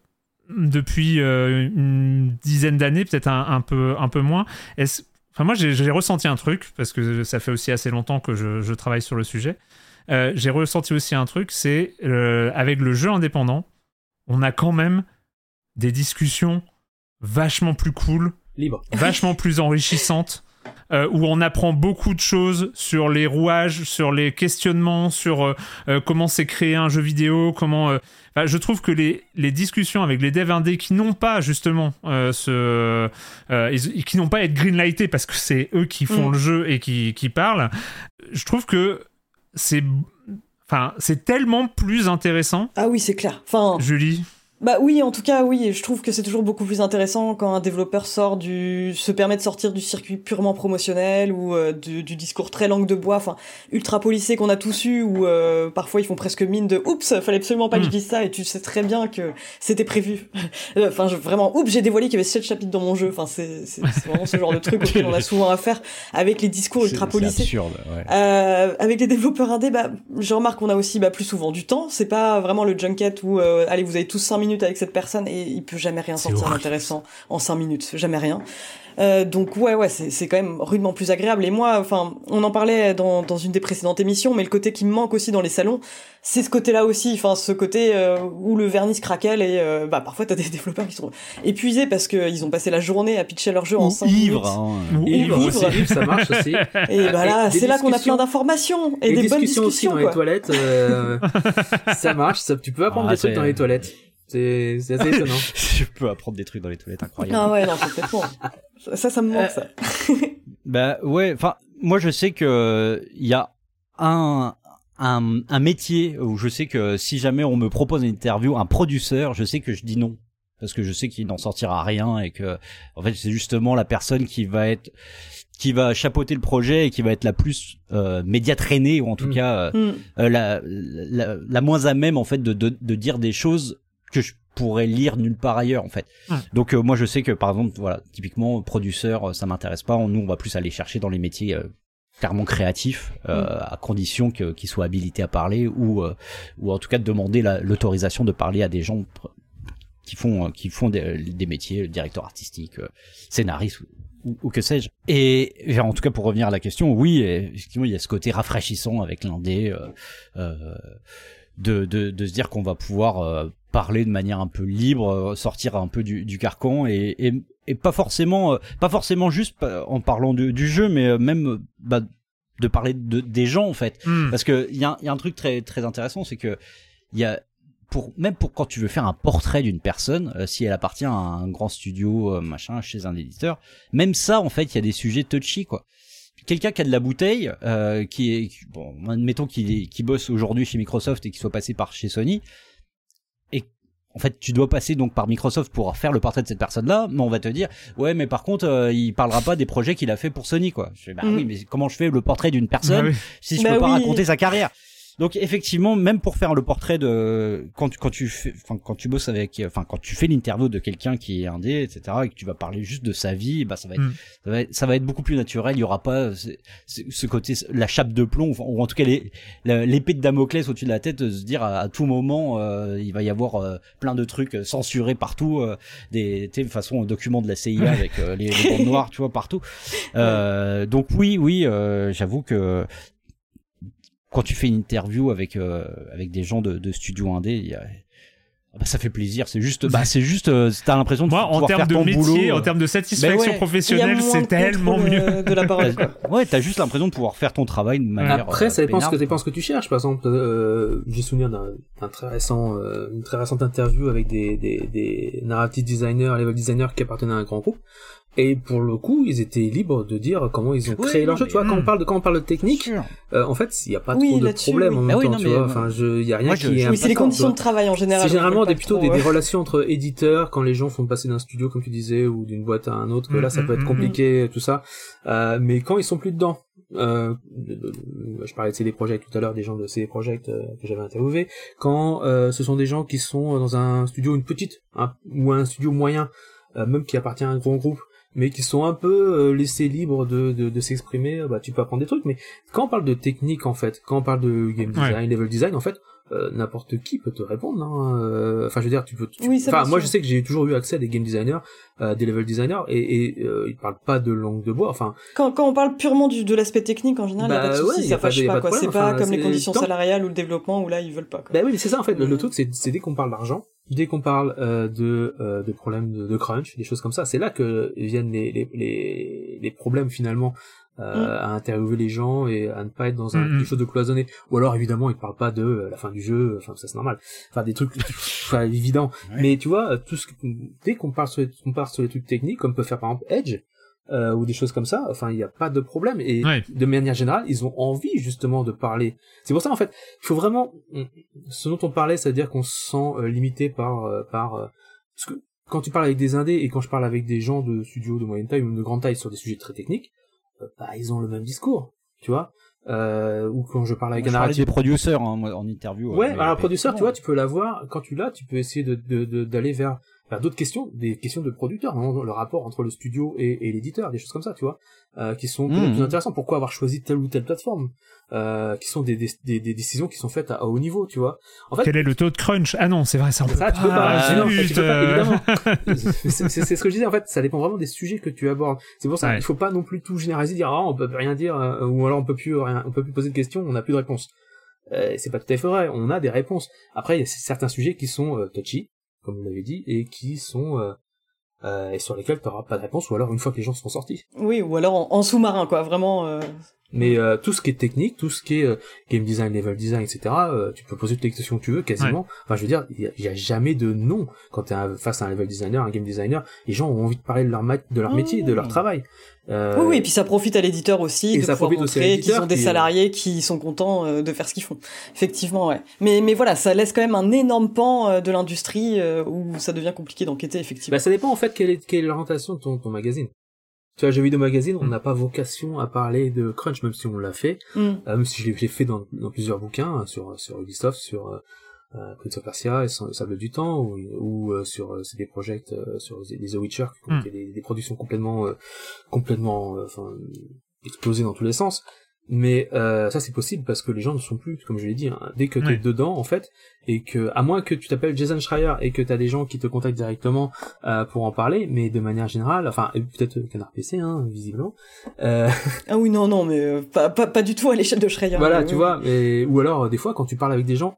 depuis une dizaine d'années peut-être un, un peu un peu moins est-ce Enfin, moi, j'ai ressenti un truc, parce que ça fait aussi assez longtemps que je, je travaille sur le sujet. Euh, j'ai ressenti aussi un truc, c'est euh, avec le jeu indépendant, on a quand même des discussions vachement plus cool, Libre. vachement plus enrichissantes euh, où on apprend beaucoup de choses sur les rouages, sur les questionnements, sur euh, euh, comment c'est créé un jeu vidéo, comment. enfin, je trouve que les, les discussions avec les devs indés qui n'ont pas justement ce, ils- qui n'ont pas à être greenlightés parce que c'est eux qui font Mm. le jeu et qui, qui parlent, je trouve que c'est, enfin, c'est tellement plus intéressant. Ah oui, c'est clair. Enfin, Julie, Bah oui, en tout cas, oui, je trouve que c'est toujours beaucoup plus intéressant quand un développeur sort du, se permet de sortir du circuit purement promotionnel ou euh, du, du discours très langue de bois, enfin ultra policé qu'on a tous eu, où euh, parfois ils font presque mine de oups, fallait absolument pas que je Mm. dise ça, et tu sais très bien que c'était prévu. Euh, Enfin, je- vraiment, oups, j'ai dévoilé qu'il y avait sept chapitres dans mon jeu. Enfin, c'est vraiment ce genre de truc auquel on a souvent affaire avec les discours ultra c'est policés. absurde, ouais. Euh, avec les développeurs indés, bah, je remarque qu'on a aussi bah, plus souvent du temps. C'est pas vraiment le junket où, euh, allez, vous avez tous 5 minutes avec cette personne et il peut jamais rien sortir d'intéressant en 5 minutes, jamais rien. Euh, donc ouais, ouais, c'est c'est quand même rudement plus agréable. Et moi, enfin, on en parlait dans, dans une des précédentes émissions, mais le côté qui me manque aussi dans les salons, c'est ce côté-là aussi. Enfin, ce côté euh, où le vernis craquelle et euh, bah parfois t'as des développeurs qui sont épuisés parce qu'ils ont passé la journée à pitcher leur jeu en Ou 5 ivre, minutes. hein. Ou- Ivre Ivre. aussi, Ivre, ça marche aussi. Et bah là, Et des c'est là qu'on a discussions. plein d'informations et, les des bonnes discussions aussi discussions dans les quoi. toilettes, euh, ça marche. Ça, tu peux apprendre Ah, des trucs dans les toilettes. C'est c'est assez étonnant. Je peux apprendre des trucs dans les toilettes incroyables. Ah ouais, non, complètement. Ça, ça, ça me manque, ça. Bah ouais, enfin moi je sais que il y a un, un un métier où je sais que si jamais on me propose une interview, un producteur, je sais que je dis non parce que je sais qu'il n'en sortira rien et que en fait c'est justement la personne qui va être qui va chapeauter le projet et qui va être la plus euh, média traînée ou en tout Mm. cas euh, Hmm. euh, la, la la moins à même en fait de de, de dire des choses que je pourrais lire nulle part ailleurs en fait. Donc euh, moi je sais que par exemple voilà typiquement producteur euh, ça m'intéresse pas. Nous on va plus aller chercher dans les métiers euh, clairement créatifs euh, à condition que qu'ils soient habilités à parler ou euh, ou en tout cas de demander la- l'autorisation de parler à des gens qui font euh, qui font des, des métiers directeur artistique, euh, scénariste ou, ou, que sais-je. Et, et en tout cas pour revenir à la question, oui effectivement il y a ce côté rafraîchissant avec l'indé. De, de, de se dire qu'on va pouvoir euh, parler de manière un peu libre, euh, sortir un peu du, du carcan et, et, et pas forcément, euh, pas forcément juste pa- en parlant du, du jeu, mais euh, même euh, bah, de parler de, des gens en fait. Hmm. Parce que il y a, y a un truc très très intéressant, c'est que il y a pour même pour quand tu veux faire un portrait d'une personne, euh, si elle appartient à un grand studio euh, machin chez un éditeur, même ça en fait il y a des sujets touchy quoi. Quelqu'un qui a de la bouteille, euh, qui est qui- bon, admettons qu'il est- qu'il bosse aujourd'hui chez Microsoft et qu'il soit passé par chez Sony, en fait tu dois passer donc par Microsoft pour faire le portrait de cette personne-là, mais on va te dire ouais mais par contre euh, il parlera pas des projets qu'il a fait pour Sony quoi. Je fais, bah Mm. oui mais comment je fais le portrait d'une personne Ah oui. si je Bah peux pas oui. raconter sa carrière? Donc effectivement, même pour faire le portrait de quand tu quand tu fais, enfin quand tu bosses avec, enfin quand tu fais l'interview de quelqu'un qui est indé, etc. et que tu vas parler juste de sa vie, bah ça va être, Mm. ça va être, ça va être beaucoup plus naturel. Il y aura pas ce, côté, la chape de plomb, enfin, ou en tout cas l'épée de Damoclès au-dessus de la tête, de se dire à, à tout moment, euh, il va y avoir euh, plein de trucs euh, censurés partout, euh, des, façon document de la CIA avec les, les bandes noires, tu vois, partout. Euh, donc oui, oui, euh, j'avoue que quand tu fais une interview avec euh, avec des gens de, de studio indé, il y a ah bah, ça fait plaisir. C'est juste, bah c'est juste, euh, t'as l'impression de Moi, en pouvoir termes faire de ton métier, boulot. en termes de satisfaction Ben ouais. Professionnelle, c'est tellement mieux. euh, de la parole, ouais, t'as juste l'impression de pouvoir faire ton travail de manière. Après, euh, ça dépend ce que dépend ce que tu cherches. Par exemple, euh, j'ai souvenir d'un d'un très récent, euh, une très récente interview avec des des, des narrative designers, level designers qui appartenaient à un grand groupe. Et pour le coup, ils étaient libres de dire comment ils ont Oui, créé leur jeu. Tu vois, quand on parle de quand on parle de technique, euh, en fait, il n'y a pas Oui, trop de problème oui. en même Bah oui, temps. non, tu mais, vois, euh, enfin, je, y a rien moi, qui je- est c'est les conditions de travail en général. c'est généralement des plutôt trop, des, des relations entre éditeurs quand les gens font passer d'un studio comme tu disais ou d'une boîte à un autre que Mm, là ça peut mm, être mm, compliqué tout ça euh, mais quand ils sont plus dedans euh, je parlais de CD Projekt tout à l'heure des gens de CD Projekt euh, que j'avais interviewé quand euh, ce sont des gens qui sont dans un studio une petite hein, ou un studio moyen euh, même qui appartient à un grand groupe mais qui sont un peu euh, laissés libres de, de, de s'exprimer, bah tu peux apprendre des trucs, mais quand on parle de technique en fait, quand on parle de game design, level design en fait, euh, n'importe qui peut te répondre. hein, euh, Enfin, je veux dire, tu peux. tu- Oui, ça, Enfin, moi, sûr. je sais que j'ai toujours eu accès à des game designers, euh, des level designers, et, et euh, ils parlent pas de langue de bois. Enfin, Quand, quand on parle purement du, de l'aspect technique, en général, il Bah n'y a pas de souci, ça fâche pas, pas. C'est pas enfin, comme les conditions tant- salariales ou le développement où là, ils veulent pas, quoi. Ben oui, mais c'est ça en fait. Le, le Mm. truc, c'est c'est dès qu'on parle d'argent, dès qu'on parle euh, de, euh, de problèmes de, de crunch, des choses comme ça, c'est là que viennent les, les, les, les problèmes finalement euh, Mm. à interviewer les gens et à ne pas être dans un, Mm, mm. quelque chose de cloisonné. Ou alors évidemment, ils parlent pas de euh, la fin du jeu. Enfin, ça c'est normal. Enfin, des trucs, enfin, évident. Ouais. Mais tu vois, tout ce que, dès qu'on parle sur, les- qu'on parle sur les trucs techniques, comme peut faire par exemple Edge. euh, ou des choses comme ça, enfin il n'y a pas de problème et Ouais. de manière générale ils ont envie justement de parler. C'est pour ça en fait il faut vraiment ce dont on parlait, c'est-à-dire qu'on se sent euh, limité par euh, par euh, parce que quand tu parles avec des indés et quand je parle avec des gens de studios de moyenne taille ou de grande taille sur des sujets très techniques, euh, bah ils ont le même discours, tu vois. Euh, ou quand je parle avec je un narratif des producteurs hein, moi, en interview. Ouais, mais- alors mais- producteur, tu vois, tu peux l'avoir quand tu l'as, tu peux essayer de- d'aller vers d'autres questions, des questions de producteurs, vraiment, le rapport entre le studio et, et l'éditeur, des choses comme ça, tu vois, euh, qui sont Mhm. plus intéressantes. Pourquoi avoir choisi telle ou telle plateforme, euh, qui sont des, des, des, des décisions qui sont faites à, à haut niveau, tu vois. En fait, Quel est le taux de crunch? Ah non, c'est vrai, ça on peut ça, tu peux pas, sinon, tu zut, peux pas, évidemment. c'est ce que je disais, en fait, ça dépend vraiment des sujets que tu abordes. C'est pour ça Ouais. qu'il faut pas non plus tout généraliser, dire, ah, on peut rien dire, euh, ou alors on peut plus rien, on peut plus poser de questions, on n'a plus de réponse. Euh, c'est pas tout à fait vrai, on a des réponses. Après, il y a certains sujets qui sont euh, touchy, comme vous l'avez dit, et qui sont, euh, euh, et sur lesquels tu n'auras pas de réponse, ou alors une fois que les gens seront sortis. Oui, ou alors en, en sous-marin, quoi, vraiment. Mais euh, tout ce qui est technique, tout ce qui est euh, game design, level design, etc., euh, tu peux poser toutes les questions que tu veux, quasiment. Enfin, je veux dire, il y, a- jamais de non quand tu es face à un level designer, un game designer. Les gens ont envie de parler de leur, ma- de leur métier, de leur travail. Euh, Oui, oui, et puis ça profite à l'éditeur aussi et de ça pouvoir profite montrer qu'ils ont des qui, salariés qui sont contents euh, de faire ce qu'ils font. Effectivement, ouais. Mais, mais voilà, ça laisse quand même un énorme pan euh, de l'industrie euh, où ça devient compliqué d'enquêter, effectivement. Bah, ça dépend en fait quelle est, quelle est l'orientation de ton, ton magazine. Tu vois, Jeux vidéo magazine, on Mm. n'a pas vocation à parler de crunch, même si on l'a fait, Mm. euh, même si je l'ai j'ai fait dans, dans plusieurs bouquins, hein, sur, sur Ubisoft, sur euh, euh, Prince of Persia et Sa- Sable du Temps, ou, ou euh, sur euh, CD Projekt, euh, sur les The Witcher, qui Mm. des, des productions complètement, euh, complètement, euh, enfin, explosées dans tous les sens. Mais euh, ça c'est possible parce que les gens ne sont plus, comme je l'ai dit, hein, dès que tu es Ouais. dedans en fait, et que à moins que tu t'appelles Jason Schreier et que tu as des gens qui te contactent directement euh, pour en parler, mais de manière générale, enfin et peut-être Canard PC, hein, visiblement. Euh, Ah oui, non, non, mais euh, pas, pas, pas du tout à l'échelle de Schreier. voilà, tu oui, vois, mais ou alors des fois quand tu parles avec des gens,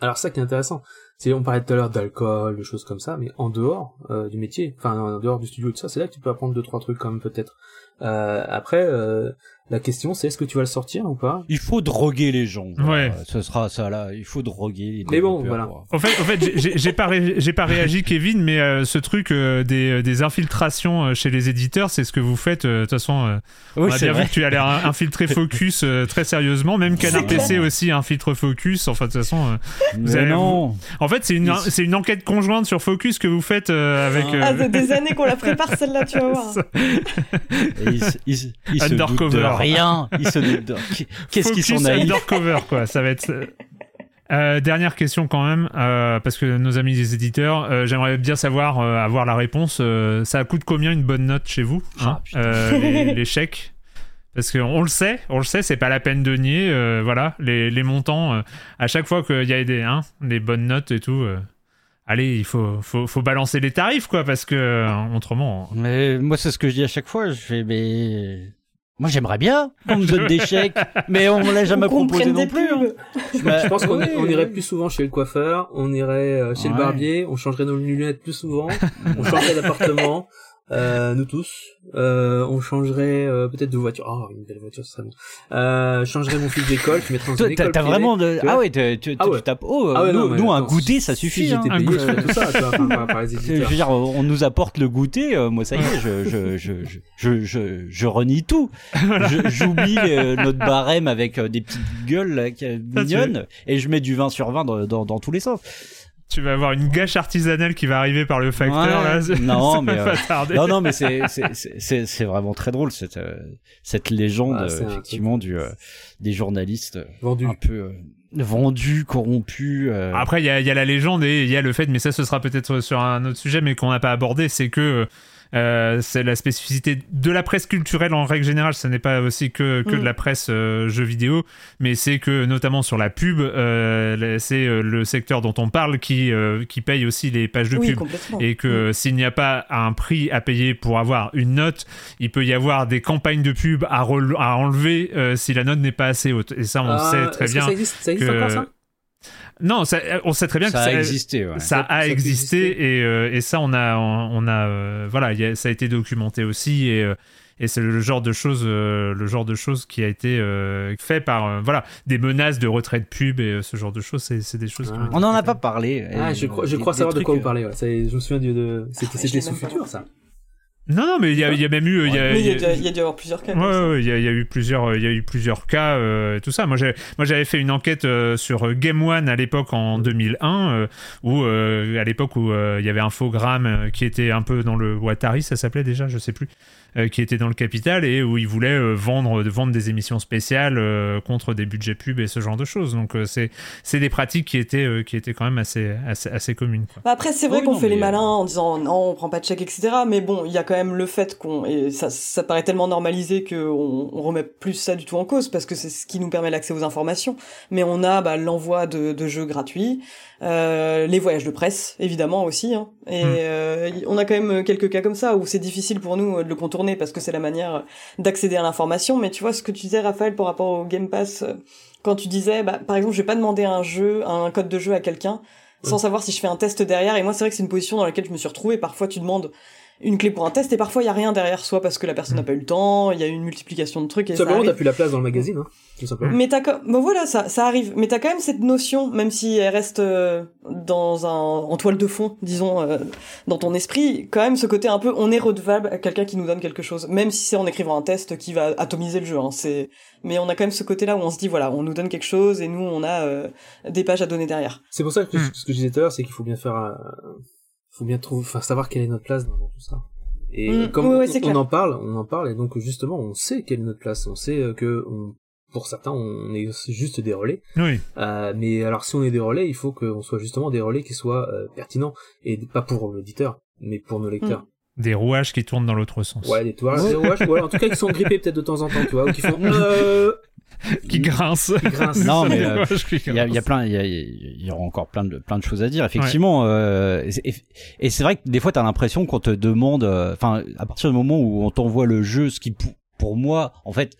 alors ça qui est intéressant, c'est on parlait tout à l'heure d'alcool, de choses comme ça, mais en dehors euh, du métier, enfin en dehors du studio et tout ça, c'est là que tu peux apprendre deux trois trucs quand même peut-être. Euh, après, euh, la question c'est est-ce que tu vas le sortir ou pas? Il faut droguer les gens. voilà. Ouais. Ce sera ça là. Il faut droguer les Mais bon, voilà. En fait, en fait j'ai- j'ai j'ai pas, ré- j'ai pas réagi, Kevin, mais euh, ce truc euh, des, des infiltrations euh, chez les éditeurs, c'est ce que vous faites. euh, De toute façon, euh, on Oui, a c'est bien vrai. vu que tu allais in- infiltrer Focus euh, très sérieusement. Même Canard PC aussi infiltre Focus. Enfin, de toute façon, euh, Mais avez- non. en fait, c'est une, c'est une enquête conjointe sur Focus que vous faites euh, avec. euh, Ah, des années qu'on la prépare celle-là, tu vas voir. Et il il Undercover. Rien. Il se. Qu'est-ce qu'ils sont naïfs undercover, quoi. Ça va être. Euh, dernière question quand même, euh, parce que nos amis des éditeurs, euh, j'aimerais bien savoir, euh, avoir la réponse. euh, ça coûte combien une bonne note chez vous hein, Ah, euh, les, les chèques? Parce qu'on le sait, on le sait, c'est pas la peine de nier. euh, voilà, les, les montants. euh, à chaque fois qu'il y a des, hein, des bonnes notes et tout. euh, allez, il faut, faut, faut balancer les tarifs, quoi, parce que euh, autrement. Mais moi, c'est ce que je dis à chaque fois. Je fais, mais moi, j'aimerais bien qu'on me donne des chèques, mais on me l'a jamais proposé prenne non des plus. hein. pubs. Bah, Je pense qu'on oui, on irait plus souvent chez le coiffeur, on irait euh, chez le barbier, on changerait nos lunettes plus souvent, on changerait d'appartement, euh, nous tous, euh, on changerait euh, peut-être de voiture. Oh, une belle voiture, ce serait bon. Euh, changerais mon fils d'école, je mettrais dans une T'as école t'as vraiment de... tu. Ah ouais, tu, tu, tu tapes haut. Ah ouais, nous, non, mais nous, un goûter, ça si suffit. j'étais hein. payé, goûter. je ferais tout ça, tu vois, enfin, par, par les Je veux éditeurs. dire, on nous apporte le goûter, euh, moi ça y est, je, je, je, je, je, je, renie tout. J'oublie euh, notre barème avec euh, des petites gueules là, mignonnes et je mets du 20 sur 20 dans, dans, dans tous les sens. Tu vas avoir une gâche artisanale qui va arriver par le facteur, Ouais. là. Non, mais, euh. Non, non, mais c'est c'est c'est- c'est c'est vraiment très drôle cette euh, cette légende Ah, euh, un effectivement du euh, des journalistes euh, Vendu. un peu euh, vendus, corrompus. euh. Après, il y a, il y a la légende et il y a le fait, mais ça, ce sera peut-être sur un autre sujet, mais qu'on n'a pas abordé, c'est que Euh, c'est la spécificité de la presse culturelle en règle générale. Ce n'est pas aussi que, que Mm. de la presse euh, jeux vidéo, mais c'est que notamment sur la pub, euh, c'est le secteur dont on parle qui, qui paye aussi les pages de oui, pub. Et que s'il n'y a pas un prix à payer pour avoir une note, il peut y avoir des campagnes de pub à, à enlever si la note n'est pas assez haute. Et ça, on Ah, sait très que bien. Ça existe, ça existe que- encore ça? Non, ça- on sait très bien ça que a ça, existé. Ouais. ça Ça- a existé et, euh, et ça on a on, on a euh, voilà y a- ça a été documenté aussi et euh, et c'est le genre de choses euh, le genre de choses qui a été euh, fait par euh, voilà des menaces de retrait de pub et euh, ce genre de choses c'est c'est des choses Ah. On n'en a pas parlé. Ah, je crois, je savoir de quoi vous parlez. Ouais. Je me souviens de, c'était, Ah, c'était sous futur, ça. Non non mais il y a, il y a même eu il y a- y, y a dû- il y a dû y avoir plusieurs cas. Ouais, il y, a- eu plusieurs, il y a eu plusieurs cas, euh, et tout ça. Moi, j'ai, moi, j'avais fait une enquête euh, sur Game One à l'époque en 2001, euh, où euh, à l'époque où euh, il y avait Infogrames euh, qui était un peu dans le Watari, ça s'appelait déjà, je sais plus, euh, qui était dans le capital et où ils voulaient euh, vendre, de vendre des émissions spéciales euh, contre des budgets pub et ce genre de choses. Donc, euh, c'est, c'est des pratiques qui étaient, euh, qui étaient quand même assez, assez, assez communes. Quoi. Bah après, c'est vrai Oui, qu'on fait les malins euh, en disant non, on prend pas de chèque, etc. Mais bon, il y a quand même le fait qu'on et ça, ça paraît tellement normalisé que on, on remet plus ça du tout en cause parce que c'est ce qui nous permet l'accès aux informations. Mais on a bah, l'envoi de, de jeux gratuits, euh, les voyages de presse évidemment aussi. Hein. Et Mm. euh, on a quand même quelques cas comme ça où c'est difficile pour nous euh, de le contourner parce que c'est la manière d'accéder à l'information. Mais tu vois ce que tu disais, Raphaël, par rapport au Game Pass, euh, quand tu disais, bah, par exemple, je vais pas demander un jeu, un code de jeu à quelqu'un sans savoir si je fais un test derrière. Et moi, c'est vrai que c'est une position dans laquelle je me suis retrouvée. Parfois, tu demandes une clé pour un test et parfois, il y a rien derrière, soit parce que la personne n'a pas eu le temps, il y a eu une multiplication de trucs et Tout ça simplement, t'as arrive. plus la place dans le magazine, hein, tout simplement. Mais t'as quand... bon voilà, ça, ça arrive. Mais t'as quand même cette notion, même si elle reste euh, dans un en toile de fond, disons, euh, dans ton esprit, quand même ce côté un peu, on est redevable à quelqu'un qui nous donne quelque chose, même si c'est en écrivant un test qui va atomiser le jeu. Hein, c'est, mais on a quand même ce côté-là où on se dit voilà, on nous donne quelque chose et nous on a euh, des pages à donner derrière. C'est pour ça que Mm. ce que je disais tout à l'heure, c'est qu'il faut bien faire, euh, faut bien trouver, enfin savoir quelle est notre place dans, tout ça. Et Mm, comme on, en parle, on en parle, et donc justement, on sait quelle est notre place. On sait euh, que, on- pour certains, on est juste des relais. Oui. Euh, mais alors, si on est des relais, il faut qu'on soit justement des relais qui soient euh, pertinents et pas pour l'auditeur, mais pour nos lecteurs. Des rouages qui tournent dans l'autre sens. Ouais, des toits, des rouages, ouais, en tout cas, qui sont grippés peut-être de temps en temps, tu vois, ou qui font, euh, Qui grincent. Non, mais, euh, Il y, a, il y a grincent. plein, il y, a- il y aura encore plein de plein de choses à dire. Effectivement, euh, et, et c'est vrai que des fois t'as l'impression qu'on te demande, euh, enfin à partir du moment où on t'envoie le jeu, ce qui pour, pour moi, en fait,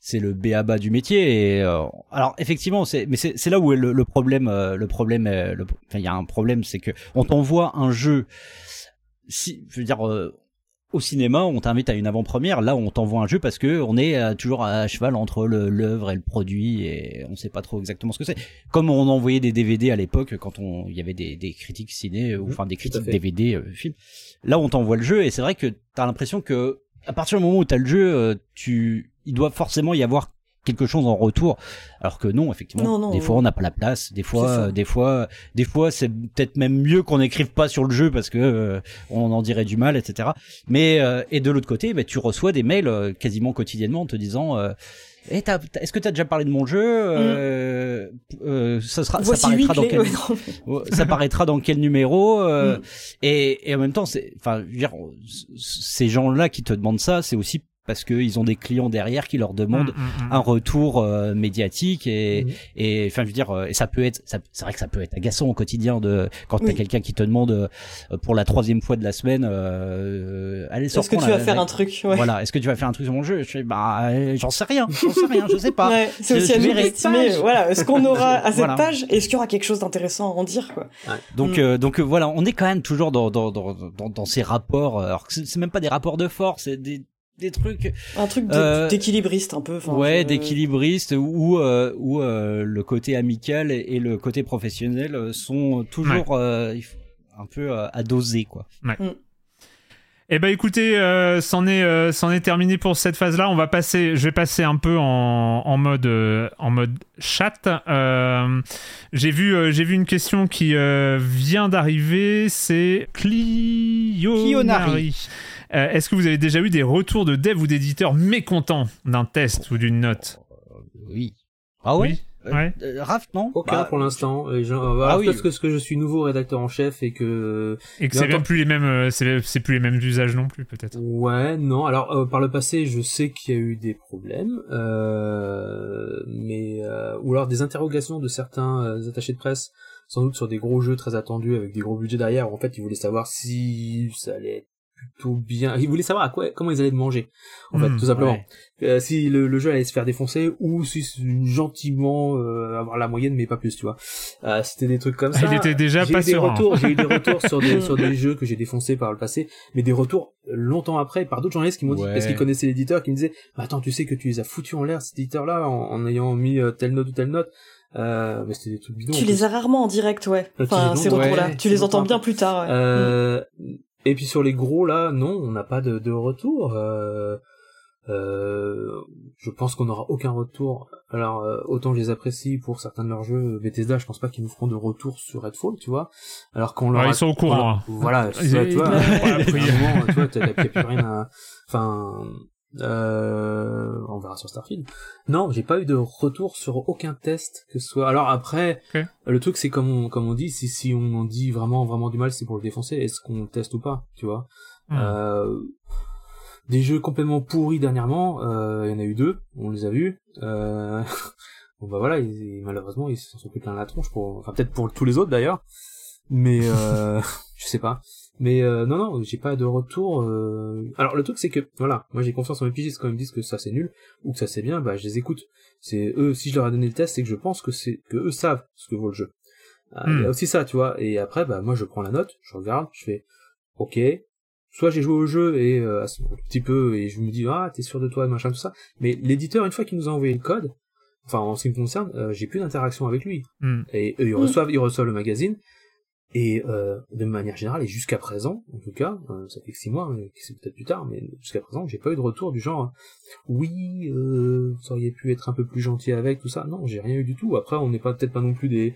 c'est le béaba du métier. Et euh, alors effectivement, c'est mais c'est c'est là où est le, le problème, euh, le problème, euh, le- enfin il y a un problème, c'est que on t'envoie un jeu. Si, je veux dire. Au cinéma, on t'invite à une avant-première. Là, on t'envoie un jeu parce que on est euh, toujours à cheval entre l'œuvre et le produit et on sait pas trop exactement ce que c'est. Comme on envoyait des DVD à l'époque quand on il y avait des, des critiques ciné ou Mhm, enfin des critiques. DVD euh, films. Là, on t'envoie le jeu et c'est vrai que t'as l'impression que à partir du moment où t'as le jeu, euh, tu il doit forcément y avoir quelque chose en retour. Alors que non, effectivement, Non, non, des fois on n'a pas la place, des fois, euh, des fois, des fois c'est peut-être même mieux qu'on n'écrive pas sur le jeu parce que euh, on en dirait du mal, etc. Mais euh, et de l'autre côté, bah, tu reçois des mails euh, quasiment quotidiennement en te disant. Euh, Eh, Est-ce que tu as déjà parlé de mon jeu euh, euh, Ça sera, ça Voici paraîtra dans clés. quel, Ouais, Ouais, ça paraîtra dans quel numéro euh, Mm. et, et en même temps c'est enfin ces gens-là qui te demandent ça c'est aussi parce qu'ils ont des clients derrière qui leur demandent Mm, mm, mm. un retour euh, médiatique et et enfin je veux dire euh, et ça peut être ça- c'est vrai que ça peut être agaçant au quotidien de quand t'as Oui. quelqu'un qui te demande euh, pour la troisième fois de la semaine euh, allez Est-ce que tu vas faire un truc? Ouais. voilà est-ce que tu vas faire un truc sur mon jeu? Je fais bah euh, j'en sais rien j'en sais rien je sais pas Ouais, c'est aussi à nous d'estimer, voilà, ce qu'on aura à cette Voilà. page, et est-ce qu'il y aura quelque chose d'intéressant à en dire, quoi? Donc, euh, donc voilà, on est quand même toujours dans dans dans dans, dans ces rapports. Alors que c'est c'est même pas des rapports de force, c'est des des trucs Un truc Euh, d'équilibriste, un peu. enfin, ouais je- d'équilibriste où euh, où euh, le côté amical et, le côté professionnel euh, sont toujours euh, un peu euh, à doser quoi. Eh ben écoutez, euh, c'en est, euh, c'en est terminé pour cette phase-là. On va passer, je vais passer un peu en, en mode, euh, en mode chat. Euh, j'ai vu, euh, j'ai vu une question qui euh, vient d'arriver. C'est Clionari. Clionari. Euh, Est-ce que vous avez déjà eu des retours de devs ou d'éditeurs mécontents d'un test ou d'une note Oui. Ah ouais. Oui. Ouais. Euh, Raph, non Aucun Bah, pour l'instant. Je- euh, Ah oui. Peut-être que, ce que je suis nouveau rédacteur en chef et que Et que c'est même plus les mêmes, euh, c'est c'est plus les mêmes usages non plus peut-être. Ouais, non. Alors euh, par le passé, je sais qu'il y a eu des problèmes, euh, mais euh, ou alors des interrogations de certains euh, attachés de presse, sans doute sur des gros jeux très attendus avec des gros budgets derrière. où, en fait, ils voulaient savoir si ça allait être plutôt bien. Ils voulaient savoir à quoi, comment ils allaient le manger, en fait, Hmm, tout simplement. ouais. Euh, si le, le jeu allait se faire défoncer ou si c'est gentiment euh, avoir la moyenne, mais pas plus, tu vois. Euh, C'était des trucs comme ça. il était déjà J'ai pas eu des serein. retours, j'ai eu des retours sur des sur des jeux que j'ai défoncés par le passé, mais des retours longtemps après par d'autres journalistes qui m'ont dit Ouais. parce qu'ils connaissaient l'éditeur qui me disaient "Mais attends tu sais que tu les as foutus en l'air cet éditeur là en, en ayant mis euh, telle note ou telle note euh, mais c'était des trucs bidons Tu les as rarement en direct, ouais. Euh, Enfin, tu les ces entends, retours-là. ouais, tu les entends bien plus tard, ouais. Euh, et puis sur les gros là non on n'a pas de, de retour euh, euh, je pense qu'on n'aura aucun retour alors euh, autant je les apprécie pour certains de leurs jeux Bethesda je pense pas qu'ils nous feront de retour sur Redfall tu vois alors qu'on leur Ouais, a- ils sont au courant, hein. voilà, tu vois, tu vois, t'as plus rien à enfin euh, on verra sur Starfield. Non, j'ai pas eu de retour sur aucun test que ce soit. Alors après, le truc c'est comme on, comme on dit, si si on en dit vraiment vraiment du mal, c'est pour le défoncer. Est-ce qu'on le teste ou pas, tu vois Hmm. euh, Des jeux complètement pourris dernièrement, euh, il y en a eu deux, on les a vus. Euh, bon bah voilà, ils- malheureusement ils s'en sont pris plein la tronche pour, enfin peut-être pour tous les autres d'ailleurs, mais euh, je sais pas. Mais euh, non non, j'ai pas de retour. euh. Alors le truc c'est que voilà, moi j'ai confiance en mes pigistes quand ils me disent que ça c'est nul ou que ça c'est bien, bah je les écoute. C'est eux, si je leur ai donné le test, c'est que je pense que c'est que eux savent ce que vaut le jeu. Ah, Il y a Hmm. aussi ça, tu vois. Et après, bah moi je prends la note, je regarde, je fais, ok. Soit j'ai joué au jeu et euh, un petit peu et je me dis ah t'es sûr de toi machin tout ça. Mais l'éditeur une fois qu'il nous a envoyé le code, enfin en ce qui me concerne, euh, j'ai plus d'interaction avec lui. Hmm. Et eux, ils reçoivent, ils reçoivent le magazine. Et euh, de manière générale, et jusqu'à présent, en tout cas, euh, ça fait que six mois, c'est peut-être plus tard, mais jusqu'à présent, j'ai pas eu de retour du genre oui, euh, vous auriez pu être un peu plus gentil avec tout ça. Non, j'ai rien eu du tout. Après, on n'est pas peut-être pas non plus des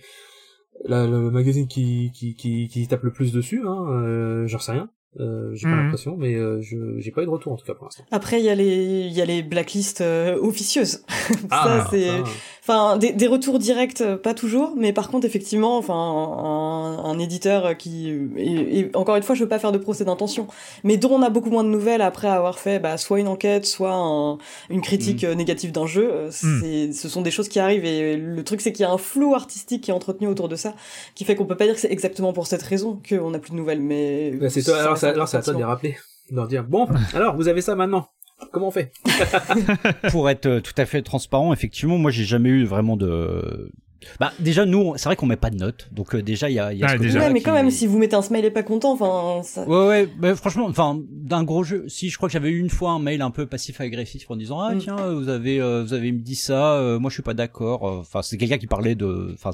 la, le magazine qui, qui qui qui tape le plus dessus, hein. Euh, J'en sais rien. Euh, j'ai pas Mhm. l'impression, mais euh, je j'ai pas eu de retour en tout cas pour l'instant. Après, il y a les, il y a les blacklists euh, officieuses. Ah, ça, c'est. Enfin, des, des retours directs, euh, pas toujours, mais par contre, effectivement, enfin, un, un éditeur qui, et, et encore une fois, je veux pas faire de procès d'intention, mais dont on a beaucoup moins de nouvelles après avoir fait, bah, soit une enquête, soit un- une critique euh, négative d'un jeu. euh, C'est, ce sont des choses qui arrivent et le truc, c'est qu'il y a un flou artistique qui est entretenu autour de ça, qui fait qu'on peut pas dire que c'est exactement pour cette raison qu'on n'a plus de nouvelles, mais. Bah, c'est toi, alors, ça- c'est à toi de les rappeler, de leur dire bon, alors vous avez ça maintenant. Comment on fait pour être euh, tout à fait transparent, effectivement, moi j'ai jamais eu vraiment de. Bah déjà nous, c'est vrai qu'on met pas de notes, donc euh, déjà il y a, il y a Ah, ce déjà. côté-là Ouais, mais qui- quand même, si vous mettez un smile et pas content, enfin, ça... Ouais ouais, bah, franchement, enfin d'un gros jeu. Si je crois que j'avais eu une fois un mail un peu passif agressif en disant ah Mm. tiens euh, vous avez euh, vous avez me dit ça, euh, moi je suis pas d'accord. Enfin c'est quelqu'un qui parlait de, enfin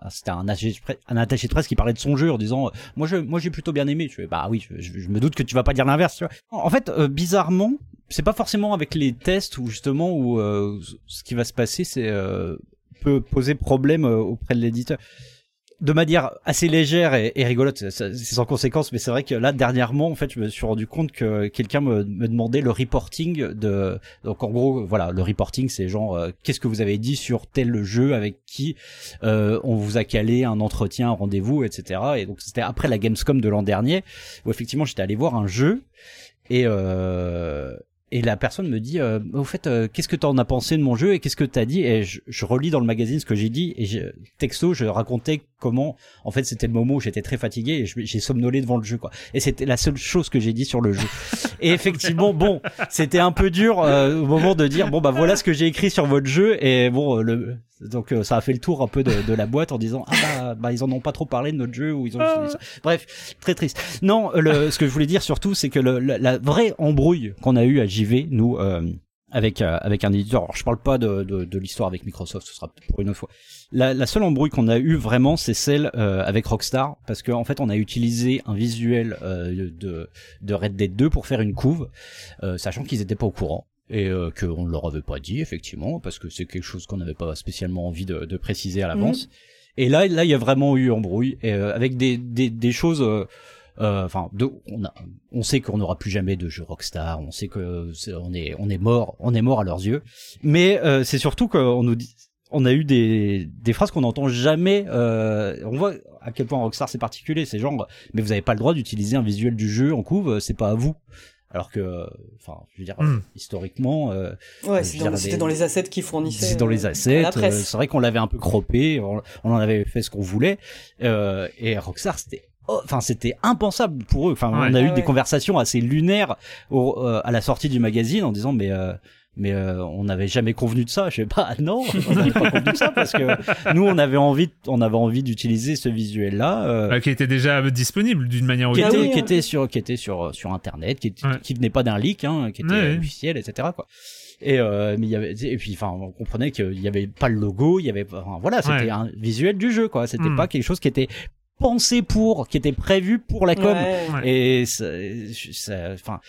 ah, c'était un attaché, de presse- un attaché de presse qui parlait de son jeu en disant moi je moi j'ai plutôt bien aimé. Je fais bah oui, je, je- je me doute que tu vas pas dire l'inverse. Tu vois. En fait, euh, bizarrement, c'est pas forcément avec les tests où justement où euh, ce qui va se passer, c'est euh, peut poser problème euh, auprès de l'éditeur de manière assez légère et, rigolote, c'est sans conséquence, mais c'est vrai que là dernièrement, en fait, je me suis rendu compte que quelqu'un me, me demandait le reporting de. Donc en gros, voilà, le reporting, c'est genre euh, qu'est-ce que vous avez dit sur tel jeu avec qui euh, on vous a calé un entretien, un rendez-vous, etc. Et donc c'était après la Gamescom de l'an dernier où effectivement j'étais allé voir un jeu et euh, et la personne me dit, euh, au fait, euh, qu'est-ce que t'en as pensé de mon jeu et qu'est-ce que t'as dit? Et je, je relis dans le magazine ce que j'ai dit et je, texto, je racontais comment, en fait, c'était le moment où j'étais très fatigué et j'ai somnolé devant le jeu, quoi. Et c'était la seule chose que j'ai dit sur le jeu. et effectivement, bon, c'était un peu dur euh, au moment de dire, bon bah voilà ce que j'ai écrit sur votre jeu et bon, euh, le donc euh, ça a fait le tour un peu de, de la boîte en disant, ah bah, bah ils en ont pas trop parlé de notre jeu ou ils ont. Bref, très triste. Non, le, ce que je voulais dire surtout, c'est que le, la, la vraie embrouille qu'on a eue à JV, nous, euh, avec euh, avec un éditeur. Alors, je parle pas de, de, de l'histoire avec Microsoft, ce sera pour une autre fois. La, la seule embrouille qu'on a eue vraiment, c'est celle euh, avec Rockstar, parce qu'en en fait, on a utilisé un visuel euh, de de Red Dead 2 pour faire une couve, euh, sachant qu'ils étaient pas au courant et euh, qu'on ne leur avait pas dit effectivement parce que c'est quelque chose qu'on n'avait pas spécialement envie de, de préciser à l'avance et là là il y a vraiment eu embrouille et, euh, avec des, des, des choses euh, euh, enfin de, on a on sait qu'on n'aura plus jamais de jeu Rockstar on sait que c'est- on est on est mort on est mort à leurs yeux mais euh, c'est surtout qu'on nous dit on a eu des, des phrases qu'on n'entend jamais. Euh, on voit à quel point Rockstar c'est particulier. C'est genre, mais vous avez pas le droit d'utiliser un visuel du jeu en couve, c'est pas à vous. Alors que, enfin, je veux dire, Hmm. historiquement, euh, Ouais, dans- c'était des- dans les assets qu'ils fournissaient. c'est dans les euh, assets. euh, c'est vrai qu'on l'avait un peu croppé, on, on en avait fait ce qu'on voulait. Euh, et Rockstar, c'était enfin c'était impensable pour eux. Enfin, Ouais. on a eu Ouais, des conversations assez lunaires au- euh, à la sortie du magazine en disant mais euh, mais euh, on n'avait jamais convenu de ça. Je sais pas, ah non, on n'avait pas convenu de ça parce que nous on avait envie, on avait envie d'utiliser ce visuel là. Euh, qui était déjà disponible d'une manière ou qui d'une Ah était, autre. qui était sur qui était sur sur internet qui, était- qui venait pas d'un leak hein, qui était Ouais, euh, ouais. officiel etc quoi et euh, mais il y avait et puis enfin on comprenait qu'il y avait pas le logo il y avait enfin, voilà c'était Ouais. un visuel du jeu quoi c'était Hmm. pas quelque chose qui était pensé pour qui était prévu pour la com Ouais. Ouais. et ça- ça- enfin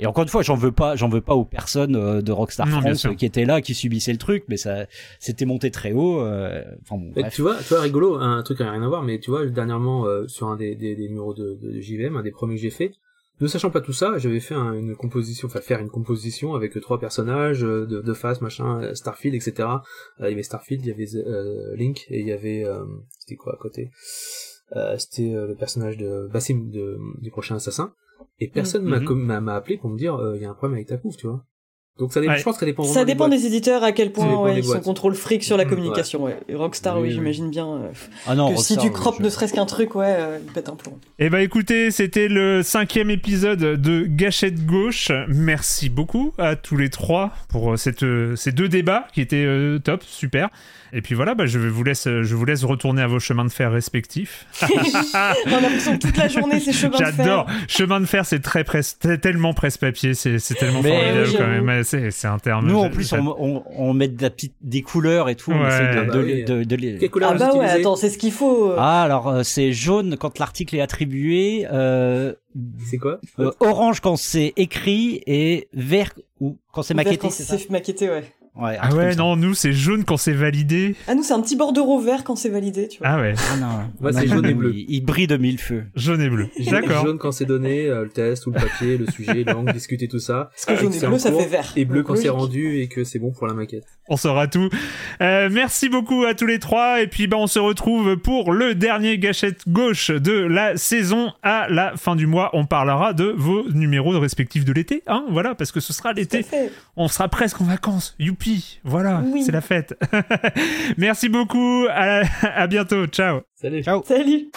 et encore une fois, j'en veux pas, j'en veux pas aux personnes euh, de Rockstar Non, France qui étaient là, qui subissaient le truc, mais ça, c'était monté très haut. euh, Enfin bon, bref. tu vois, tu vois, rigolo, un truc qui n'a rien à voir, mais tu vois, dernièrement, euh, sur un des, des, des numéros de, de JVM, un des premiers que j'ai fait, ne sachant pas tout ça, j'avais fait un- une composition, enfin faire une composition avec trois personnages euh, de, de face, machin, euh, Starfield, etc. Il y avait Starfield, il y avait euh, Link, et il y avait, euh, c'était quoi à côté? Euh, C'était euh, le personnage de Bassim de, du prochain assassin. Et personne m'a com- m'a m'a appelé pour me dire, euh, il y a un problème avec ta couve, tu vois. Donc ça dépend, Ouais. je pense que ça dépend Ça dépend des éditeurs à quel point ouais, ils sont contrôle fric sur la Mhm, communication. Ouais. Et Rockstar, Oui, oui, oui. j'imagine bien euh, ah non, que si tu croppes je- ne serait-ce qu'un truc, ouais, euh, il pète un plomb. Eh ben écoutez, c'était le cinquième épisode de Gâchette Gauche. Merci beaucoup à tous les trois pour euh, cette, euh, ces deux débats qui étaient euh, top, super. Et puis voilà, bah, je vous laisse, je vous laisse retourner à vos chemins de fer respectifs. On a l'impression toute la journée, c'est chemin de fer. J'adore. Chemin de fer, c'est très presse, tellement presse-papier, c'est c'est tellement Mais formidable oui, quand même. C'est c'est un terme. Nous, en plus, on, on, on met de la des couleurs et tout. On Ouais. essaie de, Ah bah de, oui. de- de les- Quelle couleur Ah bah ouais, attends, c'est ce qu'il faut. euh. Ah, alors euh, c'est jaune quand l'article est attribué, euh, C'est quoi euh, orange quand c'est écrit et vert ou quand c'est maquetté, quand c'est ça? c'est maquetté, ouais. Ouais, Ah ouais, non, nous, c'est jaune quand c'est validé. Ah, nous, c'est un petit bordereau vert quand c'est validé, tu vois. Ah ouais, Ah non, non, c'est jaune et bleu. Il, il brille de mille feux. jaune et bleu. D'accord. Jaune quand c'est donné, euh, le test ou le papier, le sujet, l'angle, discuter tout ça. Parce que jaune et bleu, ça fait vert. Et bleu quand c'est rendu et que c'est bon pour la maquette. On saura tout. Euh, merci beaucoup à tous les trois. Et puis, bah, on se retrouve pour le dernier gâchette gauche de la saison. À la fin du mois, on parlera de vos numéros respectifs de l'été. Hein, voilà, parce que ce sera l'été. On sera presque en vacances. Youpi. Voilà, Oui. c'est la fête. merci beaucoup. À, à bientôt. Ciao. Salut Ciao. Salut